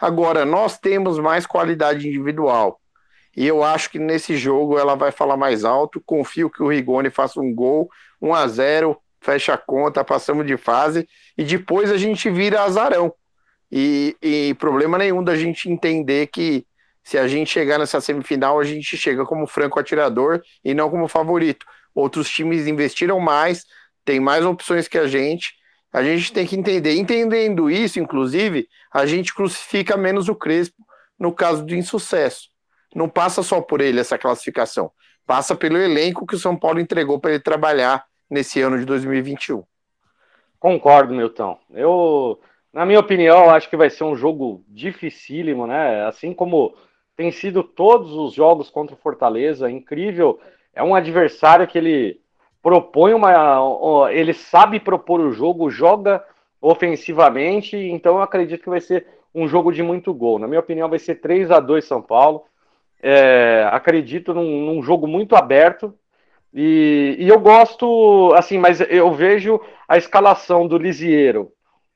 Agora, nós temos mais qualidade individual. E eu acho que nesse jogo ela vai falar mais alto. Confio que o Rigoni faça um gol, 1 a 0 fecha a conta, passamos de fase e depois a gente vira azarão. E, e problema nenhum da gente entender que se a gente chegar nessa semifinal, a gente chega como franco atirador e não como favorito. Outros times investiram mais, tem mais opções que a gente. A gente tem que entender. Entendendo isso, inclusive, a gente crucifica menos o Crespo no caso do insucesso. Não passa só por ele essa classificação, passa pelo elenco que o São Paulo entregou para ele trabalhar nesse ano de 2021. Concordo, Milton. Eu, na minha opinião, acho que vai ser um jogo dificílimo, né? Assim como tem sido todos os jogos contra o Fortaleza, incrível. É um adversário que ele propõe uma. Ele sabe propor o jogo, joga ofensivamente, então eu acredito que vai ser um jogo de muito gol. Na minha opinião, vai ser 3 a 2 São Paulo. É, acredito num, num, jogo muito aberto. E, e, eu gosto, assim, mas eu vejo a escalação do Lisieiro,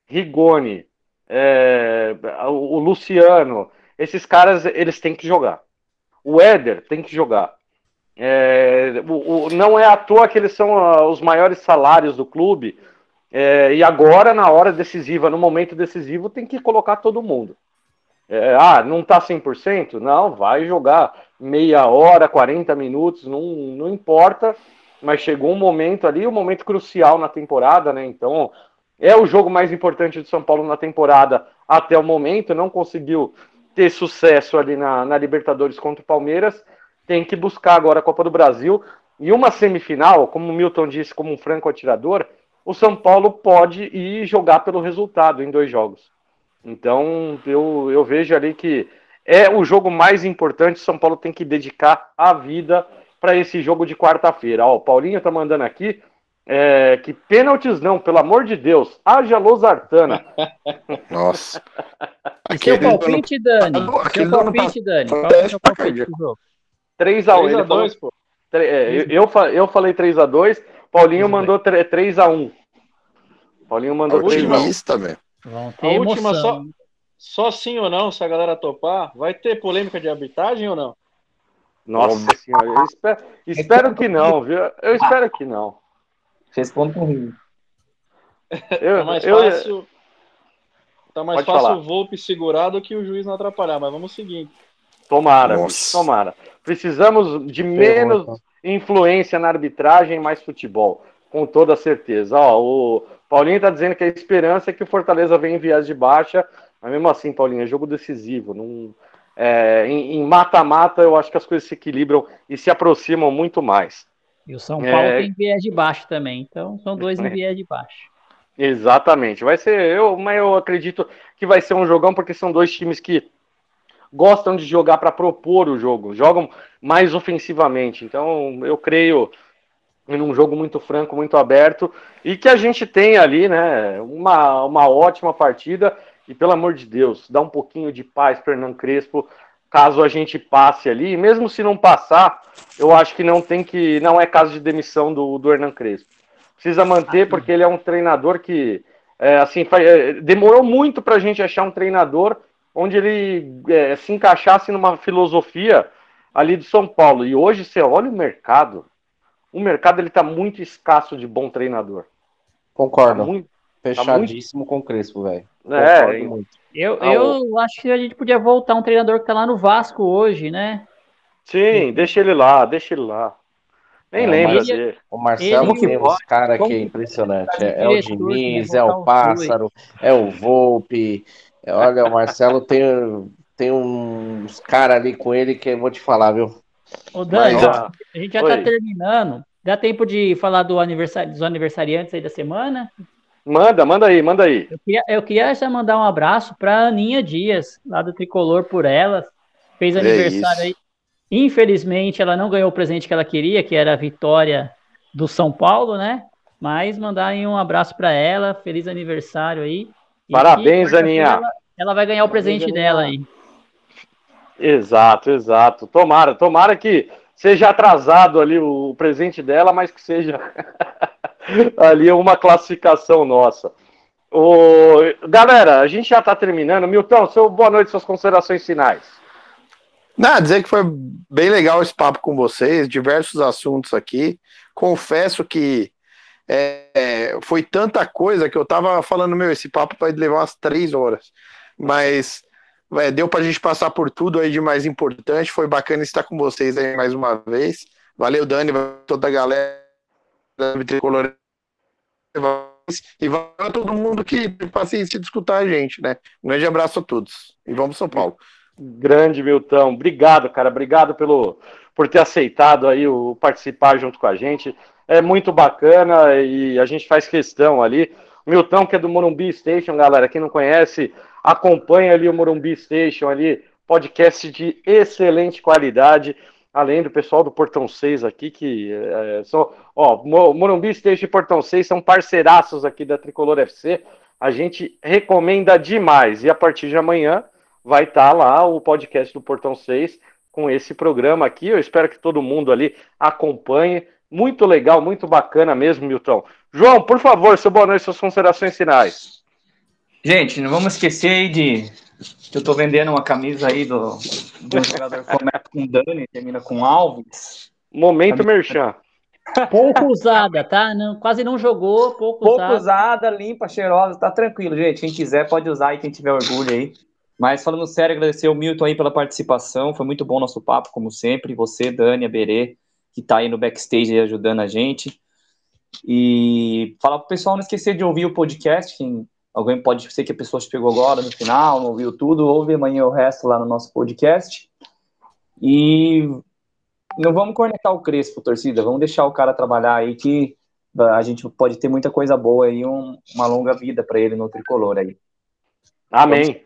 Rigoni, é, o, Luciano, esses caras, eles têm que jogar. O Éder tem que jogar. É, o, o, não é à toa que eles são uh, os maiores salários do clube. É, e agora, na hora decisiva, no momento decisivo, tem que colocar todo mundo. É, ah, não tá 100%? Não, vai jogar meia hora, 40 minutos, não, não importa. Mas chegou um momento ali, um momento crucial na temporada, né? Então, é o jogo mais importante do São Paulo na temporada até o momento. Não conseguiu ter sucesso ali na, na Libertadores contra o Palmeiras tem que buscar agora a Copa do Brasil. E uma semifinal, como o Milton disse, como um franco atirador, o São Paulo pode ir jogar pelo resultado em dois jogos. Então eu, eu vejo ali que é o jogo mais importante. São Paulo tem que dedicar a vida para esse jogo de quarta-feira. O Paulinho tá mandando aqui é, que pênaltis não, pelo amor de Deus. Haja Losartana. Nossa. E seu palpite, Dani? Seu palpite, Dani? Qual é o seu palpite do jogo? 3x1. 3x2, pô. É, eu, eu falei 3x2, Paulinho mandou 3x1. Paulinho mandou 3x1. velho. A última só, só sim ou não, se a galera topar, vai ter polêmica de arbitragem ou não? Nossa senhora, eu espero, espero que não, viu? Eu espero que não. Respondo com rio. tá mais eu, fácil, tá mais fácil o Volpe segurar do que o juiz não atrapalhar, mas vamos seguir. Tomara, tomara. Precisamos de menos influência na arbitragem, mais futebol, com toda certeza. Ó, o Paulinho está dizendo que a esperança é que o Fortaleza venha em viés de baixa, mas mesmo assim, Paulinho, é jogo decisivo. Não, é, em mata-mata, eu acho que as coisas se equilibram e se aproximam muito mais. E o São Paulo é... tem viés de baixo também, então são dois em viés de baixo. Exatamente. Vai ser eu, mas eu acredito que vai ser um jogão porque são dois times que gostam de jogar para propor o jogo, jogam mais ofensivamente. Então, eu creio em um jogo muito franco, muito aberto e que a gente tem ali, né, uma, uma ótima partida. E pelo amor de Deus, dá um pouquinho de paz para Hernan Crespo, caso a gente passe ali, mesmo se não passar, eu acho que não tem que. Não é caso de demissão do, do Hernan Crespo. Precisa manter, porque ele é um treinador que é, assim, é, demorou muito para a gente achar um treinador onde ele é, se encaixasse numa filosofia ali de São Paulo. E hoje você olha o mercado, o mercado ele está muito escasso de bom treinador. Concordo. Tá muito, Fechadíssimo tá muito... com o Crespo, velho. É, eu, ah, eu acho que a gente podia voltar um treinador que está lá no Vasco hoje, né? Sim, deixa ele lá, deixa ele lá. Nem é, lembro dele. O Marcelo ele, tem uns caras que é impressionante. É, é o Diniz, é o Pássaro, é o Volpe. É, olha, o Marcelo tem, tem uns caras ali com ele que eu vou te falar, viu? Ô, Dani, Mas, a gente já tá Oi. tá terminando. Dá tempo de falar do aniversário, dos aniversariantes aí da semana? Manda, manda aí, manda aí. Eu queria, eu queria já mandar um abraço para Aninha Dias, lá do Tricolor por Elas. Fez aniversário aí Infelizmente, ela não ganhou o presente que ela queria, que era a vitória do São Paulo, né? Mas mandar aí um abraço para ela, feliz aniversário aí. Parabéns, Aninha. Ela, ela, vai ganhar o presente dela aí. Exato, exato. Tomara, tomara que seja atrasado ali o presente dela, mas que seja ali uma classificação nossa. O... Galera, a gente já está terminando. Milton, seu boa noite, suas considerações finais. Nada, dizer que foi bem legal esse papo com vocês, diversos assuntos aqui. Confesso que é, foi tanta coisa que eu tava falando, meu, esse papo vai levar umas três horas. Mas é, deu pra gente passar por tudo aí de mais importante. Foi bacana estar com vocês aí mais uma vez. Valeu, Dani, toda a galera Tricolor. E valeu a todo mundo que tem paciência de escutar a gente, né? Um grande abraço a todos. E vamos São Paulo. Grande Milton, obrigado, cara, obrigado pelo por ter aceitado aí o participar junto com a gente. É muito bacana e a gente faz questão ali. O Milton, que é do Morumbi Station, galera, quem não conhece, acompanha ali o Morumbi Station ali, podcast de excelente qualidade, além do pessoal do Portão 6 aqui, que é, são, ó, Morumbi Station e Portão 6 são parceiraços aqui da Tricolor FC. A gente recomenda demais. E a partir de amanhã, vai estar tá lá o podcast do Portão 6 com esse programa aqui. Eu espero que todo mundo ali acompanhe. Muito legal, muito bacana mesmo, Milton. João, por favor, seu boa noite, suas considerações finais. Gente, não vamos esquecer aí de eu tô vendendo uma camisa aí do, do jogador começa com Dani, termina com Alves. Momento camisa... merchan. Pouco usada, tá? Não, quase não jogou, pouco, pouco usada. usada. limpa, cheirosa, tá tranquilo, gente. Quem quiser pode usar e quem tiver orgulho aí. Mas falando sério, agradecer o Milton aí pela participação. Foi muito bom nosso papo, como sempre. Você, Dani, a Berê, que está aí no backstage aí ajudando a gente. E falar pro pessoal não esquecer de ouvir o podcast. Quem, alguém pode ser que a pessoa chegou agora no final, não ouviu tudo, ouve amanhã o resto lá no nosso podcast. E não vamos cornetar o Crespo, torcida. Vamos deixar o cara trabalhar aí que a gente pode ter muita coisa boa aí, um, uma longa vida para ele no tricolor aí. Amém.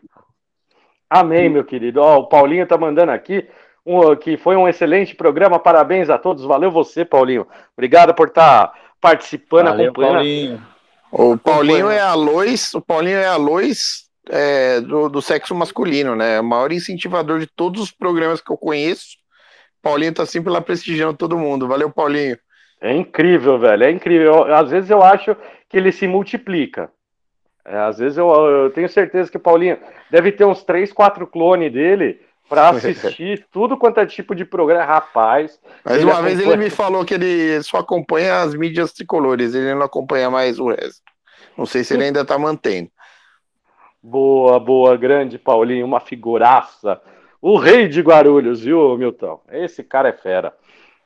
Amém, meu querido. Ó, o Paulinho tá mandando aqui um, que foi um excelente programa. Parabéns a todos. Valeu você, Paulinho. Obrigado por estar tá participando, Valeu, acompanhando. Paulinho. O Paulinho é a luz, o Paulinho é a luz é, do, do, sexo masculino, né? O maior incentivador de todos os programas que eu conheço. Paulinho tá sempre lá prestigiando todo mundo. Valeu, Paulinho. É incrível, velho. É incrível. Às vezes eu acho que ele se multiplica. É, às vezes eu, eu, tenho certeza que o Paulinho deve ter uns três, quatro clones dele para assistir tudo quanto é tipo de programa. Rapaz. Mas uma acompanha... vez ele me falou que ele só acompanha as mídias tricolores, ele não acompanha mais o resto. Não sei se ele ainda está mantendo. Boa, boa, grande Paulinho, uma figuraça. O rei de Guarulhos, viu, Milton? Esse cara é fera.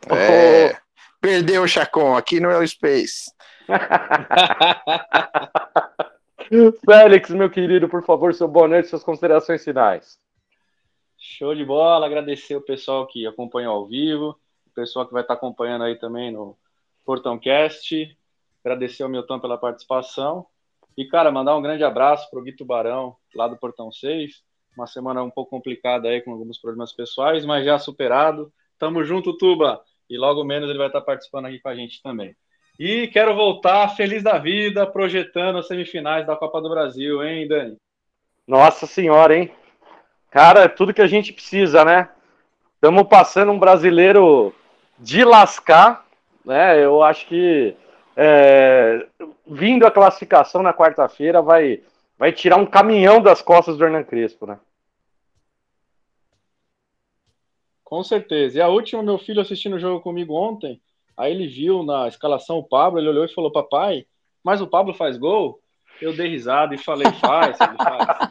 É, oh. Perdeu o Chacon, aqui não é o Space. Félix, meu querido, por favor, seu boa noite, suas considerações finais. Show de bola, agradecer o pessoal que acompanhou ao vivo, o pessoal que vai estar acompanhando aí também no Portão Cast, agradecer ao Milton pela participação e, cara, mandar um grande abraço para o Gui Tubarão, lá do Portão 6, uma semana um pouco complicada aí com alguns problemas pessoais, mas já superado. Tamo junto, Tuba, e logo menos ele vai estar participando aqui com a gente também. E quero voltar feliz da vida, projetando as semifinais da Copa do Brasil, hein, Dani? Nossa senhora, hein? Cara, é tudo que a gente precisa, né? Estamos passando um brasileiro de lascar, né? Eu acho que é, vindo a classificação na quarta-feira vai, vai tirar um caminhão das costas do Hernan Crespo, né? Com certeza. E a última, meu filho assistindo o jogo comigo ontem, aí ele viu na escalação o Pablo, ele olhou e falou: Papai, mas o Pablo faz gol? Eu dei risada e falei: Faz, ele faz.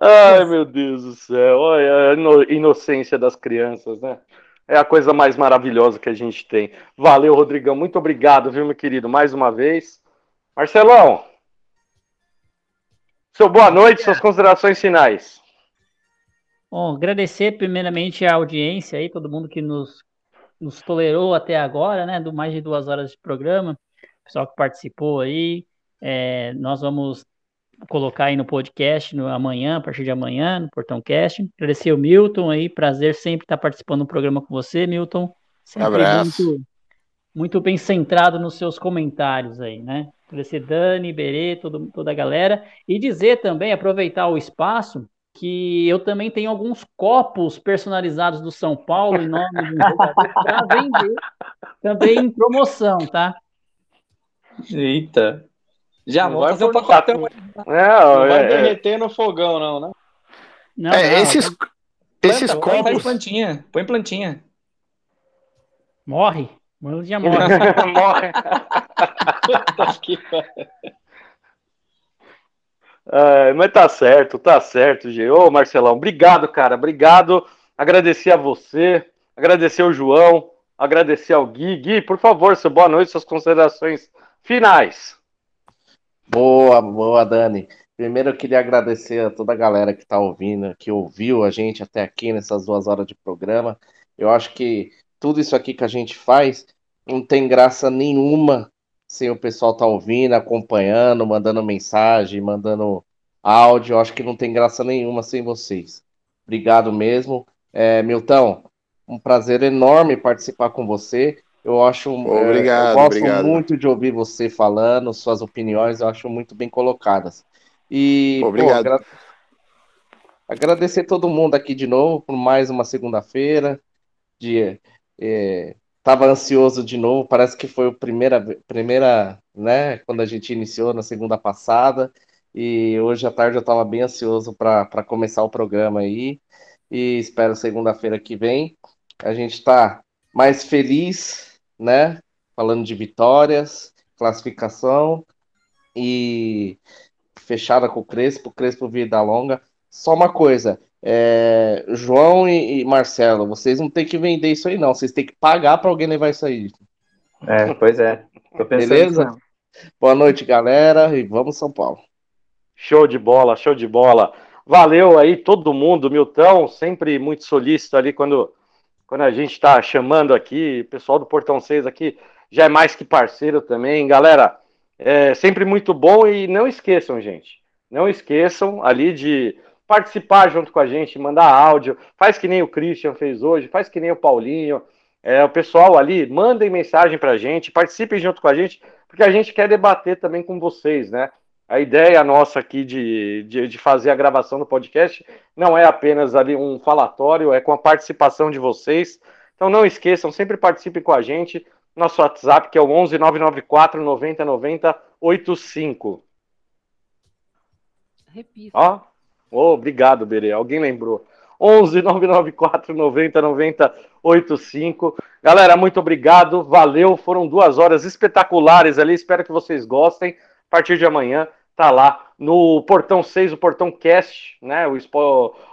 Ai, meu Deus do céu. Olha a inocência das crianças, né? É a coisa mais maravilhosa que a gente tem. Valeu, Rodrigão. Muito obrigado, viu, meu querido, mais uma vez. Marcelão, seu boa noite, suas considerações finais. Bom, agradecer primeiramente a audiência aí, todo mundo que nos, nos tolerou até agora, né? Do mais de duas horas de programa, pessoal que participou aí. É, nós vamos colocar aí no podcast no amanhã, a partir de amanhã, no Portão Cast. Agradecer o Milton aí, prazer sempre estar participando do programa com você, Milton. Sempre Abraço. Muito, muito bem centrado nos seus comentários aí, né? Agradecer Dani, Berê, todo, toda a galera. E dizer também, aproveitar o espaço, que eu também tenho alguns copos personalizados do São Paulo em nome de um para vender também em promoção, tá? Eita. Já Não vou vai fazer um pacotão. É, Não vai é, derreter no fogão, não, né? Não, É, não, esses, esses Planta, põe, põe copos. plantinha. Põe plantinha. Morre. Morre, já morre. Morre. É, mas tá certo, tá certo, Gê. Ô, Marcelão, obrigado, cara. Obrigado. Agradecer a você, agradecer ao João, agradecer ao Gui. Gui, por favor, seu boa noite, suas considerações finais. Boa, boa, Dani. Primeiro eu queria agradecer a toda a galera que está ouvindo, que ouviu a gente até aqui nessas duas horas de programa. Eu acho que tudo isso aqui que a gente faz não tem graça nenhuma sem o pessoal estar ouvindo, acompanhando, mandando mensagem, mandando áudio. Eu acho que não tem graça nenhuma sem vocês. Obrigado mesmo. É, Milton, um prazer enorme participar com você. Eu acho, é, Obrigado, eu gosto obrigado. muito de ouvir você falando, suas opiniões, eu acho muito bem colocadas. E, pô, Obrigado. agra- agradecer todo mundo aqui de novo por mais uma segunda-feira. De, é, tava ansioso de novo, parece que foi a primeira, primeira, né, quando a gente iniciou na segunda passada. E hoje à tarde eu estava bem ansioso para começar o programa aí. E espero segunda-feira que vem. A gente está mais feliz, né? Falando de vitórias, classificação e fechada com o Crespo, Crespo vida longa. Só uma coisa, é, João e, e Marcelo, vocês não tem que vender isso aí não, vocês têm que pagar para alguém levar isso aí. É, pois é. Beleza? Boa noite, galera, e vamos São Paulo. Show de bola, show de bola. Valeu aí todo mundo, Milton, sempre muito solícito ali quando, quando a gente está chamando aqui, o pessoal do Portão 6 aqui já é mais que parceiro também. Galera, é sempre muito bom e não esqueçam, gente, não esqueçam ali de participar junto com a gente, mandar áudio, faz que nem o Christian fez hoje, faz que nem o Paulinho, é, o pessoal ali, mandem mensagem pra gente, participem junto com a gente, porque a gente quer debater também com vocês, né? A ideia nossa aqui de, de, de fazer a gravação do podcast não é apenas ali um falatório, é com a participação de vocês. Então não esqueçam, sempre participem com a gente. Nosso WhatsApp que é o 11 994 90 90 85. Repita. Ó, oh, obrigado, Berê. Alguém lembrou. 11 994 90 90 85. Galera, muito obrigado. Valeu. Foram duas horas espetaculares ali. Espero que vocês gostem. A partir de amanhã tá lá no Portão 6, o Portão Cast, né? O,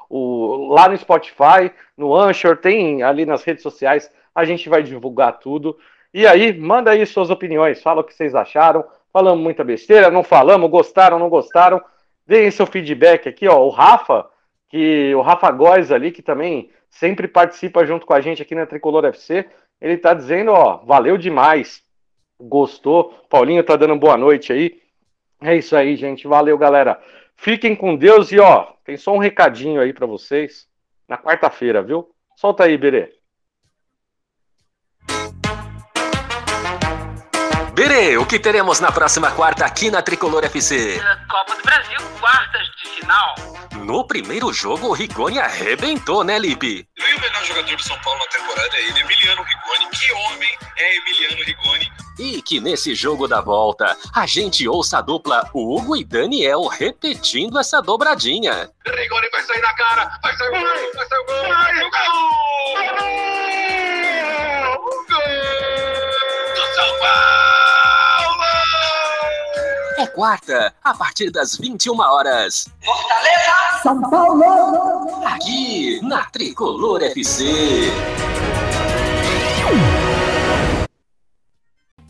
o- lá no Spotify, no Anchor, tem ali nas redes sociais. A gente vai divulgar tudo. E aí, manda aí suas opiniões. Fala o que vocês acharam. Falamos muita besteira, não falamos, gostaram, não gostaram. Deem seu feedback aqui, ó. O Rafa, que o Rafa Góes ali, que também sempre participa junto com a gente aqui na Tricolor FC, ele tá dizendo, ó, valeu demais. Gostou? Paulinho tá dando boa noite aí. É isso aí, gente. Valeu, galera. Fiquem com Deus e ó, tem só um recadinho aí pra vocês na quarta-feira, viu? Solta aí, Berê. Berê o que teremos na próxima quarta aqui na Tricolor FC. Copa do Brasil, quartas de final. No primeiro jogo, o Rigoni arrebentou, né, Lipe? E o melhor jogador do São Paulo na temporada é ele, Emiliano Rigoni. Que homem é Emiliano Rigoni? E que nesse jogo da volta, a gente ouça a dupla Hugo e Daniel repetindo essa dobradinha. Rigoni vai sair na cara, vai sair o gol, vai sair o gol, vai sair o gol! Gol! Do São Paulo! É quarta, a partir das 21 horas. Fortaleza! São Paulo! Aqui na Tricolor FC.